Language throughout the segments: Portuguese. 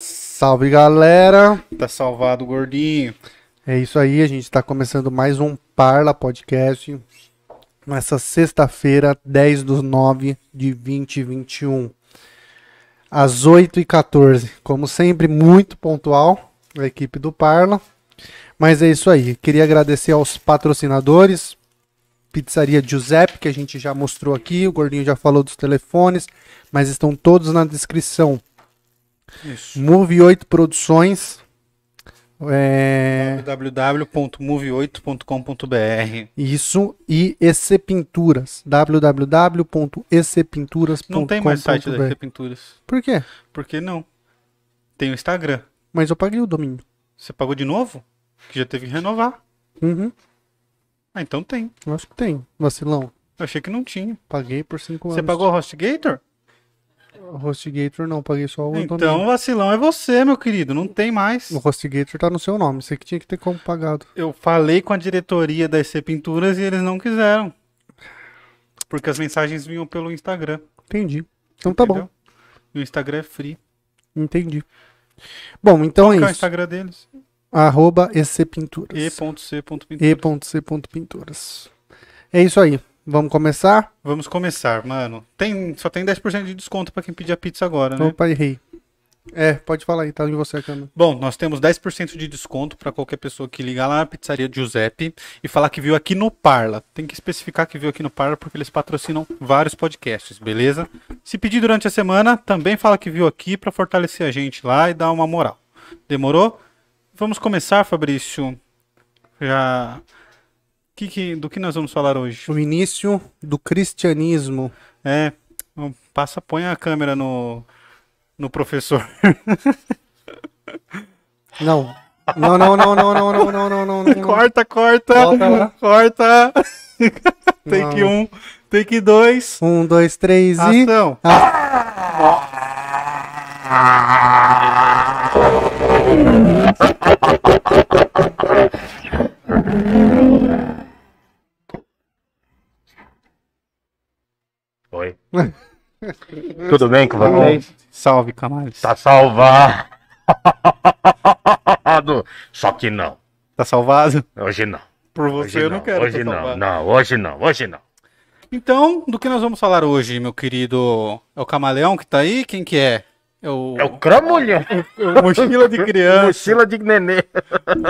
Salve galera! Tá salvado, gordinho. É isso aí, a gente está começando mais um Parla Podcast nessa sexta-feira, 10 dos 9 de 2021, às 8h14. Como sempre, muito pontual a equipe do Parla. Mas é isso aí, queria agradecer aos patrocinadores, Pizzaria Giuseppe, que a gente já mostrou aqui, o Gordinho já falou dos telefones, mas estão todos na descrição. Isso. Move 8 Produções. É, www.move8.com.br. isso e EC Pinturas. www.ecpinturas.com.br. Não tem mais site da EC Pinturas. Por quê? Por que não? Tem o Instagram. Mas eu paguei o domínio. Você pagou de novo? Que já teve que renovar. Uhum, Ah, então tem. eu acho que tem. Vacilão. Eu achei que não tinha. Paguei por 5 anos. Você pagou o HostGator? O HostGator não, paguei só o Então, domínio. vacilão é você, meu querido. Não tem mais. O HostGator tá no seu nome. Você que tinha que ter como pagado. Eu falei com a diretoria da EC Pinturas e eles não quiseram. Porque as mensagens vinham pelo Instagram. Entendi. Então tá bom. entendeu? E o Instagram é free. Entendi. Bom, então Qual é é o isso. Instagram deles? Arroba ecpinturas. e.c.pinturas. e.c.pinturas. É isso aí. Vamos começar? Vamos começar, mano. Tem, só tem 10% de desconto pra quem pedir a pizza agora, né? Opa, errei. É, pode falar aí, tá em você câmera. Bom, nós temos 10% de desconto pra qualquer pessoa que ligar lá na pizzaria Giuseppe e falar que viu aqui no Parla. Tem que especificar que viu aqui no Parla porque eles patrocinam vários podcasts, beleza? Se pedir durante a semana, também fala que viu aqui pra fortalecer a gente lá e dar uma moral. Demorou? Vamos começar, Fabrício. Já que que- do que nós vamos falar hoje? O início do cristianismo. É, passa, põe a câmera no, no professor. Não. Não, não, não, não, não, não, não, não, não, não. corta, corta, Volta corta. take Não. um, take dois. Um, dois, três e. Ação. Oi. Tudo bem com vocês? Salve, Camales. Tá salvado. Só que não. Tá salvado? Hoje não. Por Hoje você eu não, quero Hoje não. salvado. Não, hoje não. Hoje não. Então, do que nós vamos falar hoje, meu querido? É o camaleão que tá aí? Quem que é? É o, É o cramulhão. o mochila de criança. Mochila de nenê.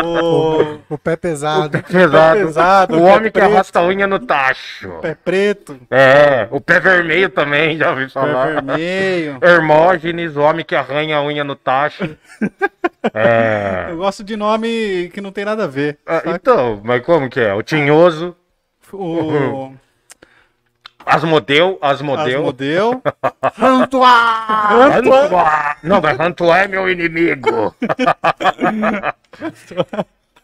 o O pé pesado. Pesado. pesado, O pé homem que arrasta a unha no tacho. pé preto, É, o pé vermelho também, já ouvi pé falar. vermelho. Hermógenes, o homem que arranha a unha no tacho. É. Eu gosto de nome que não tem nada a ver. Ah? Então, mas como que é? O Tinhoso, O Asmodeu, Asmodeu. Asmodeu. Rantuá! Não, mas Rantuá é meu inimigo.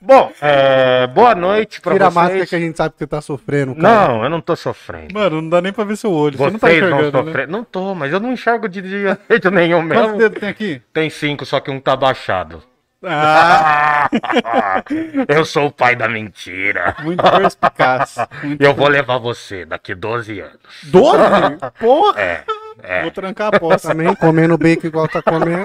Bom, é, boa noite pra Tira a máscara vocês. que a gente sabe que você tá sofrendo, cara. Não, eu não tô sofrendo. Mano, não dá nem pra ver seu olho. Você Vocês não tá vão enxergando, né? sofrer. Não tô, mas eu não enxergo de jeito nenhum Quantos mesmo. dedos tem aqui? Tem cinco, só que um tá baixado. Ah, eu sou o pai da mentira. muito perspicaz. Muito... Eu vou levar você daqui 12 anos. Doze? Porra! É, é. Vou trancar a poça. Também comendo bacon igual tá comendo.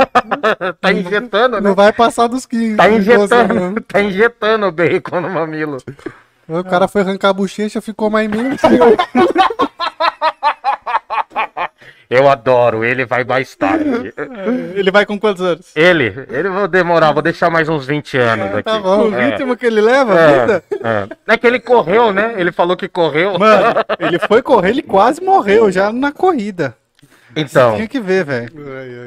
Tá injetando, né? Não vai passar dos 15. Tá 12 injetando, anos. tá injetando o bacon no mamilo. O cara foi arrancar a bochecha, ficou mais meio. Eu adoro, ele vai mais tarde. Ele vai com quantos anos? Ele, ele vou demorar, vou deixar mais uns 20 anos aqui. tá bom. O É. ritmo que ele leva, a É, vida? é. é que ele correu, né? Ele falou que correu. Mano, ele foi correr, ele quase morreu já na corrida. Então, Tinha que ver, velho.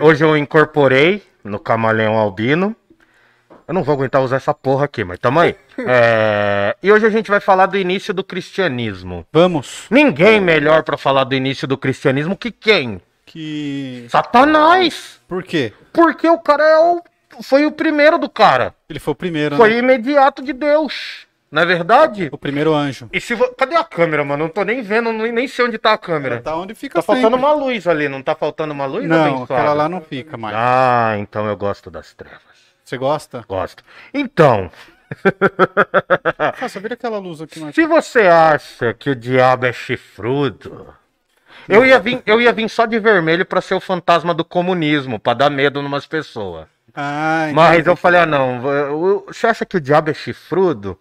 hoje eu incorporei no camaleão albino. Eu não vou aguentar usar essa porra aqui, mas tamo aí. É, E hoje a gente vai falar do início do cristianismo. Vamos. Ninguém melhor pra falar do início do cristianismo que quem? Que. Satanás! Por quê? Porque o cara é o... foi o primeiro do cara. Ele foi o primeiro, Foi né? imediato de Deus. Não é verdade? O primeiro anjo. E se vo- Cadê a câmera, mano? Não tô nem vendo, nem nem sei onde tá a câmera. Tá onde fica Tá faltando sempre. uma luz ali, não tá faltando uma luz, Não, aquela lá não fica mais. Ah, então eu gosto das trevas. Você gosta? Gosto. Então, Nossa, vira aquela luz aqui mais. se você acha que o diabo é chifrudo, eu ia vir, eu ia vir só de vermelho pra ser o fantasma do comunismo, pra dar medo numas pessoas. Ah, Mas eu falei, ah, não, você acha que o diabo é chifrudo?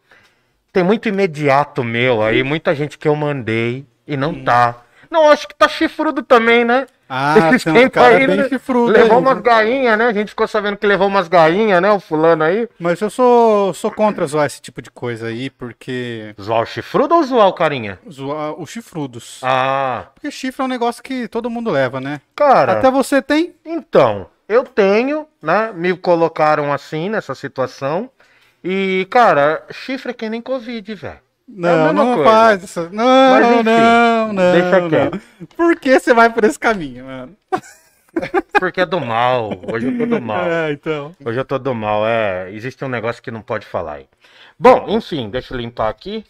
Tem muito imediato meu aí, muita gente que eu mandei e não tá. Não, acho que tá chifrudo também, né? Ah, Esse tem um cara aí, bem né? chifrudo Levou aí. umas gainhas, né? A gente ficou sabendo que levou umas gainhas, né? O fulano aí. Mas eu sou, sou contra zoar esse tipo de coisa aí, porque Zoar o chifrudo ou zoar o carinha? zoar os chifrudos. Ah, Porque chifre é um negócio que todo mundo leva, né? cara. Até você tem. Então, eu tenho, né? Me colocaram assim nessa situação. E, cara, chifre é que nem Covid, velho. É Não, não coisa. faz isso. Não, Mas, enfim, não, não. deixa quieto. Por que você vai por esse caminho, mano? Porque é do mal. Hoje eu tô do mal. É, então. Hoje eu tô do mal. É, existe um negócio que não pode falar aí. Bom, enfim, deixa eu limpar aqui.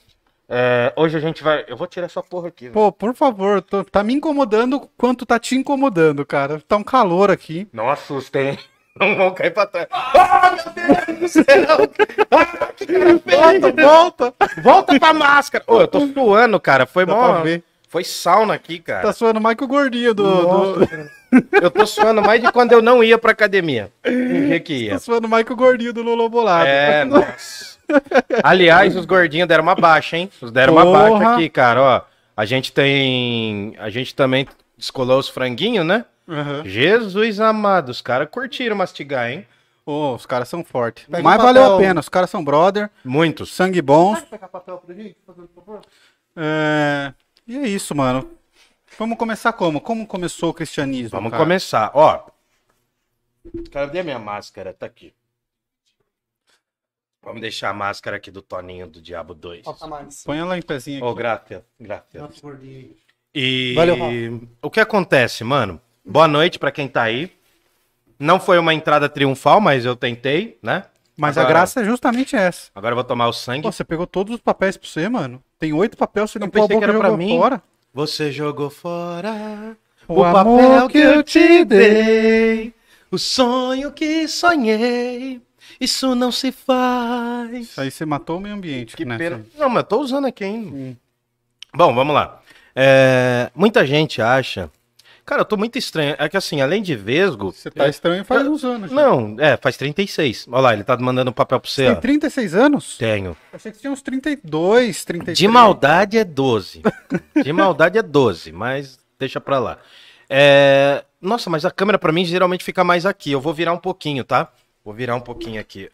É, hoje a gente vai. Eu vou tirar essa porra aqui. velho. Pô, por favor, tô- tá me incomodando quanto tá te incomodando, cara. Tá um calor aqui. Não assustem. Não vão cair pra trás. Ah, meu Deus do céu! Ah, que cara feio! Volta, volta. Volta pra máscara. Ô, eu tô suando, cara. Foi Dá mó... pra ver. Foi sauna aqui, cara. Tá suando mais que o gordinho do. do- Eu tô suando mais de quando eu não ia pra academia. Dia que Tá ia. suando mais que o gordinho do Lolo Bolado. É, nossa. Aliás, os gordinhos deram uma baixa, hein? Os deram uma Porra. baixa aqui, cara, ó. A gente tem. A gente também descolou os franguinhos, né? Aham. Jesus amado, os caras curtiram mastigar, hein? Ô, os caras são fortes. Pega Mas um valeu a pena, os caras são brother, Muitos. sangue bons. pegar papel pra gente, por favor? É... E é isso, mano. Vamos começar como? Como começou o cristianismo? Vamos cara? começar. Ó. Cadê a minha máscara? Tá aqui. Vamos deixar a máscara aqui do Toninho do Diabo 2. Falta mais. Põe ela em pezinho Ô, aqui. graças, graças. E Valeu, Rafa. o que acontece, mano? Boa noite pra quem tá aí. Não foi uma entrada triunfal, mas eu tentei, né? Mas a Agora- graça é justamente essa. Agora eu vou tomar o sangue. Pô, você pegou todos os papéis pra você, mano. Tem oito papéis, você a pensei boca que era pra mim. fora. Você jogou fora O amor que eu te dei, o sonho que sonhei. Isso não se faz. Aí você matou o meio ambiente. Que né? pena. Não, mas eu tô usando aqui ainda. Bom, vamos lá. É, muita gente acha. Cara, eu tô muito estranho. É que assim, além de Vesgo. Você tá é- estranho faz uns anos. já. Não, é, faz 36. Olha lá, ele tá mandando um papel pra você. Tem ó. 36 anos? Tenho. Achei que você tinha uns 32, 33. De maldade é 12. De maldade é 12, mas deixa pra lá. É, Nossa, mas a câmera pra mim geralmente fica mais aqui. Eu vou virar um pouquinho, tá? Vou virar um pouquinho aqui.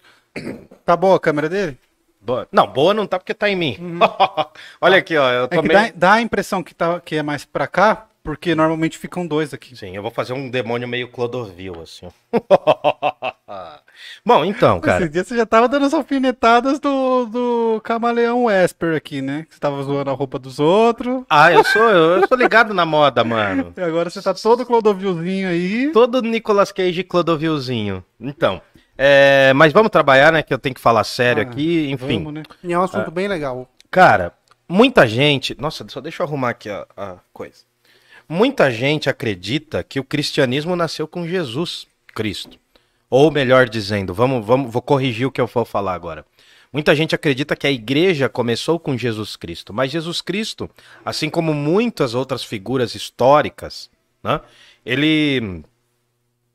Tá boa a câmera dele? Boa. Não, boa não tá porque tá em mim. Olha aqui, ó. Eu É meio- dá, dá a impressão que, tá, que é mais pra cá, porque normalmente ficam dois aqui. Sim, eu vou fazer um demônio meio Clodovil, assim. Bom, então, cara. Esse dia você já tava dando as alfinetadas do, do camaleão Esper aqui, né? Que você tava zoando a roupa dos outros. Ah, eu sou, eu, eu sou ligado na moda, mano. E agora você tá todo Clodovilzinho aí. Todo Nicolas Cage Clodovilzinho. Então, é, mas vamos trabalhar, né? Que eu tenho que falar sério Ah, aqui, enfim. Vamos, né? E é um assunto bem legal. Cara, muita gente. Nossa, só deixa eu arrumar aqui a, a coisa. Muita gente acredita que o cristianismo nasceu com Jesus Cristo. Ou melhor dizendo, vamos, vamos, vou corrigir o que eu vou falar agora. Muita gente acredita que a igreja começou com Jesus Cristo, mas Jesus Cristo, assim como muitas outras figuras históricas, né, ele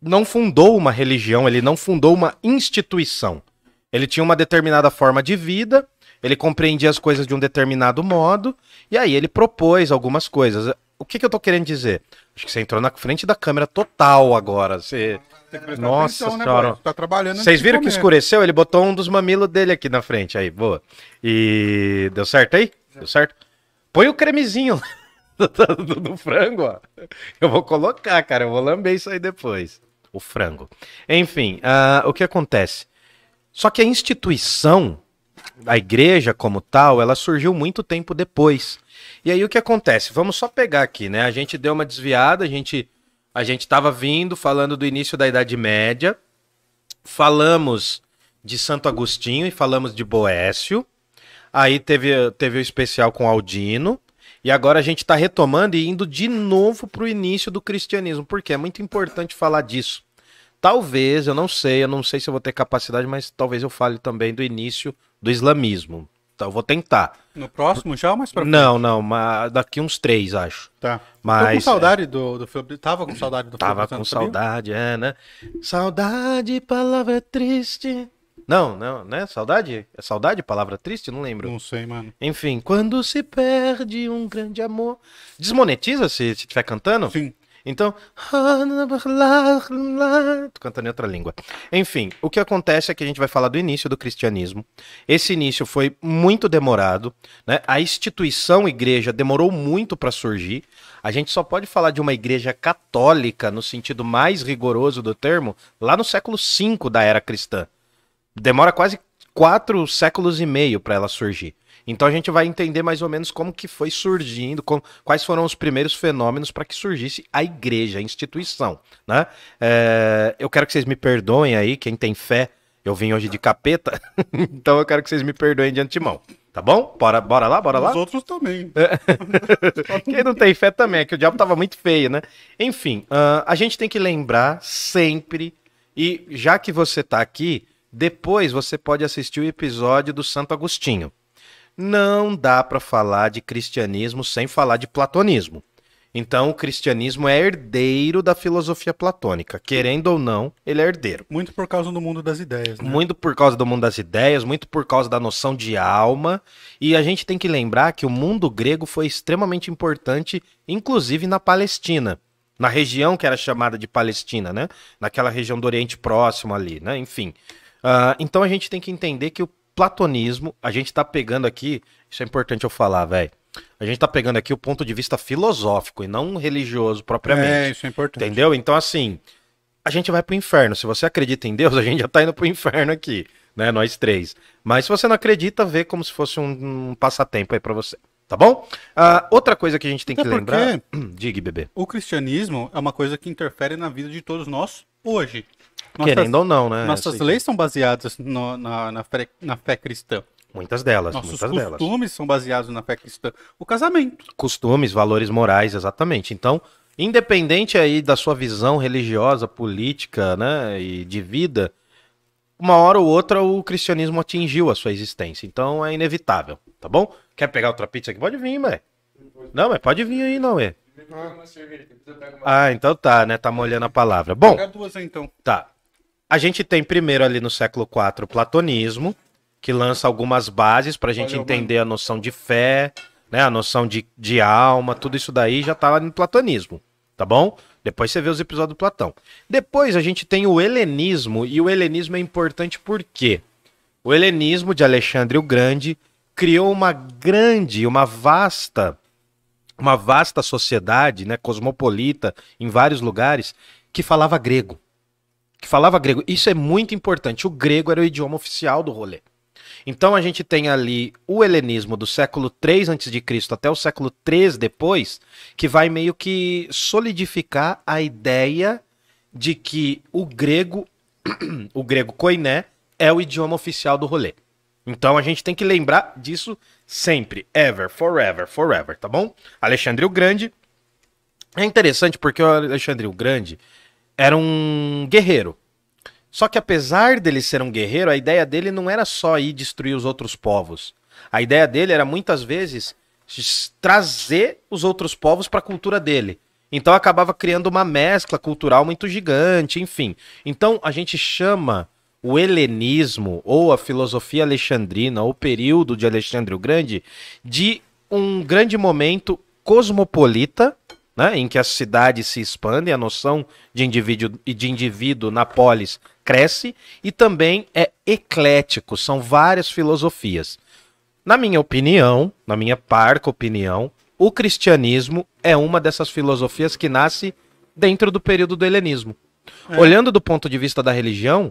não fundou uma religião, ele não fundou uma instituição. Ele tinha uma determinada forma de vida, ele compreendia as coisas de um determinado modo, e aí ele propôs algumas coisas. O que, que eu tô querendo dizer? Acho que você entrou na frente da câmera total agora. Você... Prestar Nossa atenção, né, senhora. Você tá trabalhando Vocês viram que escureceu? Ele botou um dos mamilos dele aqui na frente. Aí, boa. E deu certo aí? Deu certo? Põe o cremezinho do, do- do frango, ó. Eu vou colocar, cara. Eu vou lamber isso aí depois. O frango. Enfim, ah, o que acontece? Só que a instituição, a igreja como tal, ela surgiu muito tempo depois. E aí o que acontece? Vamos só pegar aqui, né? A gente deu uma desviada, a gente a gente estava vindo falando do início da Idade Média, falamos de Santo Agostinho e falamos de Boécio. Aí teve, teve o especial com Aldino. E agora a gente está retomando e indo de novo para o início do cristianismo, porque é muito importante falar disso. Talvez, eu não sei, eu não sei se eu vou ter capacidade, mas talvez eu fale também do início do islamismo. Então, eu vou tentar. No próximo já ou mais pra frente? Não, não, mas daqui uns três, acho. Tá. Tô com Mas, saudade do, do filme. Tava com saudade do Tava filme. com saudade, é, né? Saudade, palavra triste. Não, não, né? Saudade? É saudade, palavra triste? Não lembro. Não sei, mano. Enfim, quando se perde um grande amor. Desmonetiza se se estiver cantando? Sim. Então. Tô cantando em outra língua. Enfim, o que acontece é que a gente vai falar do início do cristianismo. Esse início foi muito demorado, né? A instituição igreja demorou muito para surgir. A gente só pode falar de uma igreja católica, no sentido mais rigoroso do termo, lá no século V da era cristã. Demora quase quatro séculos e meio para ela surgir. Então a gente vai entender mais ou menos como que foi surgindo, como- quais foram os primeiros fenômenos para que surgisse a igreja, a instituição. Né? É, eu quero que vocês me perdoem aí, quem tem fé, eu vim hoje de capeta, então eu quero que vocês me perdoem de antemão. Tá bom? Bora, bora lá, bora lá? Os outros também. Quem não tem fé também, é que o diabo tava muito feio, né? Enfim, ah, a gente tem que lembrar sempre, e já que você tá aqui, depois você pode assistir o episódio do Santo Agostinho. Não dá para falar de cristianismo sem falar de platonismo. Então, o cristianismo é herdeiro da filosofia platônica. Querendo ou não, ele é herdeiro. Muito por causa do mundo das ideias, né? Muito por causa do mundo das ideias, muito por causa da noção de alma. E a gente tem que lembrar que o mundo grego foi extremamente importante, inclusive na Palestina. Na região que era chamada de Palestina, né? Naquela região do Oriente Próximo ali, né? Enfim. Ah, então a gente tem que entender que o platonismo, a gente tá pegando aqui, isso é importante eu falar, velho. A gente tá pegando aqui o ponto de vista filosófico e não religioso propriamente. É, isso é importante. Entendeu? Então, assim, a gente vai pro inferno. Se você acredita em Deus, a gente já tá indo pro inferno aqui, né? Nós três. Mas se você não acredita, vê como se fosse um, um passatempo aí pra você. Tá bom? Ah, outra coisa que a gente tem Até que lembrar. Diga, bebê. O cristianismo é uma coisa que interfere na vida de todos nós hoje. Nossas, Querendo ou não, né? nossas Essa- leis são baseadas no- na, na, fé, na fé cristã. Muitas delas, Nossos muitas delas. costumes são baseados na fé cristã. O casamento. Costumes, valores morais, exatamente. Então, independente aí da sua visão religiosa, política, né, e de vida, uma hora ou outra o cristianismo atingiu a sua existência. Então é inevitável, tá bom? Quer pegar outra pizza aqui? Pode vir, mas. Não, mas pode vir aí, não, é. Ah, então tá, né? Tá molhando a palavra. Bom, Pega duas aí, então. Tá. A gente tem primeiro ali no século IV o platonismo, que lança algumas bases para a gente Olha, entender a noção de fé, né, a noção de, de alma, tudo isso daí já tá lá no platonismo, tá bom? Depois você vê os episódios do Platão. Depois a gente tem o helenismo, e o helenismo é importante por quê? O helenismo de Alexandre o Grande criou uma grande, uma vasta uma vasta sociedade, né, cosmopolita, em vários lugares, que falava grego. Que falava grego. Isso é muito importante. O grego era o idioma oficial do rolê. Então a gente tem ali o helenismo do século 3 a.C. até o século 3 depois, que vai meio que solidificar a ideia de que o grego, o grego koiné, é o idioma oficial do rolê. Então a gente tem que lembrar disso sempre, ever, forever, forever, tá bom? Alexandre o Grande é interessante porque o Alexandre o Grande era um guerreiro. Só que apesar dele ser um guerreiro, a ideia dele não era só ir destruir os outros povos. A ideia dele era muitas vezes trazer os outros povos para a cultura dele. Então acabava criando uma mescla cultural muito gigante, enfim. Então a gente chama o helenismo ou a filosofia alexandrina, ou o período de Alexandre o Grande, de um grande momento cosmopolita, né, em que as cidades se expandem, a noção de indivíduo e de indivíduo na polis cresce, e também é eclético, são várias filosofias. Na minha opinião, na minha parca opinião, o cristianismo é uma dessas filosofias que nasce dentro do período do helenismo. Olhando do ponto de vista da religião,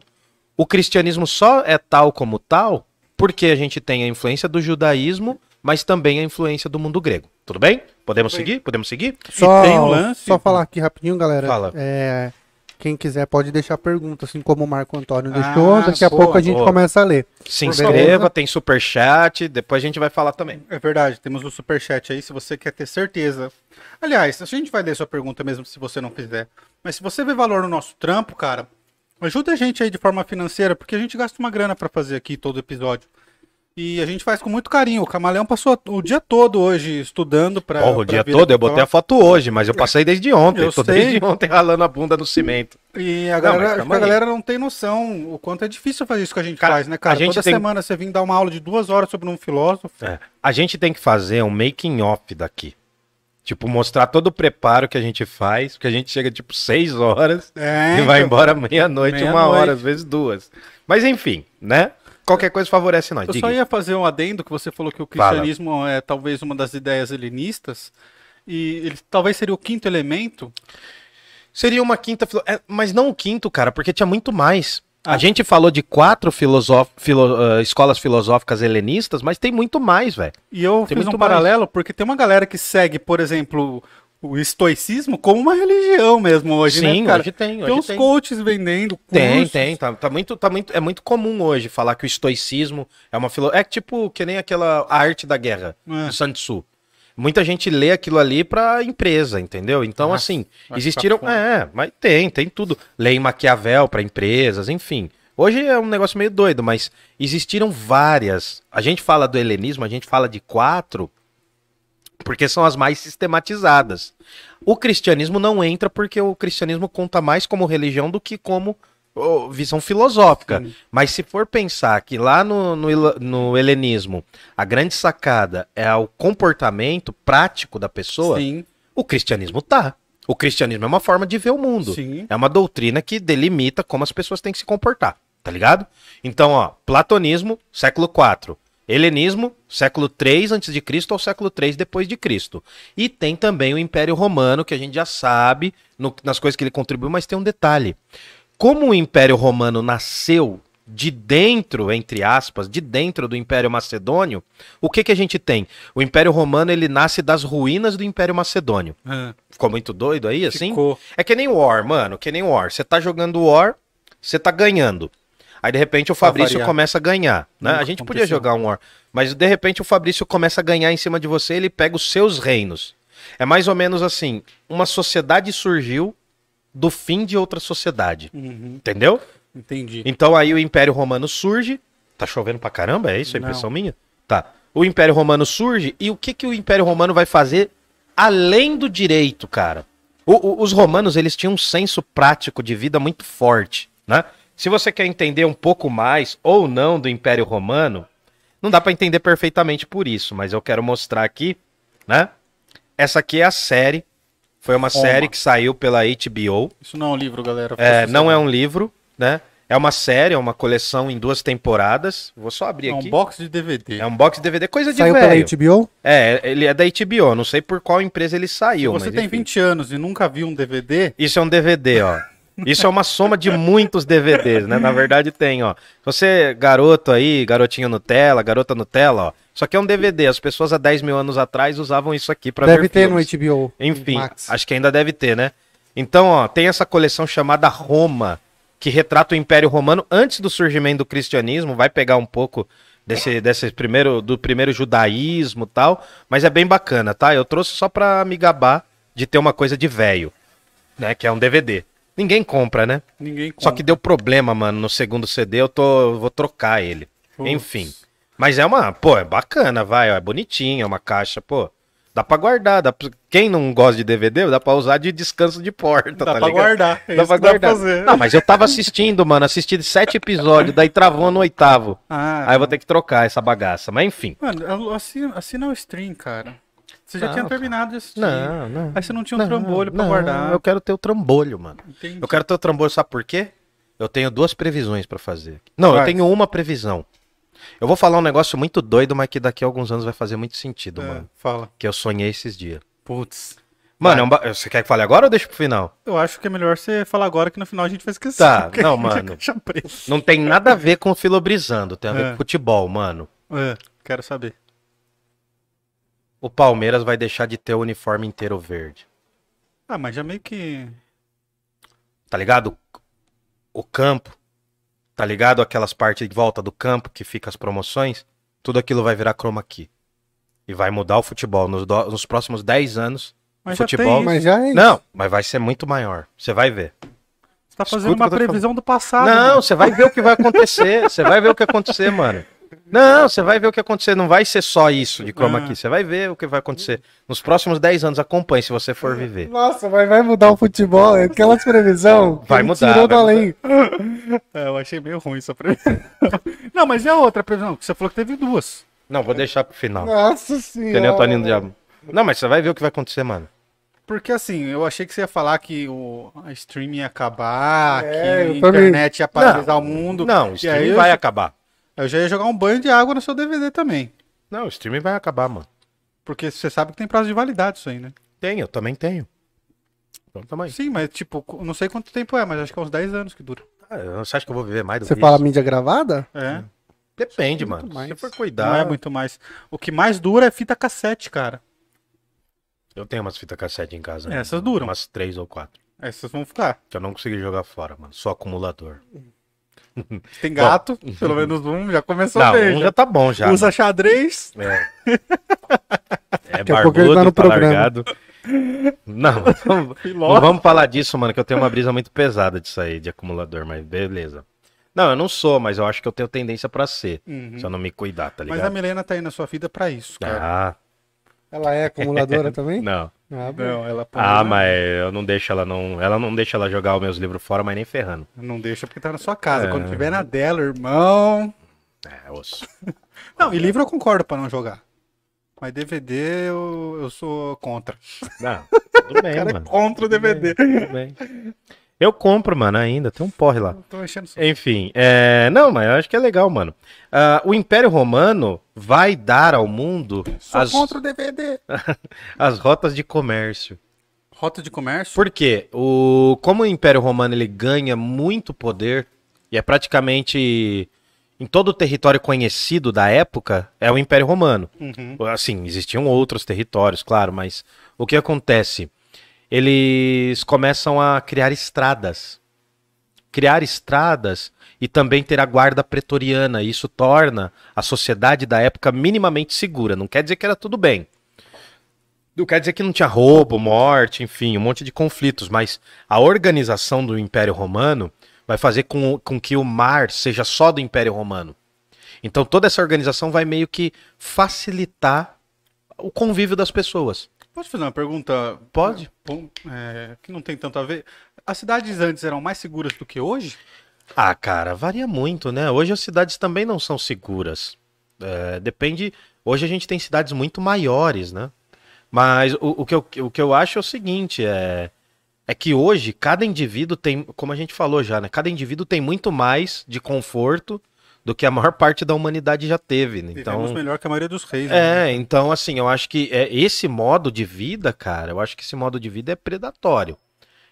o cristianismo só é tal como tal porque a gente tem a influência do judaísmo, mas também a influência do mundo grego. Tudo bem? Podemos seguir? Podemos seguir? Só, tem um lance- só falar aqui rapidinho, galera. Fala. É, quem quiser pode deixar pergunta, assim como o Marco Antônio Ah, deixou. Daqui a boa, pouco a gente boa. começa a ler. Se Por inscreva, tem superchat, depois a gente vai falar também. É verdade, temos o superchat aí se você quer ter certeza. Aliás, a gente vai ler sua pergunta mesmo se você não fizer. Mas se você vê valor no nosso trampo, cara, ajuda a gente aí de forma financeira, porque a gente gasta uma grana pra fazer aqui todo episódio. E a gente faz com muito carinho. O Camaleão passou o dia todo hoje estudando pra. Porra, o dia todo, eu botei a foto hoje, mas eu passei desde ontem. Eu tô sei. desde ontem ralando a bunda no cimento. E a Não, galera, calma a galera não tem noção o quanto é difícil fazer isso que a gente Cara, faz, né, cara? a gente Toda tem- semana você vir dar uma aula de duas horas sobre um filósofo. É. A gente tem que fazer um making off daqui. Tipo, mostrar todo o preparo que a gente faz, porque a gente chega tipo 6 horas É, e vai então. embora meia-noite, uma Meia-noite. hora, às vezes duas. Mas enfim, né? Qualquer coisa favorece nós. Eu Diga. só ia fazer um adendo que você falou que o Fala. cristianismo é talvez uma das ideias helenistas. E ele talvez seria o quinto elemento. Seria uma quinta, é, mas não o quinto, cara, porque tinha muito mais. A Ah. gente falou de quatro filosof... filo- ah, escolas filosóficas helenistas, mas tem muito mais, velho. E eu Tem fiz um mais. paralelo porque tem uma galera que segue, por exemplo, o estoicismo como uma religião mesmo hoje, Sim, né, cara? hoje tem, tem hoje uns tem. coaches vendendo Tem, cursos. tem, tá, tá muito, tá muito, é muito comum hoje falar que o estoicismo é uma filo... é tipo que nem aquela a arte da guerra É. do Sun Tzu. Muita gente lê aquilo ali pra empresa, entendeu? Então, Nossa, assim, existiram, é, mas tem, tem tudo. Lei Maquiavel pra empresas, enfim. Hoje é um negócio meio doido, mas existiram várias. A gente fala do helenismo, a gente fala de quatro, porque são as mais sistematizadas. O cristianismo não entra porque o cristianismo conta mais como religião do que como ô, visão filosófica. Sim. Mas se for pensar que lá no, no, no helenismo a grande sacada é o comportamento prático da pessoa, Sim, o cristianismo tá. O cristianismo é uma forma de ver o mundo. sim. É uma doutrina que delimita como as pessoas têm que se comportar, tá ligado? Então, ó, platonismo, século IV. Helenismo, século 3 antes de Cristo ou século 3 depois de Cristo. E tem também o Império Romano, que a gente já sabe no- nas coisas que ele contribuiu, mas tem um detalhe. Como o Império Romano nasceu de dentro, entre aspas, de dentro do Império Macedônio, o que que a gente tem? O Império Romano, ele nasce das ruínas do Império Macedônio. É, Ficou muito doido aí, assim? Ficou. É que nem War, mano, que nem War. Você tá jogando War, você tá ganhando. Aí de repente o Fabrício variar. começa a ganhar, né? Nunca a gente podia aconteceu. jogar um War, mas de repente o Fabrício começa a ganhar em cima de você, ele pega os seus reinos. É mais ou menos assim, uma sociedade surgiu do fim de outra sociedade, uhum, entendeu? entendi. Então aí o Império Romano surge. Tá chovendo pra caramba? É isso a Não. impressão minha? Tá. O Império Romano surge e o que, que o Império Romano vai fazer além do direito, cara? O- o- os romanos, eles tinham um senso prático de vida muito forte, né? Se você quer entender um pouco mais ou não do Império Romano, não dá pra entender perfeitamente por isso, mas eu quero mostrar aqui, né? Essa aqui é a série. Foi uma Roma. série que saiu pela HBO. Isso não é um livro, galera. É, não é um livro, né? É uma série, é uma coleção em duas temporadas. Vou só abrir É um aqui. box de DVD. É um box DVD, coisa de Saiu pela velho. HBO? É, ele é da HBO, não sei por qual empresa ele Se saiu, você mas tem enfim. 20 anos e nunca viu um DVD, Isso é um DVD, ó. Isso é uma soma de muitos DVDs, né? Na verdade tem, ó. Você, garoto aí, garotinho Nutella, garota Nutella, ó. Isso aqui é um DVD. As pessoas há 10 mil anos atrás usavam isso aqui pra Deve ver ter filmes. no HBO. Enfim, Max. acho que ainda deve ter, né? Então, ó, tem essa coleção chamada Roma, que retrata o Império Romano antes do surgimento do cristianismo, vai pegar um pouco desse, desse primeiro, do primeiro judaísmo e tal, mas é bem bacana, tá? Eu trouxe só pra me gabar de ter uma coisa de velho, né? Que é um DVD. Ninguém compra, né? ninguém Só que deu problema, mano, no segundo CD, eu tô, vou trocar ele. Enfim. Mas é uma, pô, é bacana, vai, ó, é bonitinho, é uma caixa, pô. Dá pra guardar, dá pra- quem não gosta de DVD, dá pra usar de descanso de porta, Dá tá pra ligado? guardar. é Dá isso pra que dá pra guardar. fazer. Não, mas eu tava assistindo, mano, assisti sete episódios, daí travou no oitavo. Ah, Aí eu vou ter que trocar essa bagaça, mas enfim. Mano, assina, assina o stream, cara. Você já Não, tinha terminado assistir. Não, não. Aí você não tinha um Não, trambolho pra não, guardar. Eu quero ter o trambolho, mano. Entendi. Eu quero ter o trambolho, sabe por quê? Eu tenho duas previsões pra fazer. Não, eu tenho uma previsão. Eu vou falar um negócio muito doido, mas que daqui a alguns anos vai fazer muito sentido, É, mano. Fala. Que eu sonhei esses dias. Putz. Mano, você quer que fale agora ou deixa pro final? Eu acho que é melhor você falar agora que no final a gente vai esquecer. Tá, não, mano. Não tem nada a ver com filobrizando, tem a ver É. com futebol, mano. É, quero saber. O Palmeiras vai deixar de ter o uniforme inteiro verde. Ah, mas já meio que. Tá ligado? O campo, tá ligado? Aquelas partes de volta do campo que fica as promoções, tudo aquilo vai virar chroma key. E vai mudar o futebol. Nos, do- nos próximos 10 anos, Mas Futebol, já tem Mas isso. já é. Não, mas vai ser muito maior. Você vai ver. Você tá fazendo Escuta uma previsão do passado. Não, você vai ver o que vai acontecer. Você vai ver o que acontecer, mano. Não, você vai ver o que acontecer. Não vai ser só isso de chroma Ah. key. Você vai ver o que vai acontecer. Nos próximos 10 anos, acompanhe se você for viver. Nossa, mas vai mudar o futebol. é Aquelas previsão. Vai mudar, Tirou do vai além. É, eu achei meio ruim essa previsão. Não, mas a outra previsão? Que você falou que teve duas. Não, vou deixar pro final. Nossa senhora. o Toninho do Diabo. Não, mas você vai ver o que vai acontecer, mano. Porque assim, eu achei que você ia falar que o a streaming ia acabar, É, que a eu internet ia paralisar o mundo. Não, o E streaming aí eu, vai já- acabar. Eu já ia jogar um banho de água no seu DVD também. Não, o streaming vai acabar, mano. Porque você sabe que tem prazo de validade isso aí, né? Tenho, eu também tenho. Então tamo aí. Sim, mas tipo, não sei quanto tempo é, mas acho que é uns 10 anos que dura. Ah, Você acha que eu vou viver mais do Você que fala isso? mídia gravada? É, Depende, Muito mano. mais. Se você for não cuidar. é muito mais. O que mais dura é fita cassete, cara. Eu tenho umas fitas cassete em casa. né? Essas duram. Umas três ou quatro. Essas vão ficar. Que eu não consegui jogar fora, mano. Só acumulador. Tem gato, pelo menos um, já começou Não, bem. um já. já tá bom já. Usa xadrez. É. É Daqui a pouco ele barbudo, tá no tá programa. largado. Não, não, não vamos falar disso, mano, que eu tenho uma brisa muito pesada disso aí, de acumulador, mas beleza. Não, eu não sou, mas eu acho que eu tenho tendência pra ser. Uhum. Se eu não me cuidar, tá Mas a ligado? Milena tá aí na sua vida pra isso, cara. Ah, Ela é acumuladora também? não. Ah. Não, ela Ah, né? mas eu não deixo ela não. Ela não deixa ela jogar os meus livros fora, mas nem ferrando. Não deixa porque tá na sua casa. É. Quando tiver na dela, irmão. É, osso. Não, e livro eu concordo pra não jogar. Mas DVD eu, eu sou contra. Não, tudo bem, O cara é mano. contra o DVD. Tudo bem. Eu compro, mano, ainda. Tem um porre lá. Tô enchendo Enfim, é... não, mas eu acho que é legal, mano. Ah, o Império Romano vai dar ao mundo as, contra o DVD. as rotas de comércio. Rota de comércio? Por quê? O... Como o Império Romano ele ganha muito poder, e é praticamente em todo o território conhecido da época, é o Império Romano. Uhum. Assim, existiam outros territórios, claro, mas o que acontece? Eles começam a criar estradas. Criar estradas e também ter a guarda pretoriana. Isso torna a sociedade da época minimamente segura. Não quer dizer que era tudo bem. Não quer dizer que não tinha roubo, morte, enfim, um monte de conflitos, mas a organização do Império Romano vai fazer com, com que o mar seja só do Império Romano. Então toda essa organização vai meio que facilitar o convívio das pessoas. Posso fazer uma pergunta? Pode. É, que não tem tanto a ver. As cidades antes eram mais seguras do que hoje? Ah, cara, varia muito, né? Hoje as cidades também não são seguras. É, depende. Hoje a gente tem cidades muito maiores, né? Mas o, o que eu, o que eu acho é o seguinte: é, é que hoje cada indivíduo tem, como a gente falou já, né? Cada indivíduo tem muito mais de conforto do que a maior parte da humanidade já teve. Né? Vivemos Então, melhor que a maioria dos reis. né? É, então assim, eu acho que é, esse modo de vida, cara, eu acho que esse modo de vida é predatório.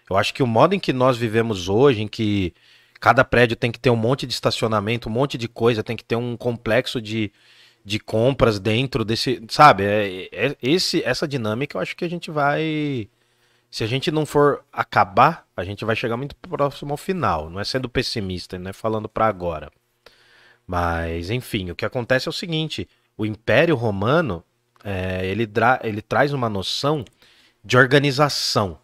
Eu acho que o modo em que nós vivemos hoje, em que cada prédio tem que ter um monte de estacionamento, um monte de coisa, tem que ter um complexo de, de compras dentro desse, sabe? É, é- esse, essa dinâmica eu acho que a gente vai. Se a gente não for acabar, a gente vai chegar muito próximo ao final. Não é sendo pessimista, não é falando pra agora. Mas, enfim, o que acontece é o seguinte: o Império Romano é, ele, ele traz uma noção de organização.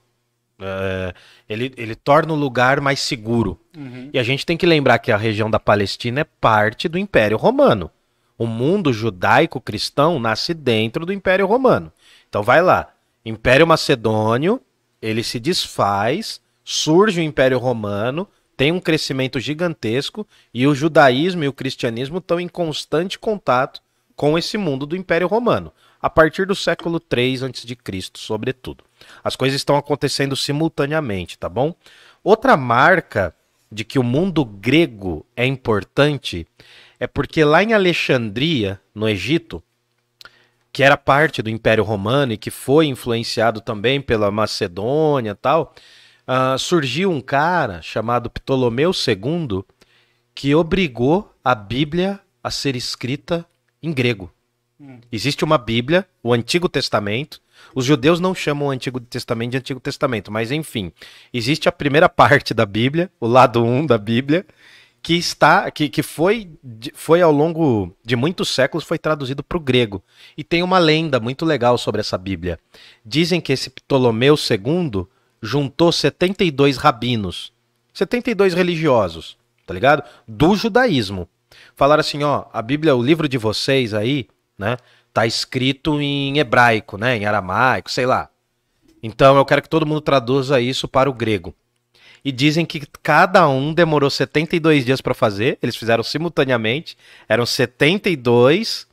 É, ele, ele torna o lugar mais seguro. Uhum. E a gente tem que lembrar que a região da Palestina é parte do Império Romano. O mundo judaico-cristão nasce dentro do Império Romano. Então vai lá. Império Macedônio, ele se desfaz, surge o Império Romano, tem um crescimento gigantesco e o judaísmo e o cristianismo estão em constante contato com esse mundo do Império Romano, a partir do século 3 a.C., sobretudo. As coisas estão acontecendo simultaneamente, tá bom? Outra marca de que o mundo grego é importante é porque lá em Alexandria, no Egito, que era parte do Império Romano e que foi influenciado também pela Macedônia e tal, ah, surgiu um cara chamado Ptolomeu II que obrigou a Bíblia a ser escrita em grego. Existe uma Bíblia, o Antigo Testamento. Os judeus não chamam o Antigo Testamento de Antigo Testamento, mas enfim, existe a primeira parte da Bíblia, o lado 1 da Bíblia, que está que, que foi, foi ao longo de muitos séculos foi traduzido para o grego. E tem uma lenda muito legal sobre essa Bíblia. Dizem que esse Ptolomeu II juntou 72 rabinos, 72 religiosos, tá ligado? Do judaísmo. falaram assim, ó, a Bíblia, o livro de vocês aí, né, tá escrito em hebraico, né, em aramaico, sei lá. Então eu quero que todo mundo traduza isso para o grego. E dizem que cada um demorou 72 dias para fazer, eles fizeram simultaneamente, eram 72.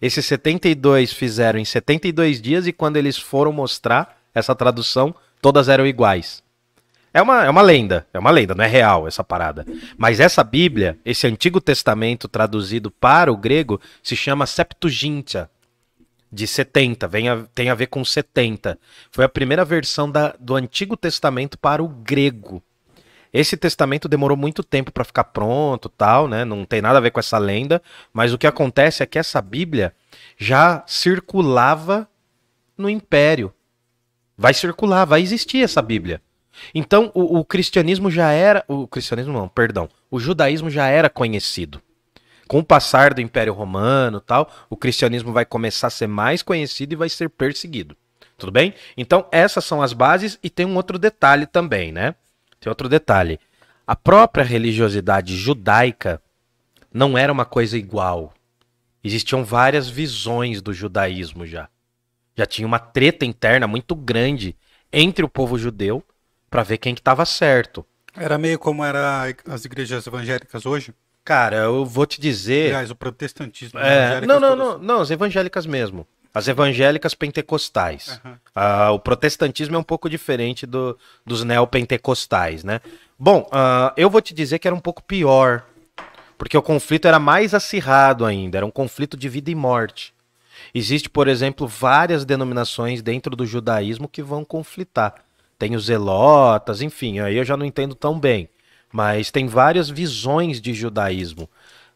Esses 72 fizeram em 72 dias e quando eles foram mostrar essa tradução, todas eram iguais. É uma, é uma lenda, é uma lenda, não é real essa parada. Mas essa Bíblia, esse Antigo Testamento traduzido para o grego, se chama Septuaginta, de 70, vem a, tem a ver com 70. Foi a primeira versão da, do Antigo Testamento para o grego. Esse testamento demorou muito tempo para ficar pronto, tal, né? Não tem nada a ver com essa lenda, mas o que acontece é que essa Bíblia já circulava no Império. Vai circular, vai existir essa Bíblia. Então o, o cristianismo já era, o cristianismo não, perdão, o judaísmo já era conhecido. Com o passar do Império Romano, tal, o cristianismo vai começar a ser mais conhecido e vai ser perseguido. Tudo bem? Então essas são as bases e tem um outro detalhe também, né? Tem outro detalhe. A própria religiosidade judaica não era uma coisa igual. Existiam várias visões do judaísmo já. Já tinha uma treta interna muito grande entre o povo judeu para ver quem que estava certo. Era meio como era as igrejas evangélicas hoje. Cara, eu vou te dizer. Aliás, o protestantismo. É, evangélicas não, não, todas. não, não, as evangélicas mesmo. As evangélicas pentecostais. Aham. Ah, o protestantismo é um pouco diferente do, dos neopentecostais, né? Bom, ah, eu vou te dizer que era um pouco pior, porque o conflito era mais acirrado ainda, era um conflito de vida e morte. Existe, por exemplo, várias denominações dentro do judaísmo que vão conflitar. Tem os zelotas, enfim, aí eu já não entendo tão bem. Mas tem várias visões de judaísmo.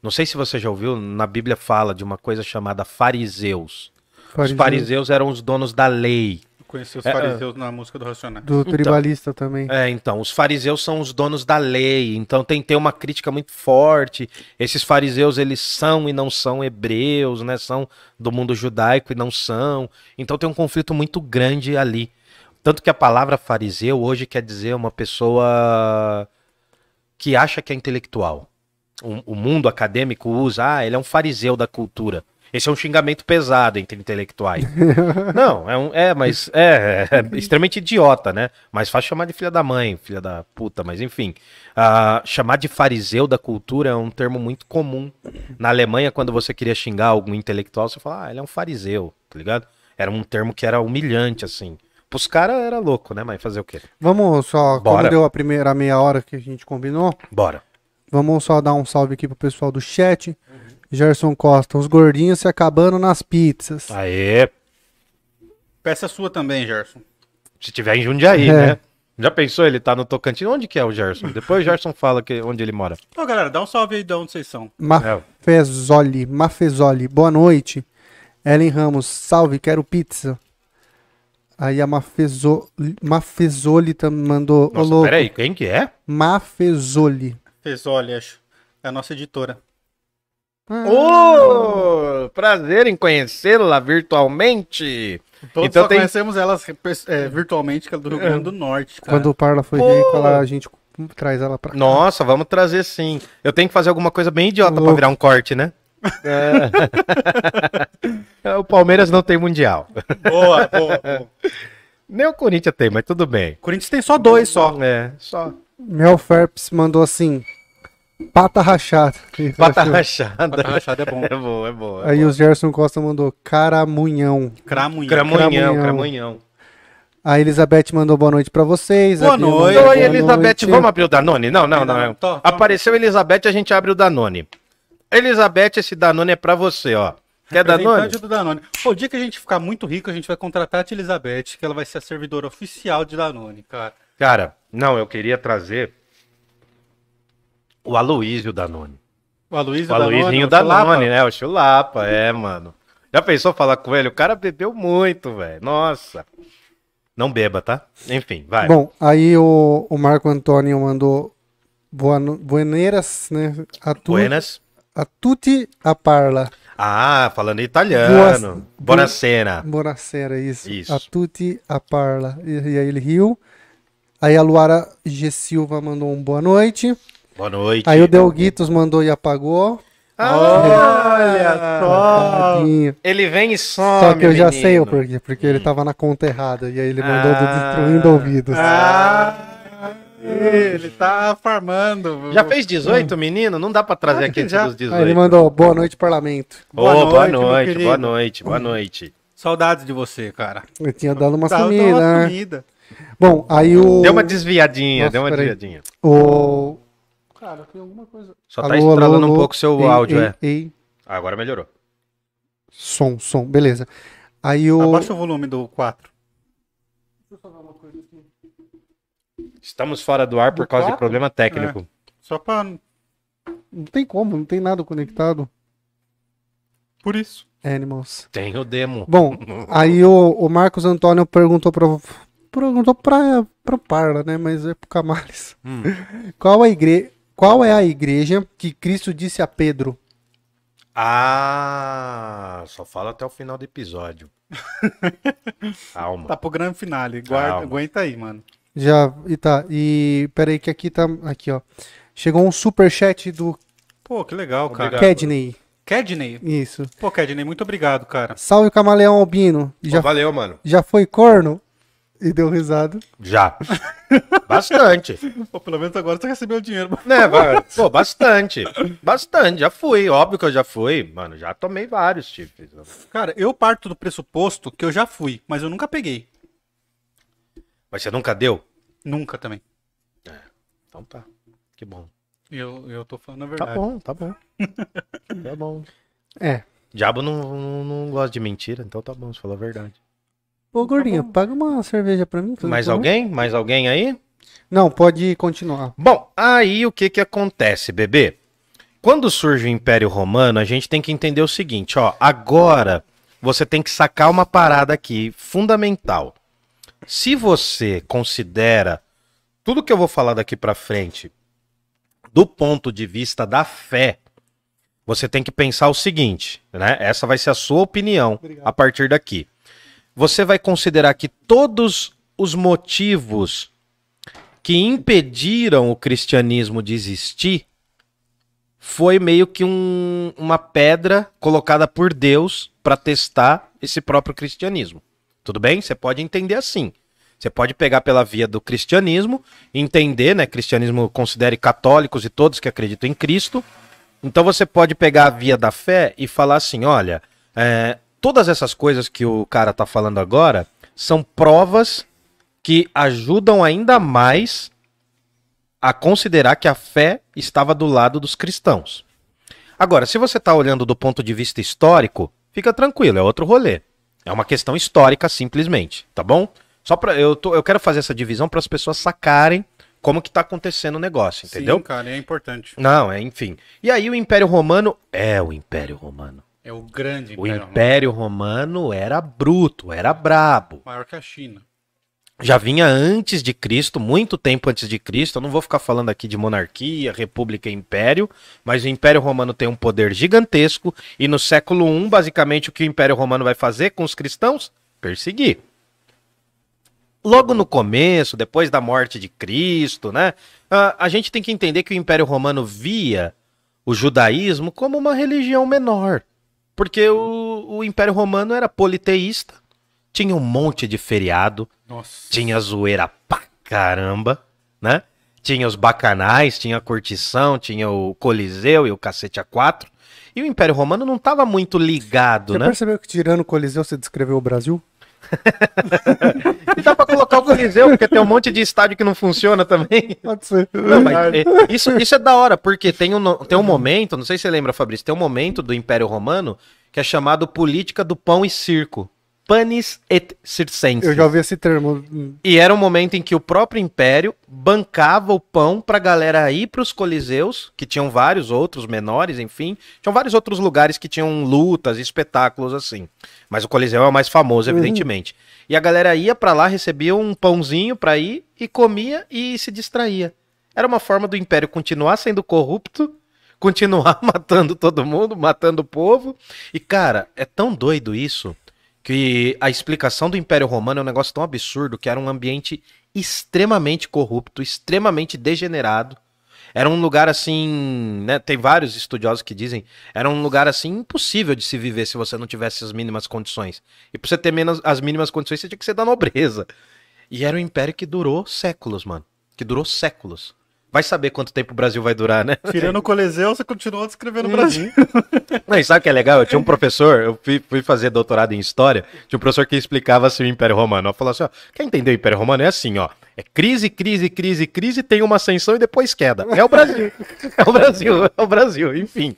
Não sei se você já ouviu, na Bíblia fala de uma coisa chamada fariseus. Os fariseus eram os donos da lei. Eu conheci os É, fariseus na música do Racionais. Do tribalista também. É, então, os fariseus são os donos da lei, então tem que ter uma crítica muito forte. Esses fariseus, eles são e não são hebreus, né? São do mundo judaico e não são. Então tem um conflito muito grande ali. Tanto que a palavra fariseu hoje quer dizer uma pessoa que acha que é intelectual. O, o mundo acadêmico usa, ah, ele é um fariseu da cultura. Esse é um xingamento pesado entre intelectuais. Não, é, um, é mas é, é extremamente idiota, né? Mas faz chamar de filha da mãe, filha da puta, mas enfim. Ah, chamar de fariseu da cultura é um termo muito comum. Na Alemanha, quando você queria xingar algum intelectual, você fala, ah, ele é um fariseu, tá ligado? Era um termo que era humilhante, assim. Pros caras era louco, né? Mas fazer o quê? Vamos só, como Bora. deu a primeira meia hora que a gente combinou, Bora. vamos só dar um salve aqui pro pessoal do chat. Gerson Costa, os gordinhos se acabando nas pizzas. Aê. Peça sua também, Gerson. Se tiver em Jundiaí, É. né? Já pensou ele tá no Tocantins? Onde que é o Gerson? Depois o Gerson fala que, onde ele mora. Ô, galera, dá um salve aí de onde vocês são. Mafezoli, Mafezoli, boa noite. Ellen Ramos, salve, quero pizza. Aí a Mafezo, Mafezoli também mandou. Nossa, peraí, quem que é? Mafezoli. Fez, olha, acho. É a nossa editora. Ah, Ô, prazer em conhecê-la virtualmente. Todos Então só tem- conhecemos elas é, virtualmente, que é do Rio Grande do Norte. Cara. Quando o Parla foi rico, ela- a gente traz ela pra cá. Nossa, vamos trazer sim. Eu tenho que fazer alguma coisa bem idiota pra Louco. virar um corte, né? É. o Palmeiras não tem mundial. Boa, boa, boa. Nem o Corinthians tem, mas tudo bem. Corinthians tem só dois só. É, só. Mel Phelps mandou assim: pata rachada. Pata rachada. Pata rachada é bom. É boa, é boa. Aí o Gerson Costa mandou caramunhão. Cramunhão. Cramunhão, Cramunhão. cramunhão. A Elizabeth mandou boa noite pra vocês. Boa noite. mandou Oi, boa Elizabeth, noite. vamos abrir o Danone? Não, não, não. Não, tô- tô- Apareceu Elizabeth, a gente abre o Danone. Elizabeth, esse Danone é pra você, ó. Quer Danone? Do Danone. Pô, o dia que a gente ficar muito rico, a gente vai contratar a Tia Elizabeth, que ela vai ser a servidora oficial de Danone, cara. Cara, não, eu queria trazer o Aloysio Danone. O Aloysio O Aloysinho o Chulapa. Danone, né? O Chulapa, é, mano. Já pensou falar com ele? O cara bebeu muito, velho. Nossa. Não beba, tá? Enfim, vai. Bom, aí o, o Marco Antônio mandou boa né? A, tu, Buenas. a tutti a parla. Ah, falando italiano. Buonasera. Buonasera, isso. Isso. A tutti a parla. E, e aí ele riu. Aí a Luara G. Silva mandou um boa noite. Boa noite. Aí o Delguitos mandou e apagou. Olha só! Tadinho. Ele vem e some, Só que eu já sei o menino. porquê, porque ele tava na conta errada. E aí ele mandou do Ah. destruindo ouvidos. Ah, ele tá farmando. Já fez 18, menino? Não dá pra trazer aqui já. dos 18. Aí ele mandou boa noite, parlamento. Boa boa noite, boa noite, boa noite. Saudades de você, cara. Eu tinha dado uma sumida, uma né? sumida. Bom, aí o. Deu uma desviadinha, Nossa, deu uma peraí. desviadinha. O. Cara, tem alguma coisa. Só tá estralando um pouco o seu ei, áudio, ei, é. ei. Ah, Agora melhorou. Som, som, beleza. Aí o. Abaixa o volume do 4. Estamos fora do ar por Do causa de quatro? problema técnico. Só pra. Não tem como, não tem nada conectado. Por isso. Animals. Tem o demo. Bom, aí o, o Marcos Antônio perguntou pra. Perguntou pra, pra Parla, né? Mas é pro Camales. Hum. Qual, a igre... Qual é a igreja que Cristo disse a Pedro? Ah, só fala até o final do episódio. Calma. Tá pro grande finale. Guarda, Calma. aguenta aí, mano. Já. E tá. E. Peraí, que aqui tá. Aqui, ó. Chegou um superchat do Pô, que legal, cara. Kedney. Kedney. Isso. Pô, Kedney, muito obrigado, cara. Salve Camaleão Albino. Pô, Já, valeu, mano. já foi corno? E deu risada. Já. Bastante. Pô, pelo menos agora você recebeu o dinheiro. Né, vai- pô, bastante. Bastante. Já fui. Óbvio que eu já fui. Mano, já tomei vários chifres. Cara, eu parto do pressuposto que eu já fui, mas eu nunca peguei. Mas você nunca deu? Nunca também. Então tá. Que bom. Eu, eu tô falando a Tá verdade. bom, tá bom. tá bom. É. Diabo não, não, não gosta de mentira, então tá bom, você falou a verdade. Ô, gordinha, paga uma cerveja pra mim. Mais alguém? Mais alguém aí? Não, pode continuar. Bom, aí o que que acontece, bebê? Quando surge o Império Romano, a gente tem que entender o seguinte, ó, agora você tem que sacar uma parada aqui fundamental. Se você considera tudo que eu vou falar daqui pra frente do ponto de vista da fé, você tem que pensar o seguinte, né? Essa vai ser a sua opinião Obrigado. a partir daqui. Você vai considerar que todos os motivos que impediram o cristianismo de existir foi meio que um- uma pedra colocada por Deus para testar esse próprio cristianismo. Tudo bem? Você pode entender assim. Você pode pegar pela via do cristianismo, entender, né? Cristianismo considere católicos e todos que acreditam em Cristo. Então você pode pegar a via da fé e falar assim: olha, é, todas essas coisas que o cara tá falando agora são provas que ajudam ainda mais a considerar que a fé estava do lado dos cristãos. Agora, se você está olhando do ponto de vista histórico, fica tranquilo, é outro rolê. É uma questão histórica simplesmente, tá bom? Só para eu, tô- eu quero fazer essa divisão para as pessoas sacarem como que tá acontecendo o negócio, entendeu? Sim, cara, é importante. Não, é, enfim. E aí o Império Romano é o Império Romano. É o grande O império. Império Romano era bruto, era brabo. Maior que a China. Já vinha antes de Cristo, muito tempo antes de Cristo. Eu não vou ficar falando aqui de monarquia, república e império, mas o Império Romano tem um poder gigantesco e no século I, basicamente, o que o Império Romano vai fazer com os cristãos? Perseguir. Logo no começo, depois da morte de Cristo, né? A, gente tem que entender que o Império Romano via o judaísmo como uma religião menor. Porque o, o Império Romano era politeísta, tinha um monte de feriado, Nossa. tinha zoeira pra caramba, né? Tinha os bacanais, tinha a curtição, tinha o Coliseu e o cacete A4. E o Império Romano não tava muito ligado, Você né? percebeu que tirando o Coliseu você descreveu o Brasil? E dá pra colocar o Coliseu, porque tem um monte de estádio que não funciona também. Pode ser. Não, mas é, isso, isso é da hora, porque tem um, tem um momento, não sei se você lembra, Fabrício, tem um momento do Império Romano que é chamado Política do Pão e Circo. Panis et circenses. Eu já ouvi esse termo. E era um momento em que o próprio Império bancava o pão pra galera ir pros coliseus, que tinham vários outros menores, enfim. Tinham vários outros lugares que tinham lutas, espetáculos assim. Mas o Coliseu é o mais famoso, Uhum. evidentemente. E a galera ia pra lá, recebia um pãozinho pra ir e comia e se distraía. Era uma forma do Império continuar sendo corrupto, continuar matando todo mundo, matando o povo. E cara, é tão doido isso que a explicação do Império Romano é um negócio tão absurdo que era um ambiente extremamente corrupto, extremamente degenerado. Era um lugar assim, né? Tem vários estudiosos que dizem, era um lugar assim impossível de se viver se você não tivesse as mínimas condições. E pra você ter menos, as mínimas condições, você tinha que ser da nobreza. E era um império que durou séculos, mano. Que durou séculos. Vai saber quanto tempo o Brasil vai durar, né? Tirando o Coliseu, você continuou descrevendo Uhum. o Brasil. Não, e sabe o que é legal? Eu tinha um professor, eu fui, fui fazer doutorado em história, tinha um professor que explicava assim o Império Romano. Eu falava assim, ó, quer entender o Império Romano? É assim, ó. É crise, crise, crise, crise, tem uma ascensão e depois queda. É o Brasil. É o Brasil, é o Brasil, enfim.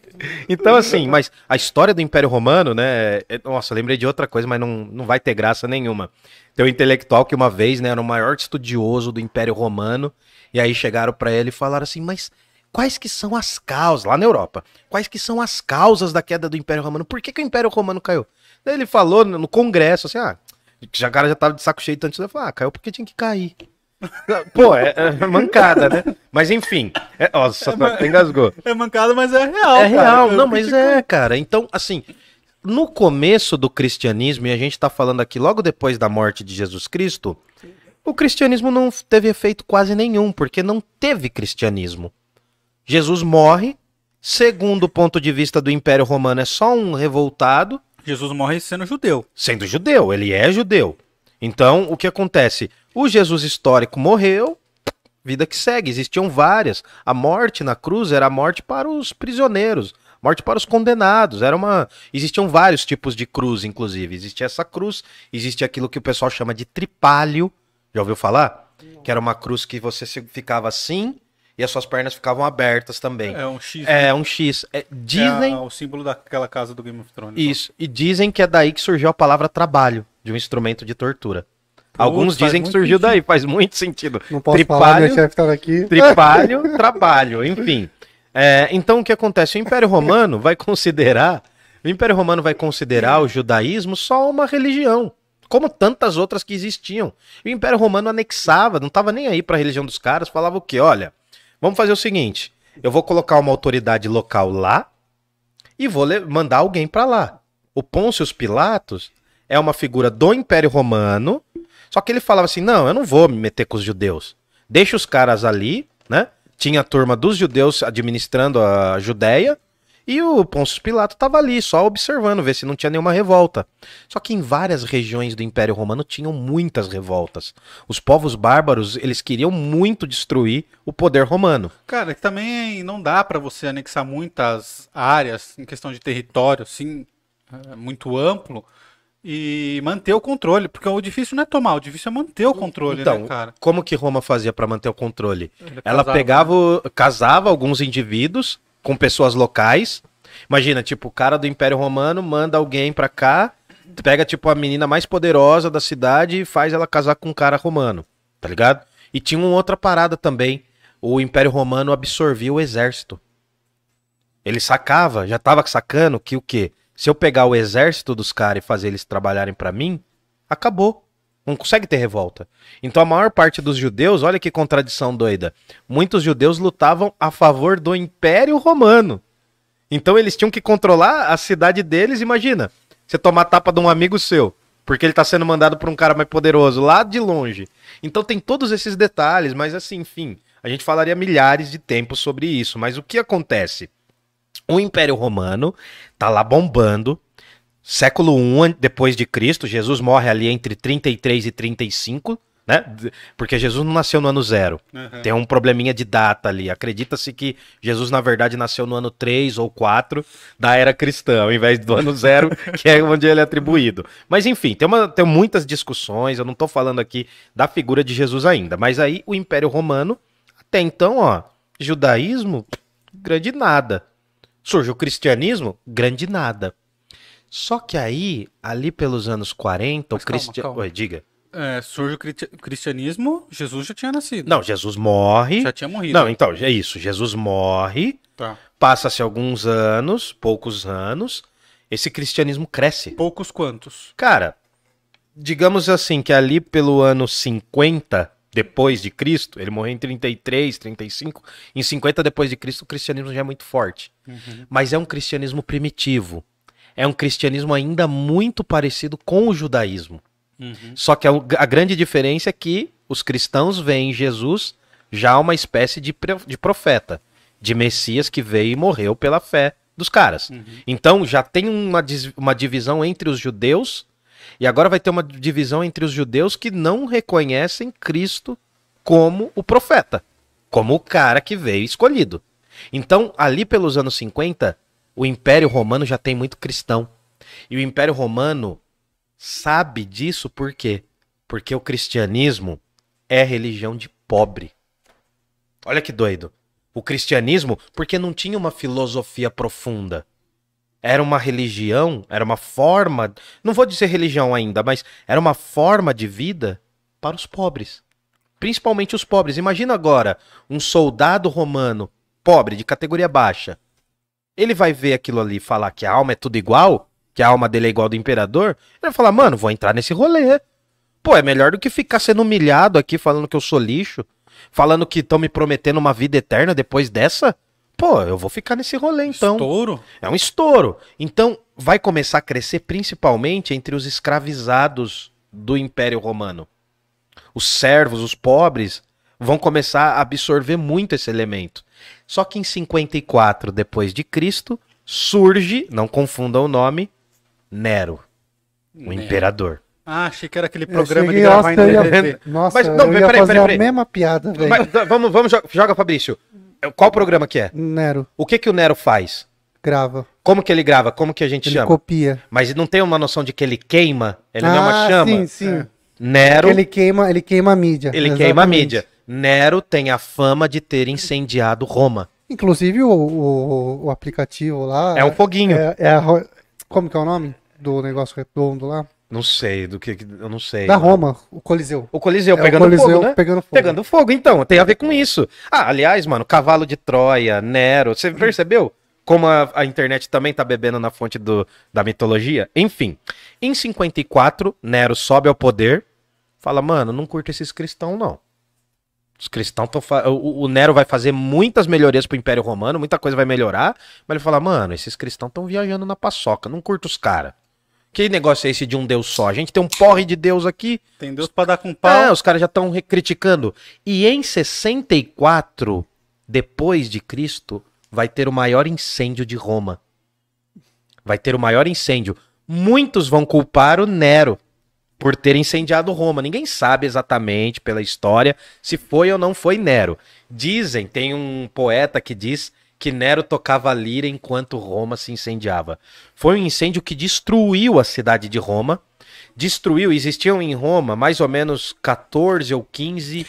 Então, assim, mas a história do Império Romano, né? é- nossa, lembrei de outra coisa, mas não, não vai ter graça nenhuma. Tem um intelectual que uma vez, né, era o maior estudioso do Império Romano, e aí chegaram pra ele e falaram assim, mas quais que são as causas, lá na Europa, quais que são as causas da queda do Império Romano? Por que, que o Império Romano caiu? Daí ele falou no congresso, assim, ah, já cara já tava de saco cheio tanto, ele falou, ah, caiu porque tinha que cair. Pô, é, é mancada, né? Mas enfim, é, ó, só até engasgou. É mancada, mas é real. É cara. real, Eu não, mas critico- é, cara. Então, assim, no começo do cristianismo, e a gente tá falando aqui logo depois da morte de Jesus Cristo, o cristianismo não teve efeito quase nenhum, porque não teve cristianismo. Jesus morre, segundo o ponto de vista do Império Romano, é só um revoltado, Jesus morre sendo judeu. sendo judeu, ele é judeu. Então, o que acontece? O Jesus histórico morreu, vida que segue, existiam várias. A morte na cruz era a morte para os prisioneiros, morte para os condenados. Era uma, existiam vários tipos de cruz, inclusive. Existia essa cruz, existe aquilo que o pessoal chama de tripalho. Já ouviu falar? Que era uma cruz que você ficava assim e as suas pernas ficavam abertas também. É um X. É um X. É, dizem É o símbolo daquela casa do Game of Thrones. isso. E dizem que é daí que surgiu a palavra trabalho, de um instrumento de tortura. Alguns faz dizem que surgiu sentido. daí, faz muito sentido. Não posso falar, meu chefe tá aqui. tripalho, trabalho, enfim. É, então o que acontece? O Império Romano vai considerar, o Império Romano vai considerar o judaísmo só uma religião, como tantas outras que existiam. E o Império Romano anexava, não estava nem aí para a religião dos caras, falava o quê? Olha, vamos fazer o seguinte, eu vou colocar uma autoridade local lá e vou mandar alguém para lá. O Pôncio Pilatos é uma figura do Império Romano, só que ele falava assim: não, eu não vou me meter com os judeus. Deixa os caras ali, né? Tinha a turma dos judeus administrando a Judéia. E o Pôncio Pilato estava ali, só observando, ver se não tinha nenhuma revolta. Só que em várias regiões do Império Romano tinham muitas revoltas. Os povos bárbaros, eles queriam muito destruir o poder romano. Cara, que também não dá pra você anexar muitas áreas em questão de território, assim, é, muito amplo, e manter o controle. Porque o difícil não é tomar, o difícil é manter o controle, Então, né, cara? como que Roma fazia para manter o controle? Ele Ela casava, pegava, o- casava alguns indivíduos com pessoas locais. Imagina, tipo, o cara do Império Romano manda alguém pra cá, pega, tipo, a menina mais poderosa da cidade e faz ela casar com um cara romano, tá ligado? E tinha uma outra parada também. O Império Romano absorvia o exército. Ele sacava, já tava sacando que o quê? Se eu pegar o exército dos caras e fazer eles trabalharem pra mim, acabou. Não consegue ter revolta. Então a maior parte dos judeus, olha que contradição doida. Muitos judeus lutavam a favor do Império Romano. Então eles tinham que controlar a cidade deles, imagina. Você tomar tapa de um amigo seu, porque ele tá sendo mandado por um cara mais poderoso lá de longe. Então tem todos esses detalhes, mas assim, enfim, a gente falaria milhares de tempos sobre isso, mas o que acontece? O Império Romano tá lá bombando, século I depois de Cristo, Jesus morre ali entre 33 e 35, né? Porque Jesus não nasceu no ano zero. Uhum. Tem um probleminha de data ali. Acredita-se que Jesus, na verdade, nasceu no ano 3 ou 4 da era cristã, ao invés do ano zero, que é onde ele é atribuído. Mas enfim, tem, uma, tem muitas discussões. Eu não tô falando aqui da figura de Jesus ainda. Mas aí o Império Romano, até então, ó, judaísmo, grande nada. Surge o cristianismo, grande nada. Só que aí, ali pelos anos 40, Mas o cristianismo. calma. Diga. É, surge o cristianismo, Jesus já tinha nascido. Não, Jesus morre. Já tinha morrido. Não, então, é isso. Jesus morre, Tá. passa-se alguns anos, poucos anos, esse cristianismo cresce. Poucos quantos? Cara, digamos assim que ali pelo ano 50 depois de Cristo, ele morreu em 33, 35, em 50 depois de Cristo o cristianismo já é muito forte. Mas é um cristianismo primitivo. É um cristianismo ainda muito parecido com o judaísmo. Uhum. Só que a, a grande diferença é que os cristãos veem Jesus já uma espécie de, de profeta, de Messias que veio e morreu pela fé dos caras. Então já tem uma, uma divisão entre os judeus, e agora vai ter uma divisão entre os judeus que não reconhecem Cristo como o profeta, como o cara que veio escolhido. Então, ali pelos anos 50, o Império Romano já tem muito cristão. E o Império Romano sabe disso por quê? Porque o cristianismo é religião de pobre. Olha que doido. O cristianismo, porque não tinha uma filosofia profunda. Era uma religião, era uma forma, não vou dizer religião ainda, mas era uma forma de vida para os pobres. Principalmente os pobres. Imagina agora um soldado romano, pobre, de categoria baixa. Ele vai ver aquilo ali e falar que a alma é tudo igual, que a alma dele é igual do imperador. Ele vai falar, mano, vou entrar nesse rolê. Pô, é melhor do que ficar sendo humilhado aqui, falando que eu sou lixo, falando que estão me prometendo uma vida eterna depois dessa. Pô, eu vou ficar nesse rolê então. Estouro? É um estouro. Então, vai começar a crescer principalmente entre os escravizados do Império Romano. Os servos, os pobres, vão começar a absorver muito esse elemento. Só que em 54 depois de Cristo surge, não confundam o nome, Nero, o Nero. imperador. Ah, achei que era aquele programa de gravar em ia-. Nossa, Mas, não, eu ia peraí, fazer peraí, peraí. a mesma piada, velho. Vamos, vamos, jo- joga, Fabrício. Qual programa que é? Nero, O que que o Nero faz? grava. Como que ele grava? Como que a gente Ele chama? copia. Mas não tem uma noção de que ele queima? Ele não é ah, uma chama? sim, sim. Nero, ele, Ele queima, ele queima a mídia. queima a exatamente. mídia. Nero tem a fama de ter incendiado Roma. Inclusive o, o, o aplicativo lá. É um foguinho. É, é a como que é o nome do negócio redondo lá? Não sei do que. Eu não sei. Da Roma, o Coliseu. O Coliseu É o pegando Coliseu fogo, né? pegando fogo. Pegando fogo, então. Tem a ver com isso. Ah, aliás, mano, cavalo de Troia, Nero. Você percebeu? Como a, a internet também tá bebendo na fonte do, da mitologia? Enfim. Em 54, Nero sobe ao poder. Fala, mano, não curto esses cristãos, não. Os cristãos estão. O, o Nero vai fazer muitas melhorias pro Império Romano, muita coisa vai melhorar. Mas ele fala, mano, esses cristãos estão viajando na paçoca, não curto os caras. Que negócio é esse de um Deus só? A gente tem um porre de Deus aqui. Tem Deus pra dar com É, pau. os caras já estão criticando. E em 64, depois de Cristo, vai ter o maior incêndio de Roma. Vai ter o maior incêndio. Muitos vão culpar o Nero por ter incendiado Roma. Ninguém sabe exatamente pela história se foi ou não foi Nero. Dizem, tem um poeta que diz que Nero tocava lira enquanto Roma se incendiava. Foi um incêndio que destruiu a cidade de Roma. Destruiu, existiam em Roma mais ou menos 14 ou 15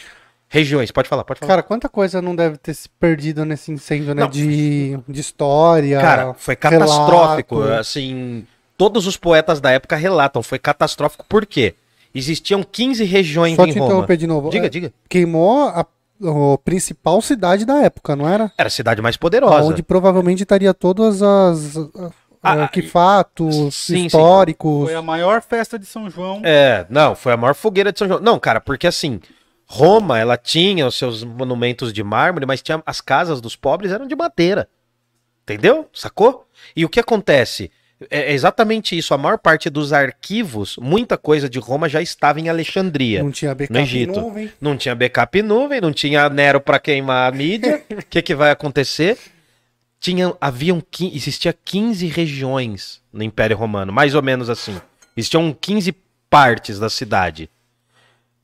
regiões. Pode falar, pode falar. Cara, quanta coisa não deve ter se perdido nesse incêndio, né? Não. De, de história. Cara, foi catastrófico. relato. Assim, todos os poetas da época relatam. Foi catastrófico por quê? Existiam 15 regiões Só em te Roma. interromper de novo. Diga, É, diga. Queimou a, a principal cidade da época, não era? Era a cidade mais poderosa. Onde provavelmente estaria todas as ah, Ah, arquifatos sim, sim. históricos. Foi a maior festa de São João. É, não, foi a maior fogueira de São João. Não, cara, porque assim, Roma, ela tinha os seus monumentos de mármore, mas tinha as casas dos pobres eram de madeira. Entendeu? Sacou? E o que acontece? É exatamente isso. A maior parte dos arquivos, muita coisa de Roma já estava em Alexandria. Não tinha backup no Egito. nuvem. Não tinha backup nuvem, não tinha Nero para queimar a mídia. O que, que vai acontecer? Tinha, haviam, existia 15 regiões no Império Romano, mais ou menos assim. Existiam 15 partes da cidade.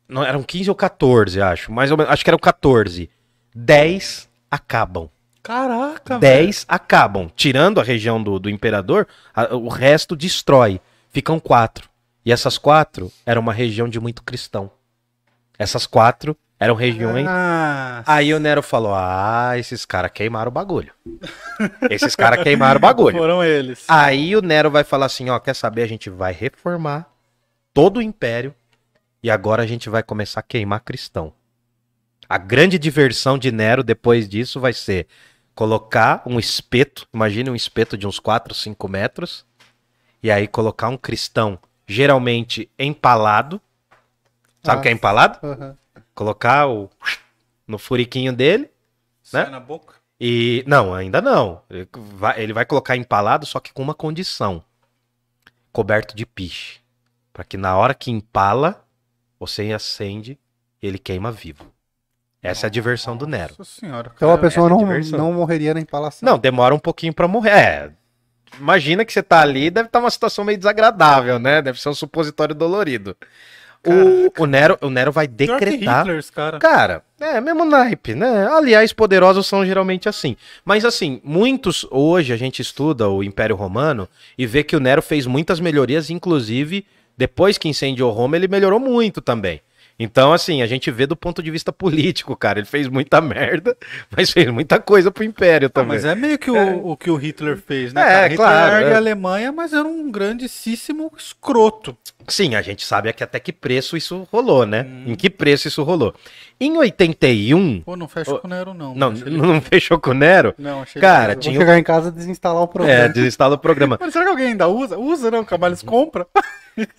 Não, eram 15 ou 14, acho. Mais ou menos, acho que eram 14. 10 acabam. Caraca, velho. 10 acabam. Tirando a região do, do imperador, a- o resto destrói. Ficam quatro. E essas quatro eram uma região de muito cristão. Essas quatro eram regiões. Ah, Aí o Nero falou: Ah, esses caras queimaram o bagulho. esses caras queimaram o bagulho. foram eles. Aí o Nero vai falar assim: Ó, quer saber? A gente vai reformar todo o império e agora a gente vai começar a queimar cristão. A grande diversão de Nero depois disso vai ser colocar um espeto, imagine um espeto de uns 4, 5 metros, e aí colocar um cristão, geralmente empalado. Sabe o que é Ah. empalado? Aham. Colocar o no furiquinho dele Sai né? na boca. e não, ainda não. Ele vai, ele vai colocar empalado, só que com uma condição: coberto de piche, Pra que na hora que empala, você acende, ele queima vivo. Essa é a diversão do Nero. Nossa senhora. Então a cara. pessoa essa é a não, diversão. não morreria na empalação. Não, demora um pouquinho pra morrer. É. Imagina que você tá ali, deve estar uma situação meio desagradável, né? Deve ser um supositório dolorido. O, o, Nero, o Nero vai decretar. Hitler, esse cara. Cara, é mesmo naipe, né? Aliás, poderosos são geralmente assim. Mas assim, muitos. Hoje a gente estuda o Império Romano e vê que o Nero fez muitas melhorias, inclusive depois que incendiou Roma, ele melhorou muito também. Então, assim, a gente vê do ponto de vista político, cara. Ele fez muita merda, mas fez muita coisa pro Império Ah, também. mas é meio que o, o que o Hitler fez, né? É, cara? Hitler claro, ergue é. a Alemanha, mas era um grandíssimo escroto. Sim, a gente sabe que até que preço isso rolou, né? Hum. Em que preço isso rolou. Em 81. Pô, não fecha Ô, com o Nero, não. Não, não fechou com o Nero? Não, achei Cara, ele- Vou tinha- chegar em casa e desinstalar o É, programa. desinstala o programa. Mas será que alguém ainda usa? Usa, não, o Camales compra.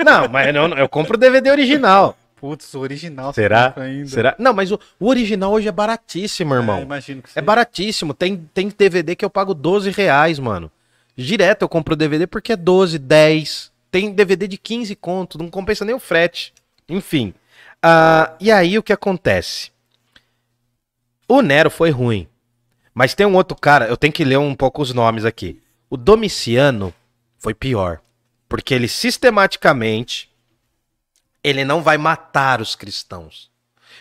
Não, mas não, eu compro o DVD original. Putz, o original. você Será? Será? Não, mas o, o original hoje é baratíssimo, É, irmão. imagino que É sim. baratíssimo. Tem, tem DVD que eu pago 12 reais, mano. Direto eu compro o DVD porque é 12, 10. Tem DVD de 15 conto, não compensa nem o frete. Enfim. Ah, e aí o que acontece? O Nero foi ruim. Mas tem um outro cara, eu tenho que ler um pouco os nomes aqui. O Domiciano foi pior. Porque ele sistematicamente ele não vai matar os cristãos.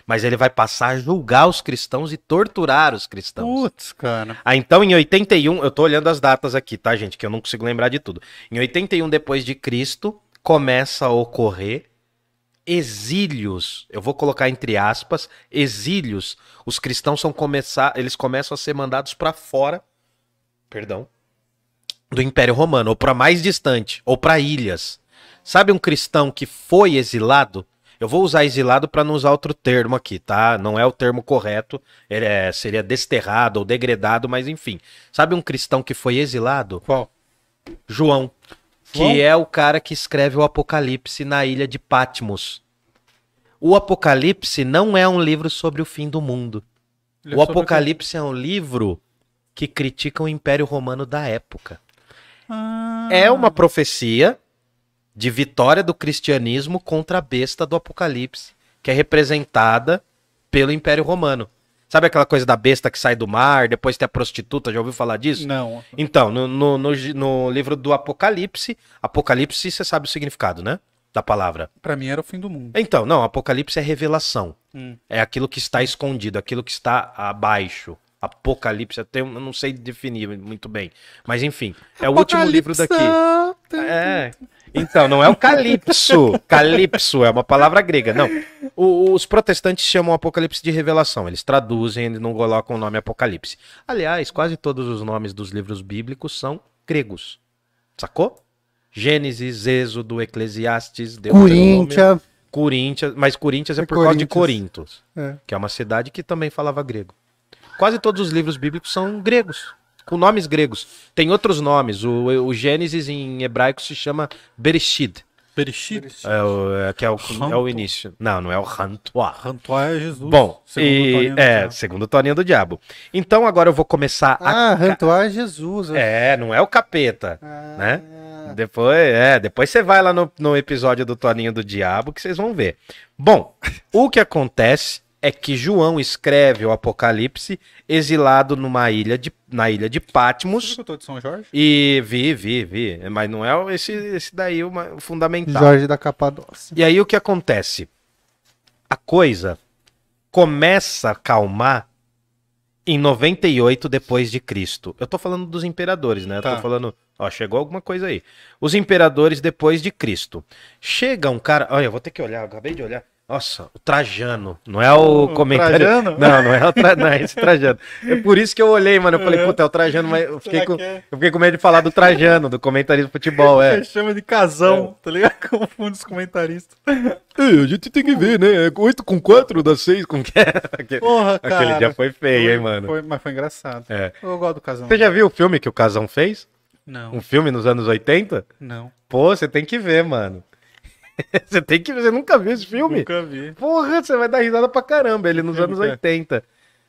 Mas ele vai passar a julgar os cristãos e torturar os cristãos. Putz, cara. Ah, então em 81, eu tô olhando as datas aqui, tá, gente? Que eu não consigo lembrar de tudo. Em 81 depois de Cristo, começa a ocorrer exílios. Eu vou colocar entre aspas, exílios. Os cristãos são começar, eles começam a ser mandados para fora, perdão, do Império Romano, ou para mais distante, ou para ilhas. Sabe um cristão que foi exilado? Eu vou usar exilado para não usar outro termo aqui, tá? Não é o termo correto. Ele é- seria desterrado ou degradado, mas enfim. Sabe um cristão que foi exilado? Qual? João, que João? é o cara que escreve o Apocalipse na ilha de Patmos. O Apocalipse não é um livro sobre o fim do mundo. Ele é o sobre Apocalipse é um livro que critica o Império Romano da época. Ah, É uma profecia de vitória do cristianismo contra a besta do Apocalipse, que é representada pelo Império Romano. Sabe aquela coisa da besta que sai do mar, depois tem a prostituta, já ouviu falar disso? Não. Então, no, no, no, no livro do Apocalipse, Apocalipse você sabe o significado, né? Da palavra. Pra mim era o fim do mundo. Então, não, Apocalipse é revelação. Hum. É aquilo que está escondido, aquilo que está abaixo. Apocalipse, eu, tenho- eu não sei definir muito bem. Mas enfim, é o último livro daqui. É. Então, não é o calipso. Calipso é uma palavra grega. Não. O- os protestantes chamam Apocalipse de revelação. Eles traduzem, eles não colocam o nome Apocalipse. Aliás, quase todos os nomes dos livros bíblicos são gregos. Sacou? Gênesis, Êxodo, Eclesiastes, Corinthians. Coríntias. Mas Coríntias é É por causa de. Corinto, É. que é uma cidade que também falava grego. Quase todos os livros bíblicos são gregos, com nomes gregos. Tem outros nomes. O, o Gênesis em hebraico se chama Bereshit, Bereshit. é o, é, que é o, é o início. Não, não é o Rantoa. Rantoá é Jesus. Bom, segundo o e, Toninho do é, segundo o Toninho do Diabo. Então agora eu vou começar a. Ah, Rantoá é Jesus. É, não é o capeta, Ah, né? Depois, é, depois você vai lá no, no episódio do Toninho do Diabo que vocês vão ver. Bom, o que acontece é que João escreve o Apocalipse exilado numa ilha de, na ilha de Você Patmos. escutou de São Jorge? E vi, vi, vi. Mas não é esse, esse daí o fundamental. Jorge da Capadócia. E aí o que acontece? A coisa começa a calmar em 98 depois de Cristo. Eu tô falando dos imperadores, né? Eu Tá. tô falando, ó, chegou alguma coisa aí. Os imperadores depois de Cristo. Chega um cara, olha, eu vou ter que olhar, eu acabei de olhar. Nossa, o Trajano, não é o, O comentário. Trajano? Não, não é o tra... não é esse Trajano. É por isso que eu olhei, mano. Eu falei, É. puta, é o Trajano, mas eu fiquei, Será com... é? eu fiquei com medo de falar do Trajano, do comentarista de futebol, é. Você chama de casão, tá ligado? Confunde os comentaristas. a gente tem que ver, né? 8 com 4 dá 6 com que Porra, cara. Aquele dia foi feio, hein, Foi- mano? foi- mas foi engraçado. É. Eu gosto do casão. Você já viu o filme que o Casão fez? Não, Um filme nos anos 80? não. Pô, você tem que ver, mano. você tem que ver, você nunca viu esse filme? Nunca vi. Porra, você vai dar risada pra caramba, ele nos anos que é? 80.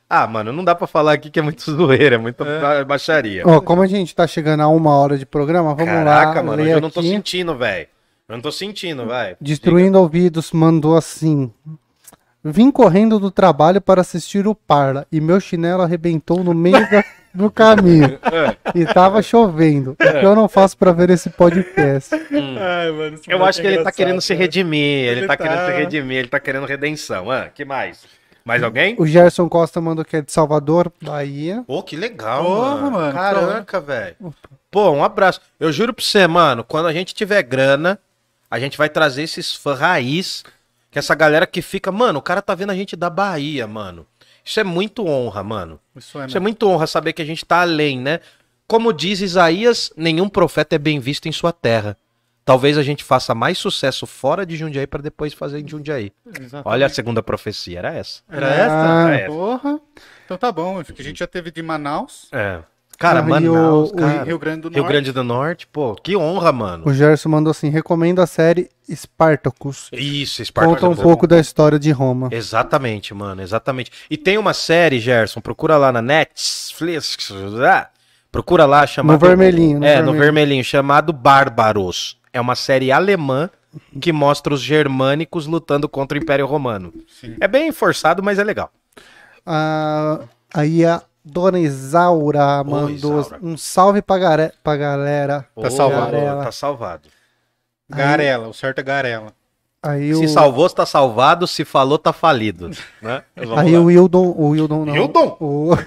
Ah, mano, não dá pra falar aqui que é muito zoeira, é muita É. baixaria. Ó, como a gente tá chegando a uma hora de programa, vamos Caraca, lá. mano, ler hoje eu não tô aqui. sentindo, velho. Eu não tô sentindo, vai. Destruindo ouvidos mandou assim. Vim correndo do trabalho para assistir o Parla e meu chinelo arrebentou no meio da- do caminho. E tava chovendo. O que eu não faço para ver esse podcast? Ai, mano, Eu acho que é ele tá querendo se cara. redimir, ele, Ele tá, querendo tá. se redimir, ele tá querendo redenção. Ah, que mais? Mais alguém? O Gerson Costa mandou que é de Salvador, Bahia. Pô, que legal, Porra, mano. mano, Caraca, velho. Pô, um abraço. Eu juro pra você, mano, quando a gente tiver grana, a gente vai trazer esses fãs raiz, que essa galera que fica, mano, o cara tá vendo a gente da Bahia, mano. Isso é muito honra, mano. Isso é, Isso é muito honra saber que a gente tá além, né? Como diz Isaías, nenhum profeta é bem visto em sua terra. Talvez a gente faça mais sucesso fora de Jundiaí para depois fazer em Jundiaí. Exatamente. Olha a segunda profecia, era essa. Era Ah, essa? Era essa. Porra. Então tá bom, a gente já teve de Manaus, É. Cara, Ah, Manaus, o- cara. Rio Grande do Norte. Rio Grande do Norte, pô, que honra, mano. O Gerson mandou assim: recomendo a série Spartacus. Isso, Esparta. Conta um pouco da história de Roma. Exatamente, mano, exatamente. E tem uma série, Gerson, procura lá na Netflix. ah, procura lá, chamado. No vermelhinho, no é, no vermelhinho. vermelhinho, chamado Bárbaros. É uma série alemã que mostra os germânicos lutando contra o Império Romano. Sim. É bem forçado, mas é legal. Ah, aí a Dona Isaura mandou Isaura. um salve pra, gare- pra galera. Tá salvado. Garela. Tá salvado. Garela, o certo é Garela. Aí Se o, salvou, tá salvado. Se falou, tá falido. Né? Aí lá. o Wildon, o Wildon não. Wildon? O,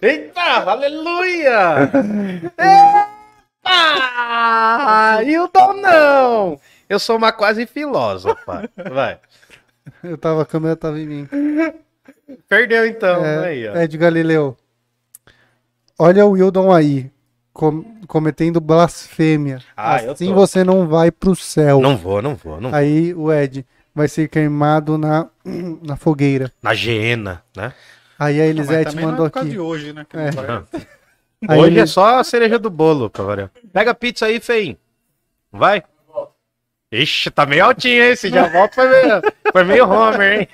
Eita, aleluia! Eita! Hilton não! Eu sou uma quase filósofa. Vai. eu tava, a câmera tava em mim. Perdeu então. É, aí, ó. é de Galileu. Olha o Wildon aí, com- cometendo blasfêmia. Ah, eu assim você não vai pro céu. Não vou, não vou. Não... Aí o Ed vai ser queimado na, na fogueira. Na Gena, né? Aí a mas Elisete também não é mandou aqui. de hoje, né? que É. não vai- Aí Hoje ele- é só a cereja do bolo, pra variar. Pega a pizza aí, Feim. Vai. Ixi, tá meio altinho esse. Já volta, foi meio, foi meio Homer, hein?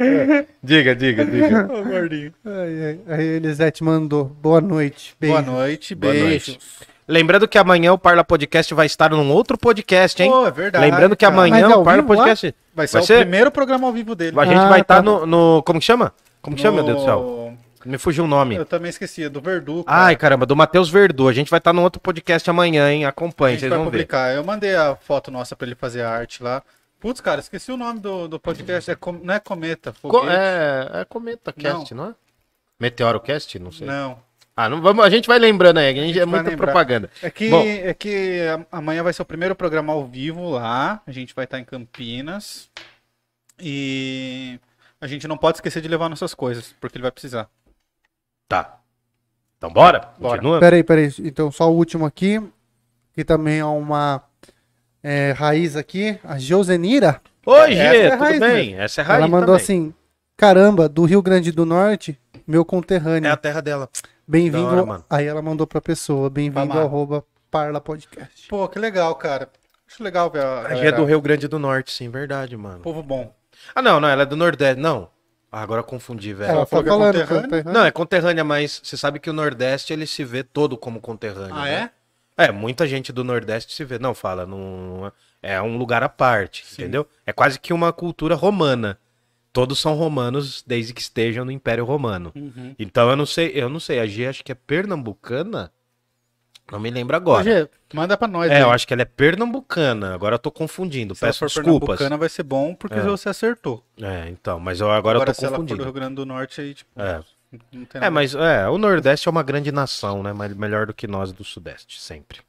diga, diga, diga. Ô, gordinho. Aí, aí a Elisete mandou. Boa noite. Beijo. Boa noite, Boa beijos. Lembrando que amanhã o Parla Podcast vai estar num outro podcast, hein? Pô, é verdade. Lembrando que cara. amanhã é o Parla? Podcast. Vai ser vai o ser? primeiro programa ao vivo dele. A gente Ah, vai estar tá. no, no- Como que chama? Como que chama, meu Deus do céu? No- Me fugiu o nome. Eu também esqueci, é do Verdu. cara. Ai, caramba, do Matheus Verdu. A gente vai estar num outro podcast amanhã, hein? a Acompanhe, gente vocês vai vão ver. publicar. Eu mandei a foto nossa pra ele fazer a arte lá. Putz, cara, esqueci o nome do, do podcast. É com- não é Cometa, Co- é, é Cometa Cast, não, é? Meteoro Cast? Não sei. Não. Ah, não vamos, a gente vai lembrando aí, a gente, gente é muita lembrar. propaganda. É que, Bom. é que a- amanhã vai ser o primeiro programa ao vivo lá. A gente vai estar em Campinas. E a gente não pode esquecer de levar nossas coisas, porque ele vai precisar. Tá. Então bora? Bora. Continua? Peraí, peraí. Então, só o último aqui. Que também é uma é, raiz aqui. A Josenira. Oi, Gê, é tudo raiz bem? Essa é raiz ela mandou também. assim: Caramba, do Rio Grande do Norte, meu É conterrâneo. a terra dela. Bem-vindo. Aí ela mandou pra pessoa: Bem-vindo arroba Parla Podcast. Pô, que legal, cara. Acho legal ver a. A Gê é do Rio Grande do Norte, sim, verdade, mano. Povo bom. Ah, não, não, ela é do Nordeste. Não. Ah, agora eu confundi, velho. Ela tá falou é falando. conterrâneo? conterrâneo. Não, é conterrânea, mas você sabe que o Nordeste ele se vê todo como conterrâneo. Ah, né? é? É, muita gente do Nordeste se vê. Não, fala, não, é um lugar à parte, Sim. entendeu? É quase que uma cultura romana. Todos são romanos desde que estejam no Império Romano. Uhum. Então eu não sei, eu não sei, a G acho que é pernambucana. Não me lembro agora. Gê, manda pra nós. é, aí. eu acho que ela é pernambucana. Agora eu tô confundindo. Se ela Peço for desculpas. pernambucana vai ser bom, porque É. você acertou. É, então, mas eu agora, eu tô se ela for do confundindo. Rio Grande do Norte, aí, tipo, É. não tem É, nada. mas é, o Nordeste é uma grande nação, né? Mas melhor do que nós do Sudeste, sempre.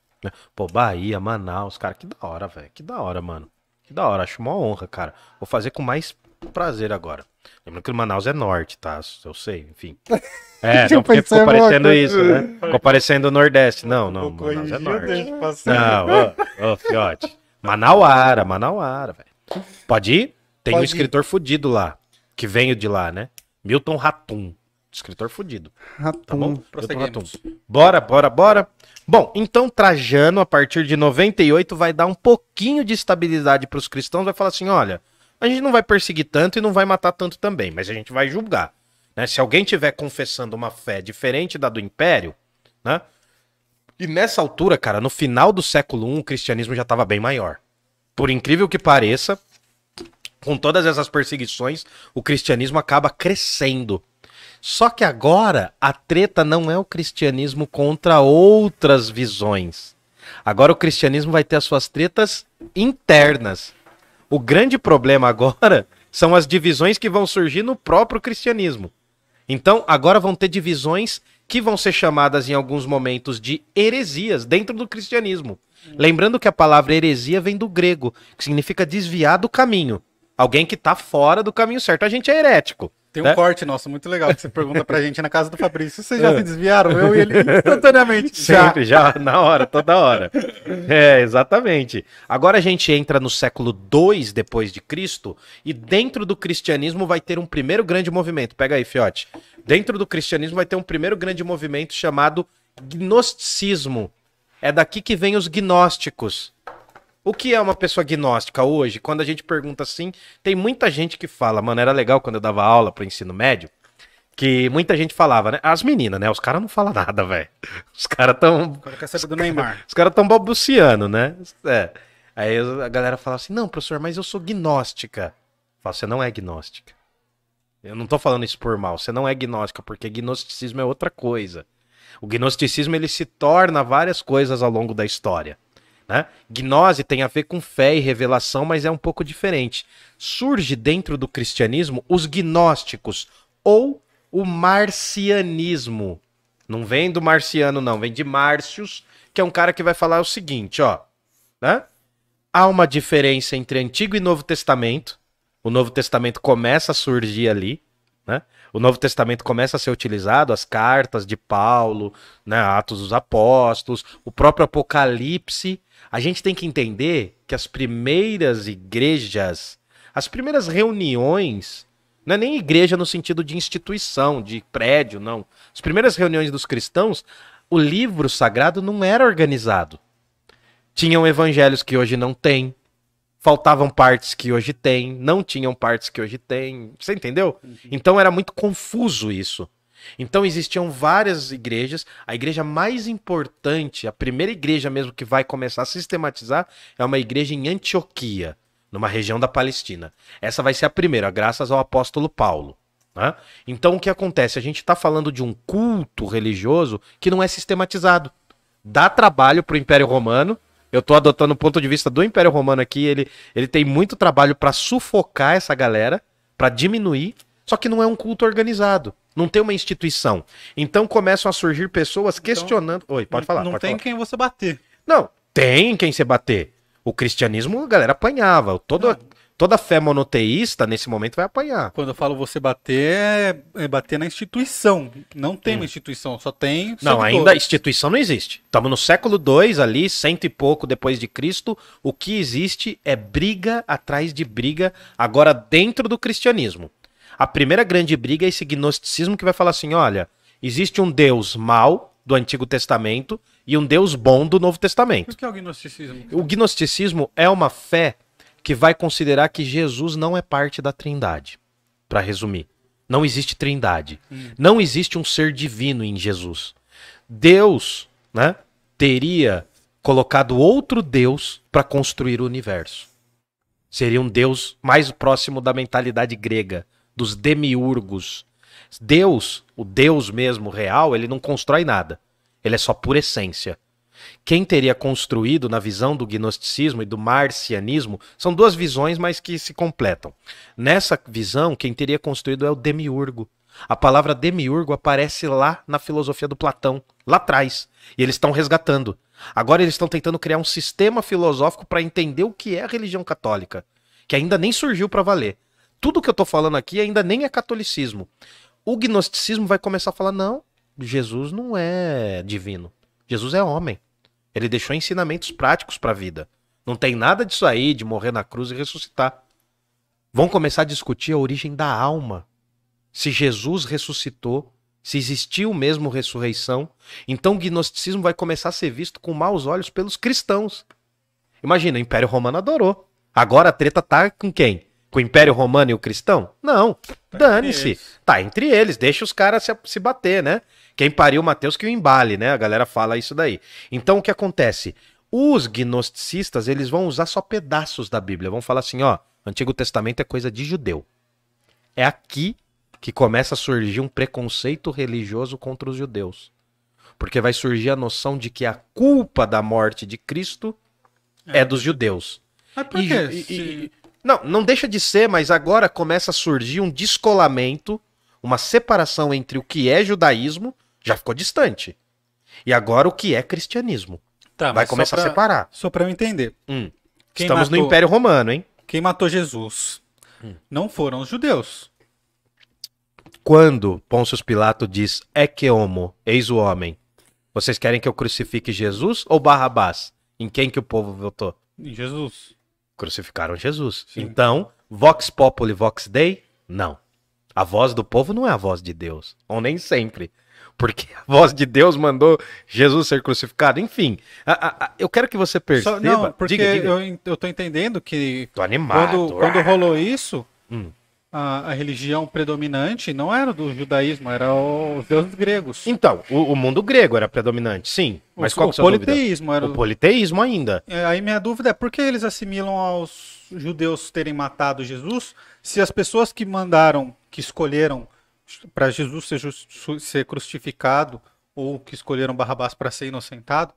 Pô, Bahia, Manaus, cara, que da hora, velho. Que da hora, mano. Que da hora, acho uma honra, cara. Vou fazer com mais prazer agora. Lembrando que o Manaus é norte, tá? Eu sei, enfim. É, não, porque ficou alguma parecendo isso, né? Ficou parecendo o Nordeste. Não, não, Manaus é norte. Não, ô, ô, fiote. Manauara, Manauara, velho. Pode ir? Tem um Pode ir. escritor fudido lá, que veio de lá, né? Milton Ratum. Escritor fudido. Ratum. Tá bom? Milton Ratum. Bora, bora, bora. Bom, então Trajano, a partir de 98, vai dar um pouquinho de estabilidade para os cristãos. Vai falar assim: olha, a gente não vai perseguir tanto e não vai matar tanto também, mas a gente vai julgar. Né? Se alguém tiver confessando uma fé diferente da do império, né? E nessa altura, cara, no final do século I, o cristianismo já estava bem maior. Por incrível que pareça, com todas essas perseguições, o cristianismo acaba crescendo. Só que agora a treta não é o cristianismo contra outras visões. Agora o cristianismo vai ter as suas tretas internas. O grande problema agora são as divisões que vão surgir no próprio cristianismo. Então, agora vão ter divisões que vão ser chamadas em alguns momentos de heresias dentro do cristianismo. Lembrando que a palavra heresia vem do grego, que significa desviar do caminho. Alguém que está fora do caminho certo. A gente é herético. Tem um né? corte nosso muito legal que você pergunta pra gente na casa do Fabrício. Vocês já se desviaram? Eu e ele instantaneamente. Sempre, já, na hora, toda hora. É, exatamente. Agora a gente entra no século II depois de Cristo e dentro do cristianismo vai ter um primeiro grande movimento. Pega aí, Fiote. Dentro do cristianismo vai ter um primeiro grande movimento chamado gnosticismo. É daqui que vem os gnósticos. O que é uma pessoa gnóstica hoje? Quando a gente pergunta assim, tem muita gente que fala, mano, era legal quando eu dava aula pro ensino médio, que muita gente falava, né? As meninas, né? Os caras não falam nada, velho. Os caras tão. Quer saber do Neymar. Os caras tão balbuciando, né? É. Aí a galera fala assim: não, professor, mas eu sou gnóstica. Você não é gnóstica. Eu não tô falando isso por mal, você não é gnóstica, porque gnosticismo é outra coisa. O gnosticismo ele se torna várias coisas ao longo da história. Né? Gnose tem a ver com fé e revelação, mas é um pouco diferente. Surge dentro do cristianismo os gnósticos ou o marcianismo. Não vem do marciano, não, vem de Márcios, que é um cara que vai falar o seguinte, ó. Né? Há uma diferença entre Antigo e Novo Testamento. O Novo Testamento começa a surgir ali, né? O Novo Testamento começa a ser utilizado, as cartas de Paulo, né, Atos dos Apóstolos, o próprio Apocalipse. A gente tem que entender que as primeiras igrejas, as primeiras reuniões, não é nem igreja no sentido de instituição, de prédio, não. As primeiras reuniões dos cristãos, o livro sagrado não era organizado. Tinham evangelhos que hoje não tem, faltavam partes que hoje tem, não tinham partes que hoje tem. Você entendeu? Então era muito confuso isso. Então existiam várias igrejas. A igreja mais importante, a primeira igreja mesmo que vai começar a sistematizar, é uma igreja em Antioquia, numa região da Palestina. Essa vai ser a primeira, graças ao apóstolo Paulo. né? Então o que acontece? A gente está falando de um culto religioso que não é sistematizado. Dá trabalho para o Império Romano. Eu tô adotando o ponto de vista do Império Romano aqui. Ele, ele tem muito trabalho para sufocar essa galera, para diminuir. Só que não é um culto organizado. Não tem uma instituição. Então começam a surgir pessoas questionando. Oi, pode falar. Não pode tem falar. quem você bater. Não, tem quem se bater. O cristianismo, a galera apanhava. Toda, toda fé monoteísta, nesse momento, vai apanhar. Quando eu falo você bater, é, é bater na instituição. Não tem uma instituição, só tem. Não, ainda a instituição não existe. Estamos no século II ali, cento e pouco depois de Cristo. O que existe é briga atrás de briga, agora dentro do cristianismo. A primeira grande briga é esse gnosticismo que vai falar assim: olha, existe um Deus mau do Antigo Testamento e um Deus bom do Novo Testamento. O que é o gnosticismo? O gnosticismo é uma fé que vai considerar que Jesus não é parte da Trindade. Para resumir, não existe Trindade. Não existe um ser divino em Jesus. Deus, né, teria colocado outro Deus para construir o universo. Seria um Deus mais próximo da mentalidade grega, dos demiurgos. Deus, o Deus mesmo real, ele não constrói nada. Ele é só por essência. Quem teria construído na visão do gnosticismo e do marcianismo são duas visões, mas que se completam. Nessa visão, quem teria construído é o demiurgo. A palavra demiurgo aparece lá na filosofia do Platão, lá atrás. E eles estão resgatando. Agora eles estão tentando criar um sistema filosófico para entender o que é a religião católica, que ainda nem surgiu para valer. Tudo que eu estou falando aqui ainda nem é catolicismo. O gnosticismo vai começar a falar: não, Jesus não é divino. Jesus é homem. Ele deixou ensinamentos práticos para a vida. Não tem nada disso aí de morrer na cruz e ressuscitar. Vão começar a discutir a origem da alma. Se Jesus ressuscitou, se existiu mesmo ressurreição, então o gnosticismo vai começar a ser visto com maus olhos pelos cristãos. Imagina, o Império Romano adorou. Agora a treta tá com quem? Com o Império Romano e o cristão? Não. Dane-se. eles. Tá entre eles, deixa os caras se, se bater, né? Quem pariu Mateus que o embale, né? A galera fala isso daí. Então o que acontece? Os gnosticistas, eles vão usar só pedaços da Bíblia. Vão falar assim, ó, Antigo Testamento é coisa de judeu. É aqui que começa a surgir um preconceito religioso contra os judeus. Porque vai surgir a noção de que a culpa da morte de Cristo é, dos judeus. Mas por quê? e- e- não, não deixa de ser, mas agora começa a surgir um descolamento, uma separação entre o que é judaísmo, já ficou distante. E agora o que é cristianismo. Tá, Vai começar só a pra- separar. Só pra eu entender. Hum. Estamos no matou- Império Romano, hein? Quem matou Jesus Hum. não foram os judeus. Quando Pôncio Pilato diz Ecce homo, eis o homem, vocês querem que eu crucifique Jesus ou Barrabás? Em quem que o povo votou? Em Jesus. Crucificaram Jesus. Sim. Então, Vox Populi, Vox Dei? Não. A voz do povo não é a voz de Deus. Ou nem sempre. Porque a voz de Deus mandou Jesus ser crucificado. Enfim, a- a- a- eu quero que você Só- perceba. não, porque diga, diga. Eu, eu tô entendendo que Tô animado. quando, quando rolou isso, Hum. A, a religião predominante não era do judaísmo, era os deuses gregos. Então, o, o mundo grego era predominante, sim. Mas o, qual o que é politeísmo era O politeísmo ainda. É, Aí minha dúvida é por que eles assimilam aos judeus terem matado Jesus se as pessoas que mandaram, que escolheram para Jesus ser, ser crucificado ou que escolheram Barrabás para ser inocentado?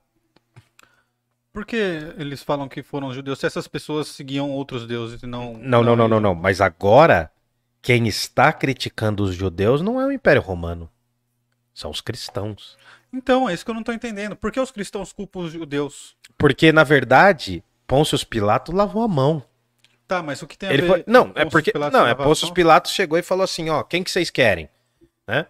Por que eles falam que foram judeus se essas pessoas seguiam outros deuses e não. Não, não, não, não, não. Mas agora, quem está criticando os judeus não é o Império Romano. São os cristãos. Então, é isso que eu não estou entendendo. Por que os cristãos culpam os judeus? Porque, na verdade, Pôncio Pilato lavou a mão. Tá, mas o que tem a Ele ver foi... Não, é porque. Pilatos Não, é a Pôncio mão? Pilatos chegou e falou assim: ó, quem que vocês querem? Né?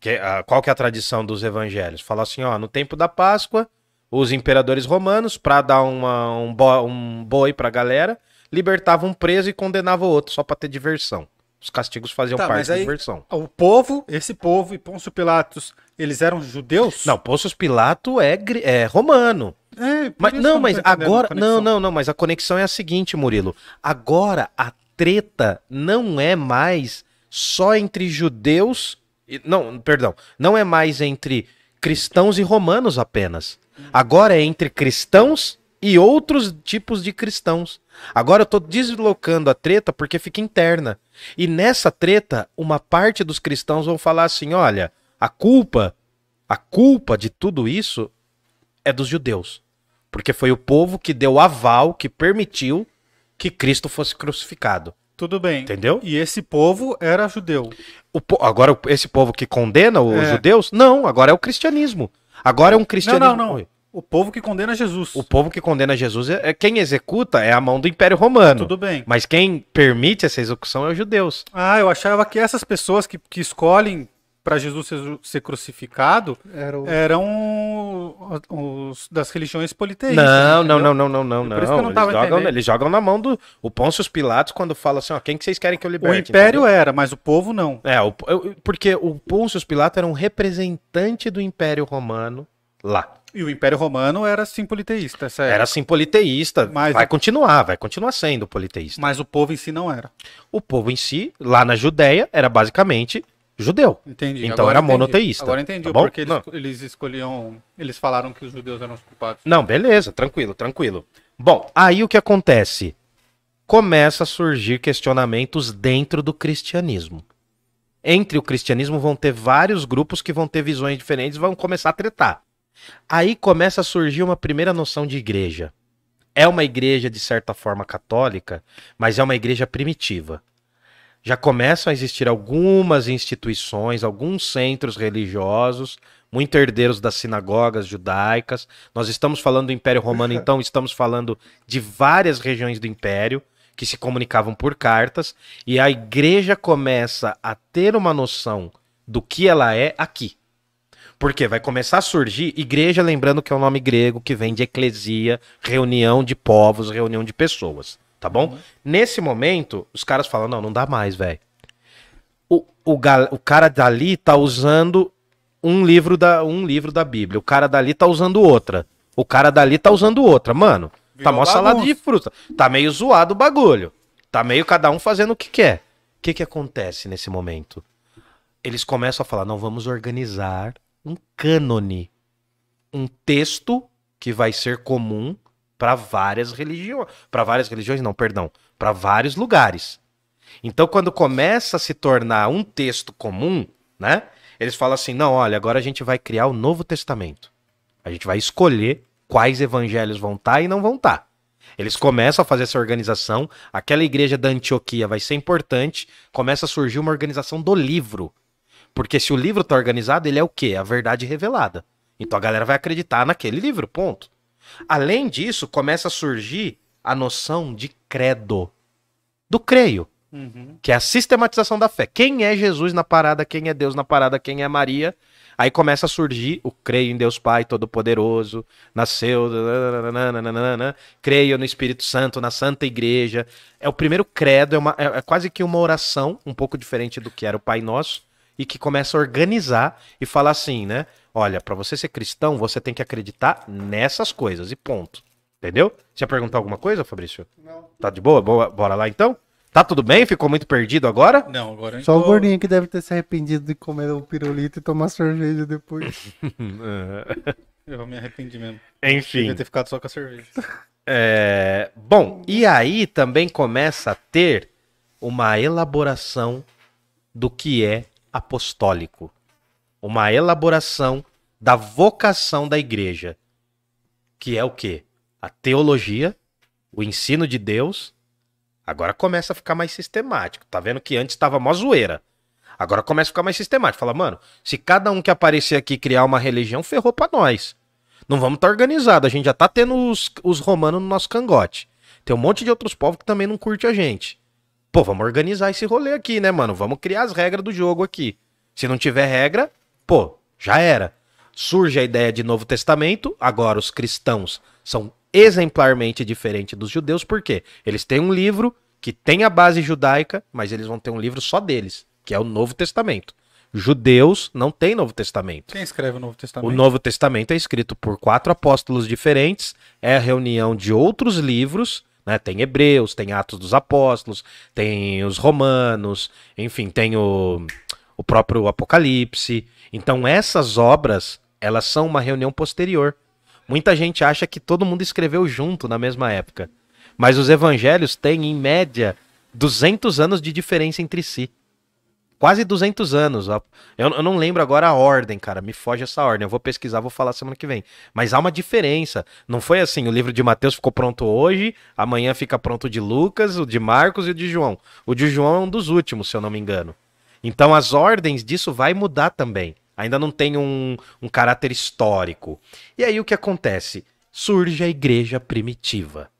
Que, ah, qual que é a tradição dos evangelhos? Falou assim: ó, no tempo da Páscoa, os imperadores romanos, pra dar uma, um, bo, um boi pra galera, libertavam um preso e condenavam o outro, só pra ter diversão. Os castigos faziam Tá, parte mas da aí- diversão. O povo, esse povo e Pôncio Pilatos, eles eram judeus? Não, Pôncio Pilato é, é romano. É, Mas, não, mas agora. Não, não, não, mas a conexão é a seguinte, Murilo. Agora a treta não é mais só entre judeus. e- Não, perdão. Não é mais entre cristãos e romanos apenas. Agora é entre cristãos e outros tipos de cristãos. Agora eu tô deslocando a treta porque fica interna. E nessa treta, uma parte dos cristãos vão falar assim: olha, a culpa, a culpa de tudo isso é dos judeus. Porque foi o povo que deu aval, que permitiu que Cristo fosse crucificado. Tudo bem. Entendeu? E esse povo era judeu. O po- agora, esse povo que condena os É. judeus? Não, agora é o cristianismo. Agora é um cristianismo. Não, não, não. O povo que condena Jesus. O povo que condena Jesus é, é quem executa é a mão do Império Romano. Tudo bem. Mas quem permite essa execução é os judeus. Ah, eu achava que essas pessoas que, que escolhem para Jesus ser, ser crucificado Era o... eram os das religiões politeístas. Não, não, não, não, não, não, Por isso que eu não Eles jogam, entendendo. eles jogam na mão do o Pôncio Pilatos quando fala assim, ó, quem que vocês querem que eu O liberte? império entendeu? era, mas o povo não. É, o- porque o Pôncio Pilatos era um representante do Império Romano lá. E o Império Romano era sim politeísta, Era assim politeísta, Mas vai o- continuar, vai continuar sendo politeísta. Mas o povo em si não era. O povo em si, lá na Judéia, era basicamente judeu. Entendi. Então Agora era entendi. monoteísta, Agora entendi tá porque eles, eles escolhiam. Eles falaram que os judeus eram os culpados. Não, beleza, tranquilo, tranquilo. Bom, aí o que acontece? Começa a surgir questionamentos dentro do cristianismo. Entre o cristianismo vão ter vários grupos que vão ter visões diferentes e vão começar a tretar. Aí começa a surgir uma primeira noção de igreja. É uma igreja, de certa forma, católica, mas é uma igreja primitiva. Já começam a existir algumas instituições, alguns centros religiosos, muito herdeiros das sinagogas judaicas. Nós estamos falando do Império Romano, então estamos falando de várias regiões do Império que se comunicavam por cartas, e a igreja começa a ter uma noção do que ela é aqui. Porque vai começar a surgir igreja, lembrando que é um nome grego que vem de eclesia, reunião de povos, reunião de pessoas, tá bom? Nesse momento, os caras falam: não, não dá mais, velho. O, o, o cara dali tá usando um livro, da, um livro da Bíblia, o cara dali tá usando outra, o cara dali tá usando outra. Mano, tá Virou mó salada de fruta. Tá meio zoado o bagulho. Tá meio cada um fazendo o que quer. O que que acontece nesse momento? Eles começam a falar: não, vamos organizar um cânone. Um texto que vai ser comum para várias religiões, para várias religiões não, perdão, para vários lugares. Então, quando começa a se tornar um texto comum, né? Eles falam assim: não, olha, agora a gente vai criar o Novo Testamento. A gente vai escolher quais evangelhos vão estar e não vão estar. Eles começam a fazer essa organização. Aquela igreja da Antioquia vai ser importante. Começa a surgir uma organização do livro. Porque se o livro está organizado, ele é o quê? A verdade revelada. Então a galera vai acreditar naquele livro, ponto. Além disso, começa a surgir a noção de credo. Do creio. Uhum. Que é a sistematização da fé. Quem é Jesus na parada, quem é Deus na parada, quem é Maria. Aí começa a surgir o creio em Deus Pai Todo-Poderoso, nasceu, nananana, creio no Espírito Santo, na Santa Igreja. É o primeiro credo, é, uma, é, é quase que uma oração, um pouco diferente do que era o Pai Nosso, e que começa a organizar e falar assim, né? Olha, para você ser cristão, você tem que acreditar nessas coisas, e ponto. Entendeu? Você ia perguntar alguma coisa, Fabrício? Não. Tá de boa? Boa- Bora lá então? Tá tudo bem? Ficou muito perdido agora? Não, agora a gente Só o tô- gordinho que deve ter se arrependido de comer o pirulito e tomar cerveja depois. Eu me arrependi mesmo. Enfim. Devia ter ficado só com a cerveja. É, bom, e aí também começa a ter uma elaboração do que é apostólico. Uma elaboração da vocação da igreja. Que é o quê? A teologia, o ensino de Deus. Agora começa a ficar mais sistemático. Tá vendo que antes estava mó zoeira. Agora começa a ficar mais sistemático. Fala, mano, se cada um que aparecer aqui criar uma religião, ferrou pra nós. Não vamos estar organizado. A gente já tá tendo os, os romanos no nosso cangote. Tem um monte de outros povos que também não curte a gente. Pô, vamos organizar esse rolê aqui, né, mano? Vamos criar as regras do jogo aqui. Se não tiver regra, pô, já era. Surge a ideia de Novo Testamento. Agora os cristãos são exemplarmente diferentes dos judeus, por quê? Eles têm um livro que tem a base judaica, mas eles vão ter um livro só deles, que é o Novo Testamento. Judeus não têm Novo Testamento. Quem escreve o Novo Testamento? O Novo Testamento é escrito por quatro apóstolos diferentes, é a reunião de outros livros, né? Tem Hebreus, tem Atos dos Apóstolos, tem os Romanos, enfim, tem o, o próprio Apocalipse. Então essas obras, elas são uma reunião posterior. Muita gente acha que todo mundo escreveu junto na mesma época. Mas os evangelhos têm, em média, 200 anos de diferença entre si. Quase 200 anos. Eu, eu não lembro agora a ordem, cara. Me foge essa ordem. Eu vou pesquisar, vou falar semana que vem. Mas há uma diferença. Não foi assim: o livro de Mateus ficou pronto hoje, amanhã fica pronto o de Lucas, o de Marcos e o de João. O de João é um dos últimos, se eu não me engano. Então as ordens disso vai mudar também. Ainda não tem um, um caráter histórico. E aí o que acontece? Surge a igreja primitiva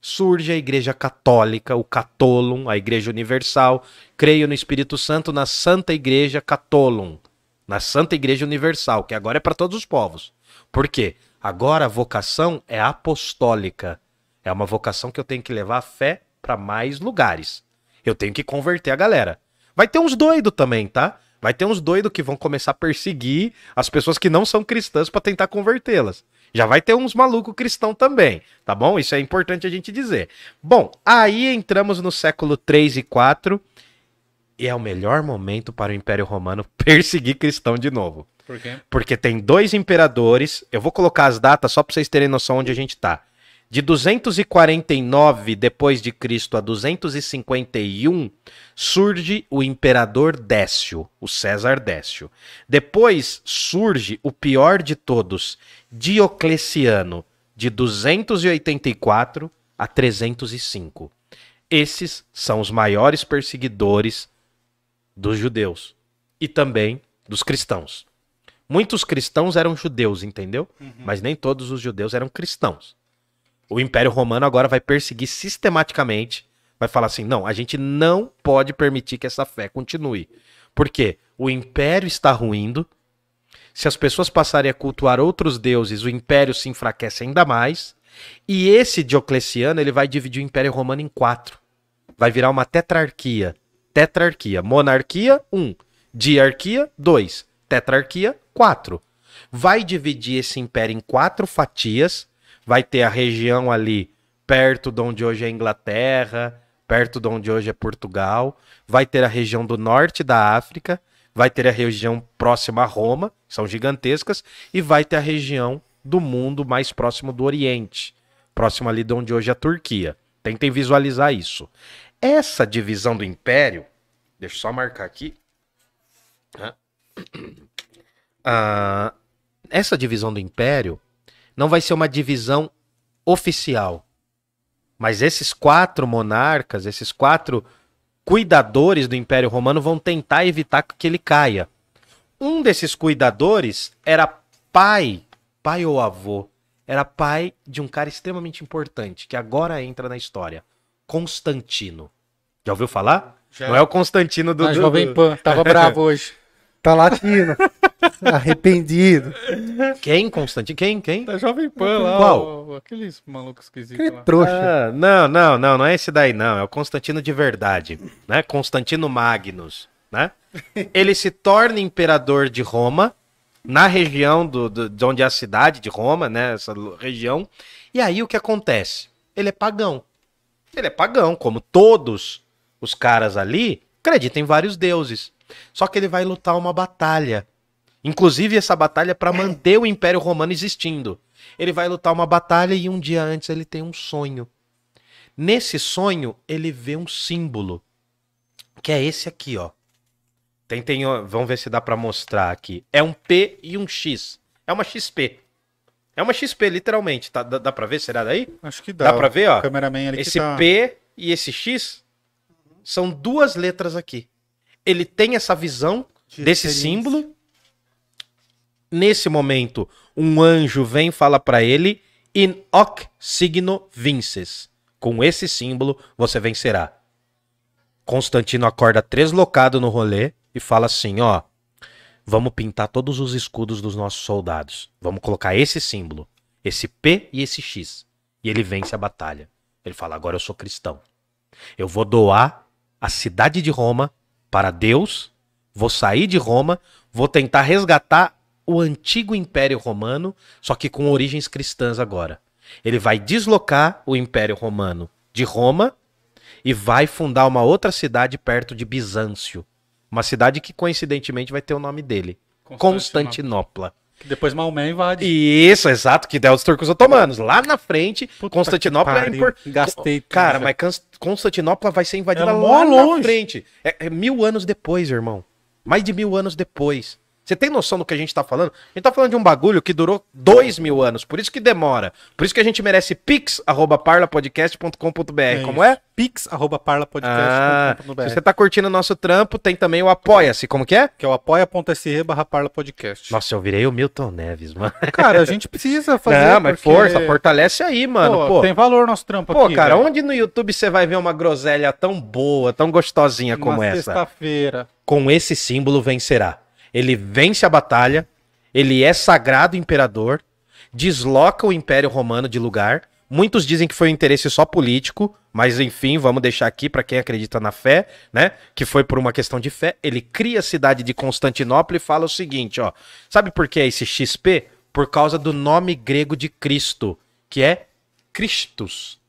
surge a Igreja Católica, o Catolum, a Igreja Universal. Creio no Espírito Santo na Santa Igreja Catolum, na Santa Igreja Universal, que agora é para todos os povos. Por quê? Agora a vocação é apostólica. É uma vocação que eu tenho que levar a fé para mais lugares. Eu tenho que converter a galera. Vai ter uns doidos também, tá? Vai ter uns doidos que vão começar a perseguir as pessoas que não são cristãs para tentar convertê-las. Já vai ter uns malucos cristão também, tá bom? Isso é importante a gente dizer. Bom, aí entramos no século 3 e 4 e é o melhor momento para o Império Romano perseguir cristão de novo. Por quê? Porque tem dois imperadores. Eu vou colocar as datas só para vocês terem noção onde a gente tá. De 249 depois de Cristo a 251 surge o imperador Décio, o César Décio. Depois surge o pior de todos, Diocleciano, de 284 a 305. Esses são os maiores perseguidores dos judeus e também dos cristãos. Muitos cristãos eram judeus, entendeu? Mas nem todos os judeus eram cristãos. O Império Romano agora vai perseguir sistematicamente, vai falar assim: não, a gente não pode permitir que essa fé continue. Por quê? O império está ruindo. Se as pessoas passarem a cultuar outros deuses, o império se enfraquece ainda mais. E esse Diocleciano, ele vai dividir o Império Romano em quatro. Vai virar uma tetrarquia. Tetrarquia. Monarquia, um. Diarquia, dois. Tetrarquia, quatro. Vai dividir esse império em quatro fatias. Vai ter a região ali perto de onde hoje é Inglaterra, perto de onde hoje é Portugal. Vai ter a região do norte da África. Vai ter a região próxima a Roma, são gigantescas. E vai ter a região do mundo mais próximo do Oriente. próximo ali de onde hoje é a Turquia. Tentem visualizar isso. Essa divisão do império, deixa eu só marcar aqui. Né? Ah, essa divisão do império não vai ser uma divisão oficial. Mas esses quatro monarcas, esses quatro cuidadores do Império Romano vão tentar evitar que ele caia. Um desses cuidadores era pai, pai ou avô, era pai de um cara extremamente importante, que agora entra na história. Constantino. Já ouviu falar? Já. Não é o Constantino do. Na do- Jovem Pan, tava bravo hoje. Tá latindo. Arrependido. Quem, Constantino? Quem? Quem? Da Jovem Pan lá. Qual? o- aqueles malucos esquisitos Que lá. trouxa. Ah, não, não, não, não é esse daí, não. É o Constantino de verdade, né? Constantino Magnus, né? Ele se torna imperador de Roma, na região do, do- de onde é a cidade de Roma, né? Essa região. E aí o que acontece? Ele é pagão. Ele é pagão, como todos os caras ali acreditam em vários deuses. Só que ele vai lutar uma batalha. Inclusive, essa batalha é para manter o Império Romano existindo. Ele vai lutar uma batalha e um dia antes ele tem um sonho. Nesse sonho, ele vê um símbolo, que é esse aqui, ó. Tentem, vamos ver se dá pra mostrar aqui. É um P e um X. É uma XP. É uma XP, literalmente. Tá, dá, dá pra ver? Será daí? Acho que dá. Dá pra ver, ó? Esse tá... P e esse X são duas letras aqui. Ele tem essa visão De desse símbolo. Nesse momento, um anjo vem fala pra ele: In hoc signo vinces. Com esse símbolo você vencerá. Constantino acorda treslocado no rolê e fala assim: ó, vamos pintar todos os escudos dos nossos soldados. Vamos colocar esse símbolo, esse P e esse X. E ele vence a batalha. Ele fala: agora eu sou cristão. Eu vou doar a cidade de Roma para Deus, vou sair de Roma, vou tentar resgatar o antigo Império Romano, só que com origens cristãs agora. Ele vai deslocar o Império Romano de Roma e vai fundar uma outra cidade perto de Bizâncio. Uma cidade que coincidentemente vai ter o nome dele. Constantinopla. Que depois Maomé invade. Isso, exato, que é os turcos otomanos. Lá na frente, Puta Constantinopla é importante. Gastei tudo, Cara, mas Constantinopla vai ser invadida É lá na longe. frente. É, é mil anos depois, irmão. Mais de mil anos depois. Você tem noção do que a gente tá falando? A gente tá falando de um bagulho que durou dois mil anos. Por isso que demora. Por isso que a gente merece pix.parlapodcast.com.br. Como é? Pix, arroba Ah, se você tá curtindo o nosso trampo, tem também o Apoia-se. Como que é? Que é o apoia.se barra parlapodcast. Nossa, eu virei o Milton Neves, mano. Cara, a gente precisa fazer. Não, mas porque- força, fortalece aí, mano. Pô, Pô, Tem valor nosso trampo Pô, aqui. cara, velho. onde no YouTube você vai ver uma groselha tão boa, tão gostosinha como Uma essa? sexta-feira. Com esse símbolo vencerá. Ele vence a batalha, ele é sagrado imperador, desloca o Império Romano de lugar. Muitos dizem que foi um interesse só político, mas enfim, vamos deixar aqui para quem acredita na fé, né? Que foi por uma questão de fé. Ele cria a cidade de Constantinopla e fala o seguinte, ó. Sabe por que é esse XP? Por causa do nome grego de Cristo, que é Christus.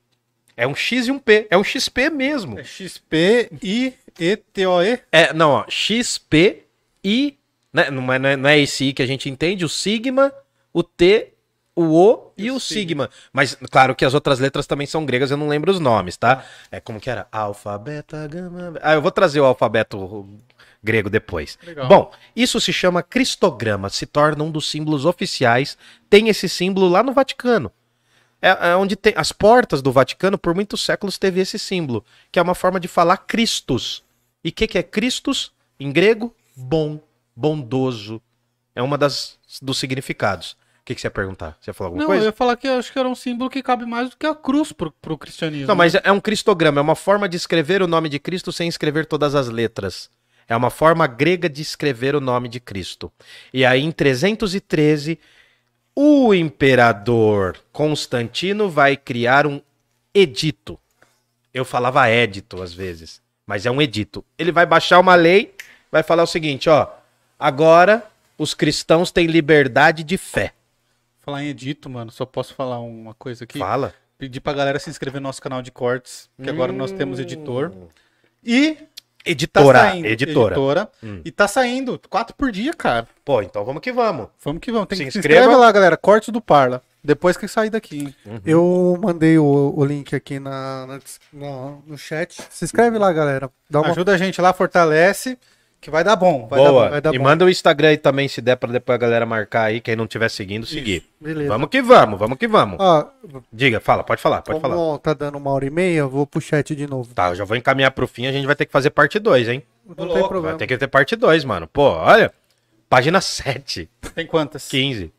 É um X e um P, é um XP mesmo. É XP I E T O E. É, não, ó, XP e. Né, não, é, não é- não é esse I que a gente entende, o sigma, o T, o O e, o sigma. Mas, claro que as outras letras também são gregas, eu não lembro os nomes, tá? É como que era? Alfa, beta, gama. Ah, eu vou trazer o alfabeto grego depois. Legal. Bom, isso se chama cristograma, se torna um dos símbolos oficiais. Tem esse símbolo lá no Vaticano. É, é onde tem as portas do Vaticano por muitos séculos teve esse símbolo, que é uma forma de falar Christus. E o que, que é Christus em grego? Bom, bondoso. É uma das dos significados. O que, que você ia perguntar? Você ia falar alguma Não, coisa? eu ia falar que eu acho que era um símbolo que cabe mais do que a cruz pro, pro cristianismo. Não, mas é um cristograma, é uma forma de escrever o nome de Cristo sem escrever todas as letras. É uma forma grega de escrever o nome de Cristo. E aí, em 313, o imperador Constantino vai criar um edito. Eu falava édito às vezes, mas é um edito. Ele vai baixar uma lei, vai falar o seguinte, ó. Agora os cristãos têm liberdade de fé. Falar em edito, mano, só posso falar uma coisa aqui. Fala. Pedir pra galera se inscrever no nosso canal de cortes, que agora nós temos Hum. editor. E tá Editora, saindo. editora. Hum. E tá saindo quatro por dia, cara. Pô, então vamos que vamos. Vamos que vamos. Tem Se que se inscreva. inscreve lá, galera. Cortes do Parla. Depois que sair daqui. Eu mandei o, o link aqui na, na- na- no chat. Se inscreve lá, galera. Dá uma Ajuda a gente lá, fortalece, que vai dar bom. Vai dar Boa. bom. vai dar e bom. manda o Instagram aí também, se der pra depois a galera marcar aí, quem não tiver seguindo, seguir. Beleza. Vamos que vamos, vamos que vamos. Ó, Diga, fala, pode falar, pode como falar. tá dando uma hora e meia, eu vou pro chat de novo. Tá, eu já vou encaminhar pro fim, a gente vai ter que fazer parte 2, hein? Não tem Vai problema. ter que ter parte 2, mano. Pô, olha, página 7, Tem quantas? 15,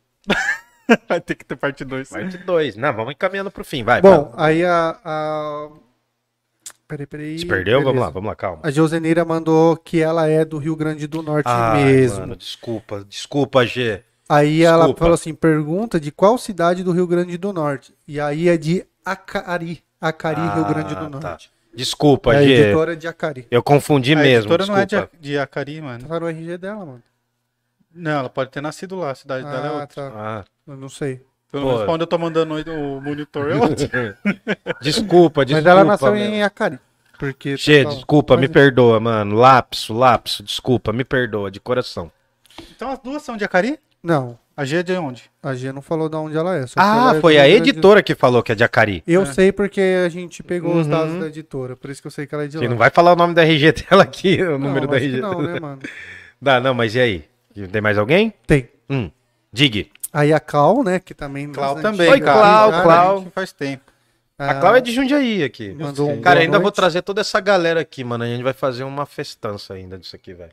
Vai ter que ter parte 2. parte 2. Não, vamos encaminhando pro fim, vai. Bom, fala. aí a. a... Peraí, peraí. se perdeu? Vamos Beleza. lá, vamos lá, calma. A Joseneira mandou que ela é do Rio Grande do Norte Ai, mesmo. mano, desculpa, desculpa, G. Aí ela Desculpa. falou assim: pergunta de qual cidade do Rio Grande do Norte. E aí é de Acari. Acari, Rio Grande do Ah, tá. Norte. Desculpa, é a G. editora de Acari. Eu confundi A mesmo, editora não é desculpa. de, de Acari, mano. Tá no RG dela, mano. Não, ela pode ter nascido lá, a cidade dela é Ah, outra. tá. Ah, Eu não sei. Pelo menos pra onde eu tô mandando o monitor é outra. desculpa, desculpa. Mas ela nasceu meu. em Acari. Porque. G, tá- desculpa, me perdoa, mano. Lapso, lapso, desculpa, me perdoa, de coração. Então as duas são de Acari? Não, A G é de onde? a G não falou de onde ela é. ela Ah, é do foi Rio a editora que falou que é de Acari. Eu É. sei porque a gente pegou os Uhum. dados da editora. Por isso que eu sei que ela é de Você lá. não vai falar o nome da RG dela aqui, o Não, número da RG. Não, né, mano? Dá, não, mas e aí? Tem mais alguém? Tem. Hum, diga. Aí a Clau, né, que também... Clau também, Oi, cara. Clau, né, Clau. Faz tempo. A ah, Cláudia é de Jundiaí aqui. Mandou um Cara, boa ainda vou noite. trazer toda essa galera aqui, mano. A gente vai fazer uma festança ainda disso aqui, velho.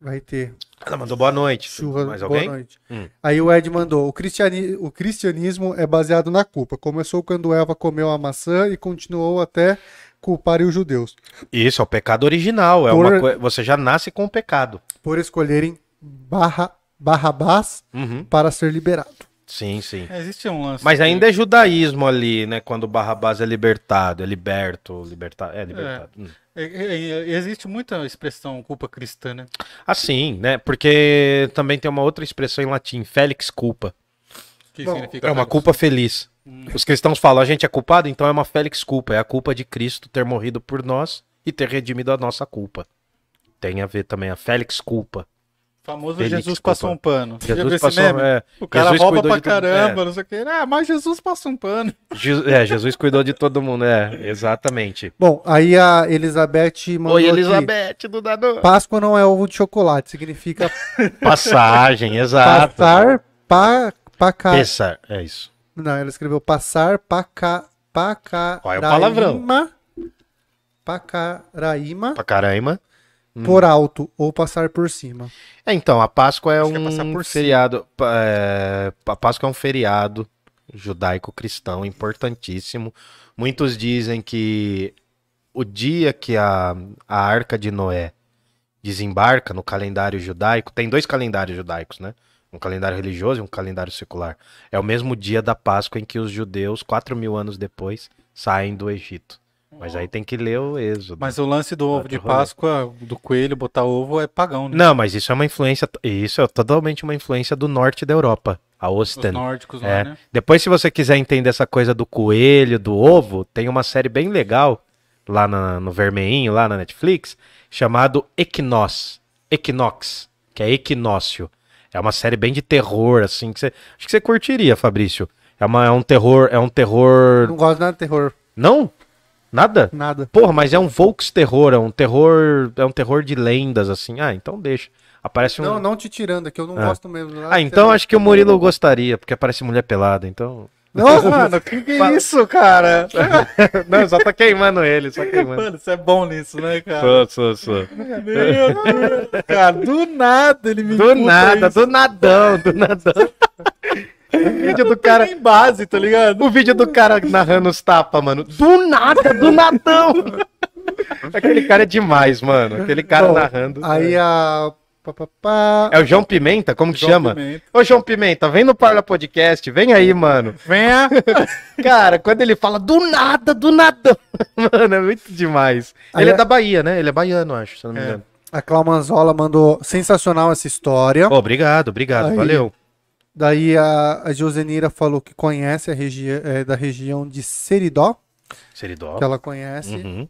Vai ter Ela mandou boa noite. Mais boa alguém? noite. Hum. Aí o Ed mandou, o, cristiani... o cristianismo é baseado na culpa. Começou quando Eva comeu a maçã e continuou até culparem os judeus. Isso, é o pecado original. É Por- uma coi- Você já nasce com o pecado. Por escolherem barra... Barrabás Uhum. para ser liberado. Sim, sim. É, existe um lance. Mas que- ainda é judaísmo ali, né? Quando o Barrabás é libertado, é liberto, libertado. É, libertado. Hum. é, é, é, existe muita expressão culpa cristã, né? Assim, né? Porque também tem uma outra expressão em latim, felix culpa. Que Bom, significa É uma culpa feliz. Os cristãos falam, a gente é culpado, então é uma felix culpa. É a culpa de Cristo ter morrido por nós e ter redimido a nossa culpa. Tem a ver também a felix culpa. O famoso Felix, Jesus passou um pano. Você já viu Jesus esse passou, é, O cara Jesus rouba pra caramba, não sei o que. Ah, mas Jesus passa um pano. Je- é, Jesus cuidou de todo mundo, é, exatamente. Bom, aí a Elizabeth mandou Oi, aqui, Elizabeth do Dado. Páscoa não é ovo de chocolate, significa Passagem, exato. passar pa, paca... Pensar, é isso. Não, ela escreveu passar paca, pacaraíma... Ó, é o palavrão. Pacaraíma Pra caramba. por alto ou passar por cima. É, então, a Páscoa é Acho é um por cima. feriado. é, a Páscoa é um feriado judaico-cristão importantíssimo. Muitos dizem que o dia que a, a arca de Noé desembarca no calendário judaico, tem dois calendários judaicos, né? Um calendário religioso e um calendário secular. É o mesmo dia da Páscoa em que os judeus, quatro mil anos depois, saem do Egito. Mas aí tem que ler o Êxodo. Mas o lance do ovo de. Páscoa, do coelho botar ovo, é pagão, né? Não, mas isso é uma influência. Isso é totalmente uma influência do norte da Europa. A Os Osten. nórdicos lá, É. né? Depois, se você quiser entender essa coisa do coelho, do ovo, tem uma série bem legal lá na- no Vermeinho, lá na Netflix, chamado Equinox. Equinox, que é equinócio. É uma série bem de terror, assim, que você. Acho que você curtiria, Fabrício. É, uma, é um terror. É um terror. Não gosto nada de terror, Não? Nada? nada. Porra, mas é um Volks terror, é um terror. É um terror de lendas, assim. Ah, então deixa. Aparece um. Não, não te tirando, é que eu não Ah. gosto mesmo. Ah, então acho que o Murilo gostaria, porque aparece mulher pelada, então. Não, Mano, que que é isso, cara? Não, só tá queimando ele, só queimando. Mano, você é bom nisso, né, cara? Sou, sou, sou. Meu Deus, cara, do nada ele me Do nada, isso. do nadão, do nadão. O vídeo do cara. Tem base, tá ligado? O vídeo do cara narrando os tapas, mano. Do nada, do nadão. Aquele cara é demais, mano. Aquele cara Bom, narrando. Aí a. pá, pá, pá. É o João Pimenta? Como que João chama? Pimenta. Ô, João Pimenta, vem no Parla Podcast, vem aí, mano. Venha. Cara, quando ele fala do nada, do nada. Mano, é muito demais. Aí Ele é é- da Bahia, né? Ele é baiano, acho, se eu não me É. engano. A Clau Manzola mandou sensacional essa história. Obrigado, obrigado, Aí. valeu. Daí a, a Josenira falou que conhece a região é, da região de Seridó, Seridó. que ela conhece. Uhum.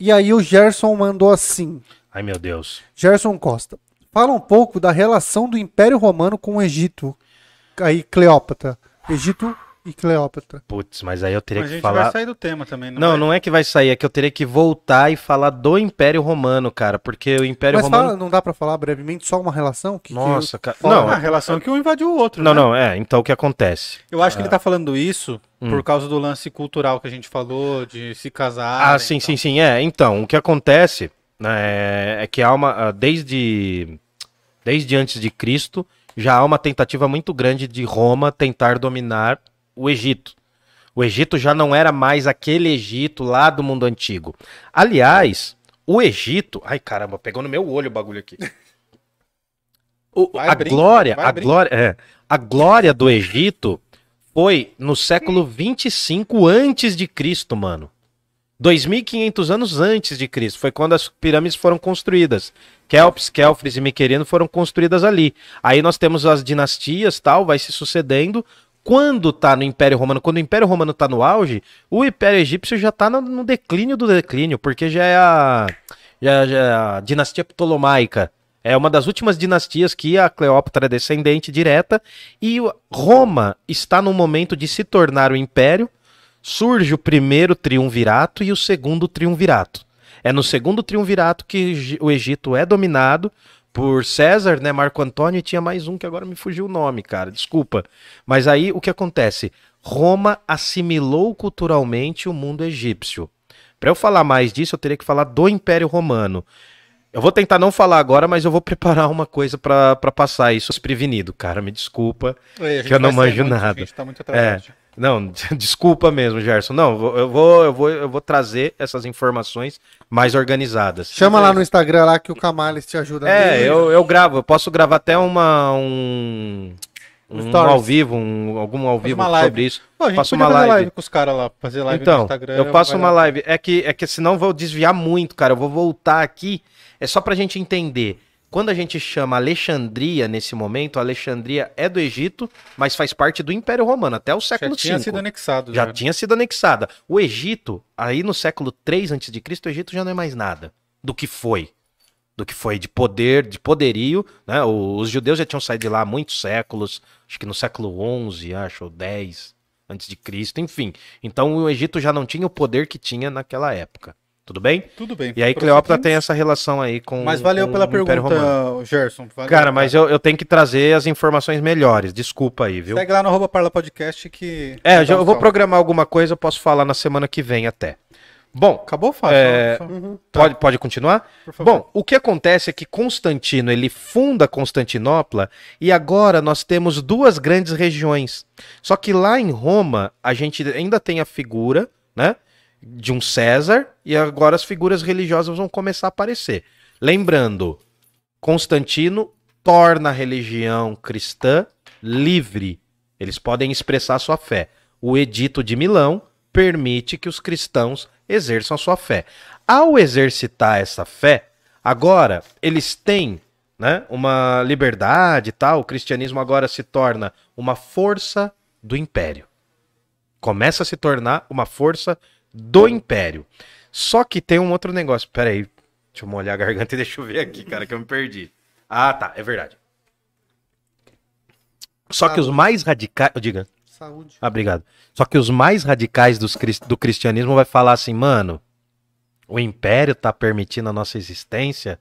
E aí o Gerson mandou assim: Ai, meu Deus. Gerson Costa, fala um pouco da relação do Império Romano com o Egito. aí Cleópatra. Egito e Cleópatra. Putz, mas aí eu teria Mas a que gente falar. vai sair do tema também, não Não, vai? não é que vai sair, é que eu teria que voltar e falar do Império Romano, cara, porque o Império Mas Romano. fala, não dá pra falar brevemente só uma relação? Que, que- Nossa, cara. fala- Não, a relação que um invadiu o outro, não, né? não, é. Então o que acontece? Eu acho que ele tá falando isso Hum. por causa do lance cultural que a gente falou, de se casar. Ah, sim, sim, sim. É, então, o que acontece né, é que há uma. ah, Desde, desde antes de Cristo, já há uma tentativa muito grande de Roma tentar dominar o Egito. O Egito já não era mais aquele Egito lá do mundo antigo. Aliás, o Egito. Ai, caramba, pegou no meu olho o bagulho aqui. O- Vai, a brinca, glória, a brinca. glória, é, a glória do Egito foi no século 25 antes de Cristo, mano. 2500 anos antes de Cristo, foi quando as pirâmides foram construídas. Kelps, Kelfres e Miquerino foram construídas ali. Aí nós temos as dinastias, tal, vai se sucedendo. Quando tá no Império Romano, quando o Império Romano tá no auge, o Império Egípcio já tá no, no declínio do declínio, porque já é a, já, já é a dinastia Ptolomaica. É uma das últimas dinastias que a Cleópatra é descendente direta e Roma está no momento de se tornar o império. Surge o primeiro triunvirato e o segundo triunvirato. É no segundo triunvirato que o Egito é dominado por César, né, Marco Antônio e tinha mais um que agora me fugiu o nome, cara, desculpa. Mas aí o que acontece? Roma assimilou culturalmente o mundo egípcio. Para eu falar mais disso, eu teria que falar do Império Romano. Eu vou tentar não falar agora, mas eu vou preparar uma coisa pra passar isso desprevenido, cara. Me desculpa. É, que eu não manjo muito, nada. A gente tá muito É. atrasado. Não, desculpa mesmo, Gerson. Não, eu vou, eu vou, eu vou trazer essas informações mais organizadas. Chama lá no Instagram lá que o Camales te ajuda. É, eu, eu gravo, eu posso gravar até uma um, Um um ao vivo, um, algum ao vivo sobre isso. Pô, a gente Faço uma live. live com os caras lá, fazer live no Então, Instagram. eu faço uma lá. live. É que, é que senão vou desviar muito, cara. Eu vou voltar aqui. É só pra gente entender. Quando a gente chama Alexandria nesse momento, Alexandria é do Egito, mas faz parte do Império Romano até o Já século tinha V. sido anexado. Já tinha sido anexada. O Egito, aí no século 3 a.C., o Egito já não é mais nada do que foi. Do que foi de poder, de poderio. Né? Os judeus já tinham saído de lá há muitos séculos, acho que no século 11, acho, ou 10 antes de Cristo, enfim. Então o Egito já não tinha o poder que tinha naquela época. Tudo bem? Tudo bem. E aí. Cleópatra tem essa relação aí com Mas valeu com pela Império Romano. pergunta, Gerson. Valeu, Cara, mas eu, eu tenho que trazer as informações melhores. Desculpa aí, viu? Segue lá no arroba Parla Podcast que... É, eu vou programar alguma coisa, eu posso falar na semana que vem até. Bom, Acabou, Fábio? É, Só- só- pode, pode continuar? por favor. Bom, o que acontece é que Constantino ele funda Constantinopla e agora nós temos duas grandes regiões. Só que lá em Roma a gente ainda tem a figura, né, de um César e agora as figuras religiosas vão começar a aparecer. Lembrando, Constantino torna a religião cristã livre. Eles podem expressar sua fé. O Edito de Milão permite que os cristãos exerçam sua fé. Ao exercitar essa fé, agora eles têm né, uma liberdade e tal. O cristianismo agora se torna uma força do império. Começa a se tornar uma força do império. Só que tem um outro negócio. Pera aí, deixa eu molhar a garganta e deixa eu ver aqui, cara, que eu me perdi. Ah, tá, é verdade. Só que os mais radicais. Diga. Saúde. Ah, obrigado. Só que os mais radicais dos do cristianismo vai falar assim, mano, o império tá permitindo a nossa existência?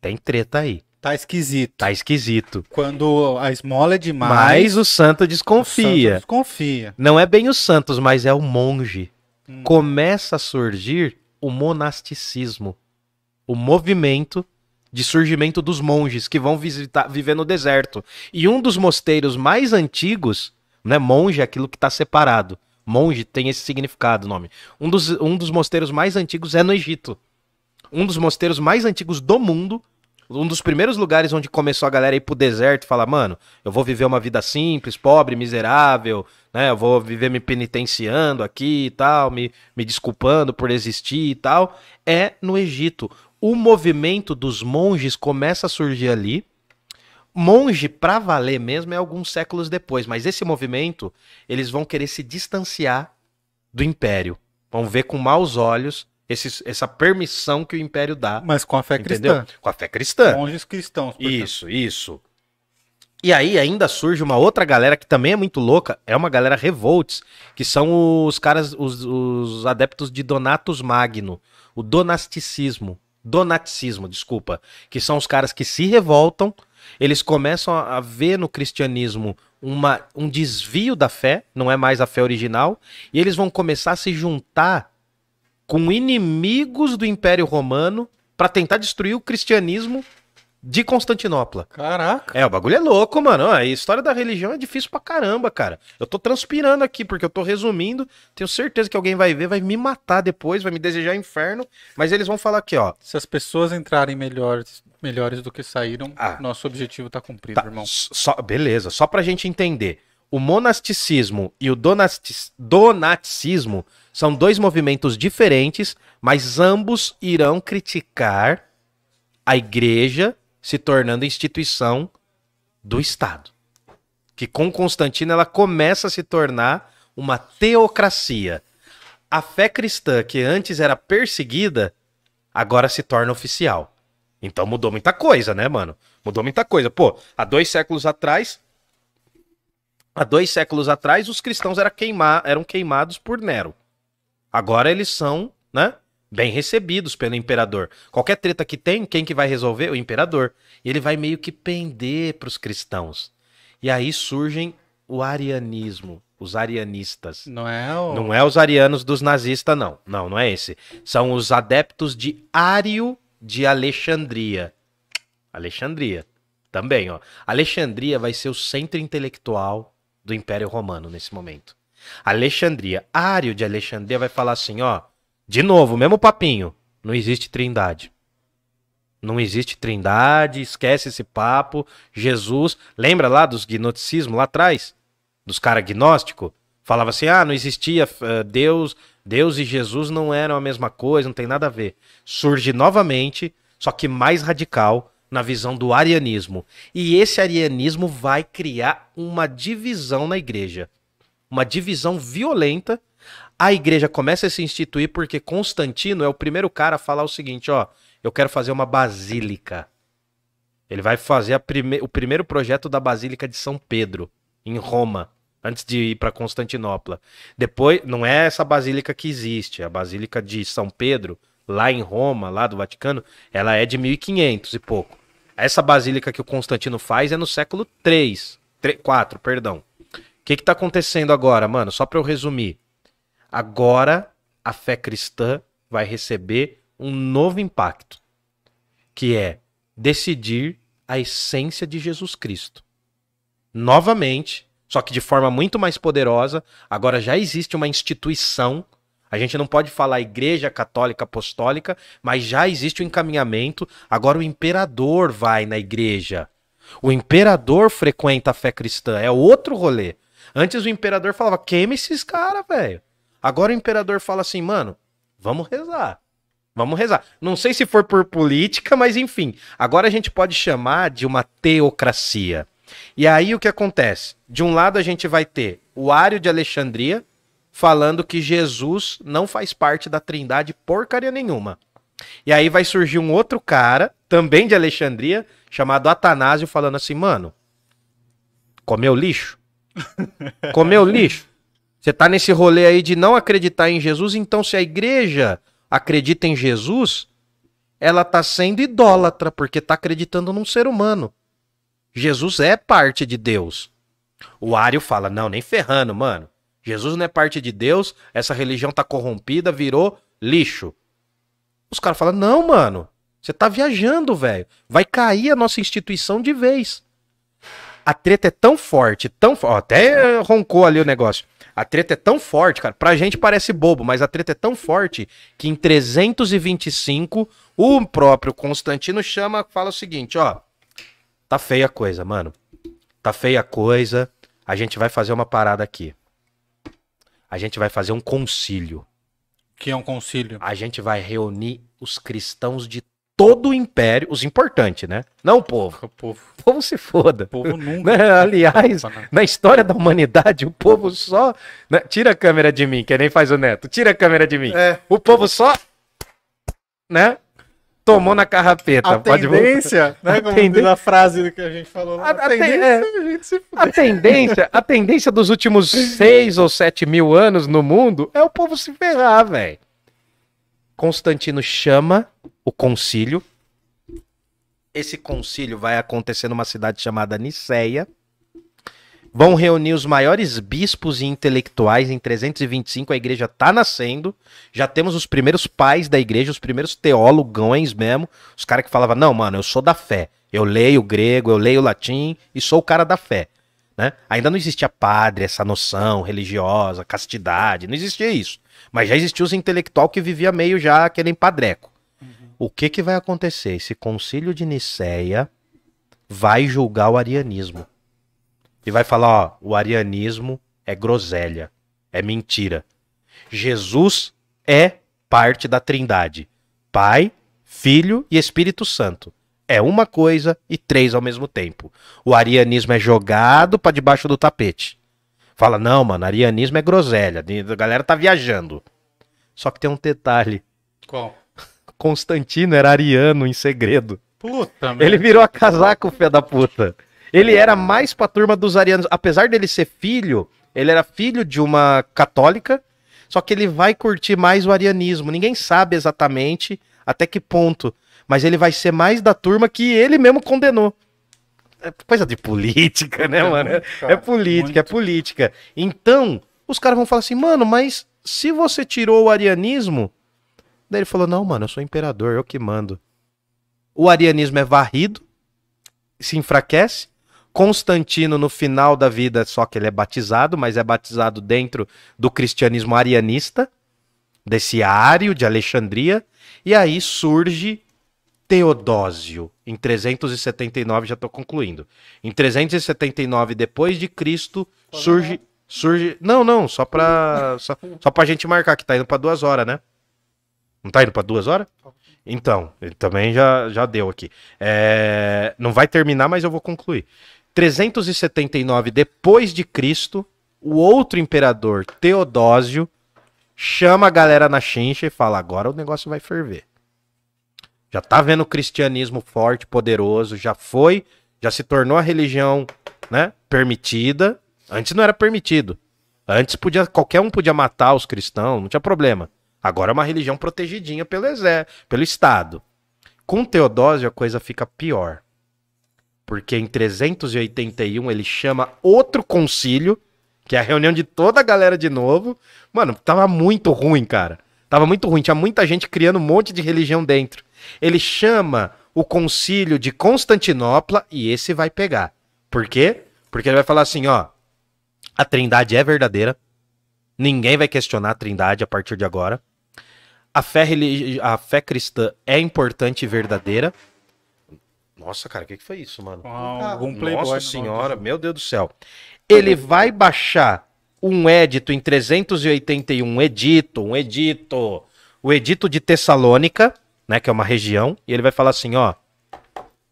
Tem treta aí. Tá esquisito. Tá esquisito. Quando a esmola é demais... Mas o santo o desconfia. santo desconfia. Não é bem os santos, mas é o monge. Hum. Começa a surgir o monasticismo. O movimento de surgimento dos monges que vão visitar, viver no deserto. E um dos mosteiros mais antigos, né? Monge é aquilo que está separado. Monge tem esse significado, nome. Um dos, um dos mosteiros mais antigos é no Egito. Um dos mosteiros mais antigos do mundo. Um dos primeiros lugares onde começou a galera ir pro deserto e falar, mano, eu vou viver uma vida simples, pobre, miserável, né? Eu vou viver me penitenciando aqui e tal, me, me desculpando por existir e tal. É no Egito. O movimento dos monges começa a surgir ali. Monge, pra valer mesmo, é alguns séculos depois. Mas esse movimento, eles vão querer se distanciar do império. Vão ver com maus olhos esses- essa permissão que o império dá. Mas com a fé entendeu? cristã. Com a fé cristã. Monges cristãos. portanto. Isso, isso. E aí ainda surge uma outra galera que também é muito louca, é uma galera revolts, que são os caras, os, os adeptos de Donatus Magno, o donasticismo, donaticismo, desculpa, que são os caras que se revoltam, eles começam a a ver no cristianismo uma, um desvio da fé, não é mais a fé original, e eles vão começar a se juntar com inimigos do Império Romano para tentar destruir o cristianismo de Constantinopla. Caraca. É, o bagulho é louco, mano. A história da religião é difícil pra caramba, cara. Eu tô transpirando aqui porque eu tô resumindo. Tenho certeza que alguém vai ver, vai me matar depois, vai me desejar inferno. Mas eles vão falar aqui, ó. Se as pessoas entrarem melhores, melhores do que saíram, Ah. nosso objetivo tá cumprido, Tá, irmão. só, beleza, só pra gente entender. O monasticismo e o donaticismo são dois movimentos diferentes, mas ambos irão criticar a igreja se tornando instituição do Estado. Que com Constantino ela começa a se tornar uma teocracia. A fé cristã, que antes era perseguida, agora se torna oficial. Então mudou muita coisa, né, mano? Mudou muita coisa. Pô, há dois séculos atrás. Há dois séculos atrás, os cristãos era queima- eram queimados por Nero. Agora eles são, né? Bem recebidos pelo imperador. Qualquer treta que tem, quem que vai resolver? O imperador. E ele vai meio que pender para os cristãos. E aí surgem o arianismo, os arianistas. Não é o... Não é os arianos dos nazistas, não. Não, não é esse. São os adeptos de Ário de Alexandria. Alexandria. Também, ó. Alexandria vai ser o centro intelectual do Império Romano nesse momento. Alexandria. Ário de Alexandria vai falar assim, ó. De novo, mesmo papinho. Não existe trindade. Não existe trindade, esquece esse papo. Jesus, lembra lá dos gnosticismos lá atrás? Dos caras gnósticos? Falava assim: ah, não existia eh, Deus, Deus e Jesus não eram a mesma coisa, não tem nada a ver. Surge novamente, só que mais radical, na visão do arianismo. E esse arianismo vai criar uma divisão na igreja. Uma divisão violenta. A igreja começa a se instituir porque Constantino é o primeiro cara a falar o seguinte: ó, eu quero fazer uma basílica. Ele vai fazer prime- o primeiro projeto da Basílica de São Pedro, em Roma, antes de ir para Constantinopla. Depois, não é essa basílica que existe, a Basílica de São Pedro, lá em Roma, lá do Vaticano, ela é de 1500 e pouco. Essa basílica que o Constantino faz é no século 3, 4, perdão. O que que tá acontecendo agora, mano? Só para eu resumir. Agora a fé cristã vai receber um novo impacto, que é decidir a essência de Jesus Cristo. Novamente, só que de forma muito mais poderosa, agora já existe uma instituição. A gente não pode falar Igreja Católica Apostólica, mas já existe o encaminhamento. Agora o imperador vai na igreja. O imperador frequenta a fé cristã. É outro rolê. Antes o imperador falava, queima esses caras, velho. Agora o imperador fala assim, mano, vamos rezar. Vamos rezar. Não sei se for por política, mas enfim. Agora a gente pode chamar de uma teocracia. E aí o que acontece? De um lado a gente vai ter o Ário de Alexandria falando que Jesus não faz parte da trindade porcaria nenhuma. E aí vai surgir um outro cara, também de Alexandria, chamado Atanásio, falando assim, mano, comeu lixo? Comeu lixo? Você tá nesse rolê aí de não acreditar em Jesus, então se a igreja acredita em Jesus, ela tá sendo idólatra, porque tá acreditando num ser humano. Jesus é parte de Deus. O Ário fala: não, nem ferrando, mano. Jesus não é parte de Deus, essa religião tá corrompida, virou lixo. Os caras falam: não, mano, você tá viajando, velho. Vai cair a nossa instituição de vez. A treta é tão forte, tão forte. Até roncou ali o negócio. A treta é tão forte, cara. Pra gente parece bobo, mas a treta é tão forte que em 325 o próprio Constantino chama, fala o seguinte, ó. Tá feia a coisa, mano. Tá feia a coisa. A gente vai fazer uma parada aqui. A gente vai fazer um concílio. Que é um concílio. A gente vai reunir os cristãos de todo o império, os importantes, né? Não o povo. O povo, O povo se foda. o povo nunca. Né? Aliás, na história da humanidade, o povo só. né? Tira a câmera de mim, que nem faz o neto. Tira a câmera de mim. É. O povo só. Né? Tomou na carrapeta. A Pode voltar. tendência, né? Como tendência- diz a frase que a gente falou. A- A, a ten- tendência é. é a gente se A tendência, a tendência dos últimos seis ou sete mil anos no mundo é o povo se ferrar, velho. Constantino chama o concílio. Esse concílio vai acontecer numa cidade chamada Niceia. Vão reunir os maiores bispos e intelectuais em 325. A igreja tá nascendo. Já temos os primeiros pais da igreja, os primeiros teólogões mesmo. Os caras que falavam: Não, mano, eu sou da fé. Eu leio grego, eu leio latim e sou o cara da fé. Né? Ainda não existia padre, essa noção religiosa, castidade, não existia isso. Mas já existia os intelectual que vivia meio já aquele padreco. O que que vai acontecer? Esse concílio de Niceia vai julgar o arianismo. E vai falar, ó, o arianismo é groselha, é mentira. Jesus é parte da Trindade. Pai, Filho e Espírito Santo. É uma coisa e três ao mesmo tempo. O arianismo é jogado para debaixo do tapete. Fala, não, mano, arianismo é groselha. A galera tá viajando. Só que tem um detalhe. Qual? Constantino era ariano em segredo. Puta, Ele virou a casaco, fé da puta. Ele era mais pra turma dos arianos. Apesar dele ser filho, ele era filho de uma católica, só que ele vai curtir mais o arianismo. Ninguém sabe exatamente até que ponto. Mas ele vai ser mais da turma que ele mesmo condenou. É coisa de política, né, É mano? muito, É, cara, é política, é política. Então, os caras vão falar assim, mano, mas se você tirou o arianismo. Daí ele falou: não, mano, eu sou imperador, eu que mando. O arianismo é varrido, se enfraquece. Constantino, no final da vida, só que ele é batizado, mas é batizado dentro do cristianismo arianista, desse Ário de Alexandria. E aí surge Teodósio, em 379, já estou concluindo. Em 379 depois de Cristo, surge surge, não, não, só para só, só pra gente marcar que tá indo para duas horas, né? Não tá indo para duas horas? Então, ele também já, já deu aqui. É, não vai terminar, mas eu vou concluir. 379 depois de Cristo, o outro imperador, Teodósio, chama a galera na chincha e fala: agora o negócio vai ferver. Já tá vendo o cristianismo forte, poderoso, já foi, já se tornou a religião, né, permitida. Antes não era permitido. Antes podia qualquer um podia matar os cristãos, não tinha problema. Agora é uma religião protegidinha pelo exército, pelo Estado. Com Teodósio a coisa fica pior. Porque em 381 ele chama outro concílio, que é a reunião de toda a galera de novo. Mano, tava muito ruim, cara. Tava muito ruim, tinha muita gente criando um monte de religião dentro. Ele chama o concílio de Constantinopla e esse vai pegar. Por quê? Porque ele vai falar assim, ó, a Trindade é verdadeira. Ninguém vai questionar a Trindade a partir de agora. A fé, religi- a fé cristã é importante e verdadeira. Nossa, cara, o que, que foi isso, mano? Algum playboy. Nossa no senhora, meu Deus do céu. Ele vai baixar um edito em 381, um edito, um edito, o edito de Tessalônica, né, que é uma região, e ele vai falar assim, ó,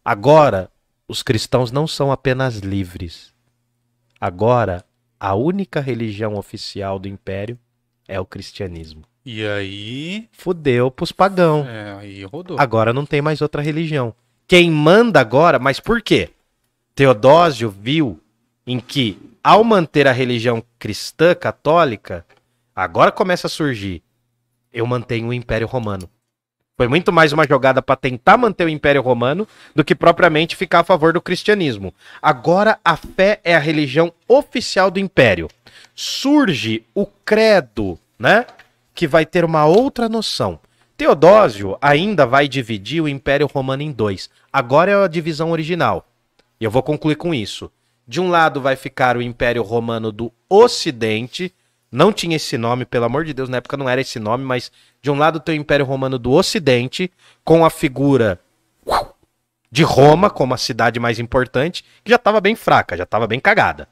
agora os cristãos não são apenas livres. Agora a única religião oficial do império é o cristianismo. E aí. Fudeu pros pagãos. É, aí rodou. Agora não tem mais outra religião. Quem manda agora, mas por quê? Teodósio viu em que, ao manter a religião cristã católica, agora começa a surgir. Eu mantenho o Império Romano. Foi muito mais uma jogada para tentar manter o Império Romano do que propriamente ficar a favor do cristianismo. Agora a fé é a religião oficial do Império. Surge o credo, né? Que vai ter uma outra noção. Teodósio ainda vai dividir o Império Romano em dois. Agora é a divisão original. E eu vou concluir com isso. De um lado vai ficar o Império Romano do Ocidente. Não tinha esse nome, pelo amor de Deus, na época não era esse nome, mas de um lado tem o Império Romano do Ocidente, com a figura de Roma como a cidade mais importante, que já estava bem fraca, já estava bem cagada.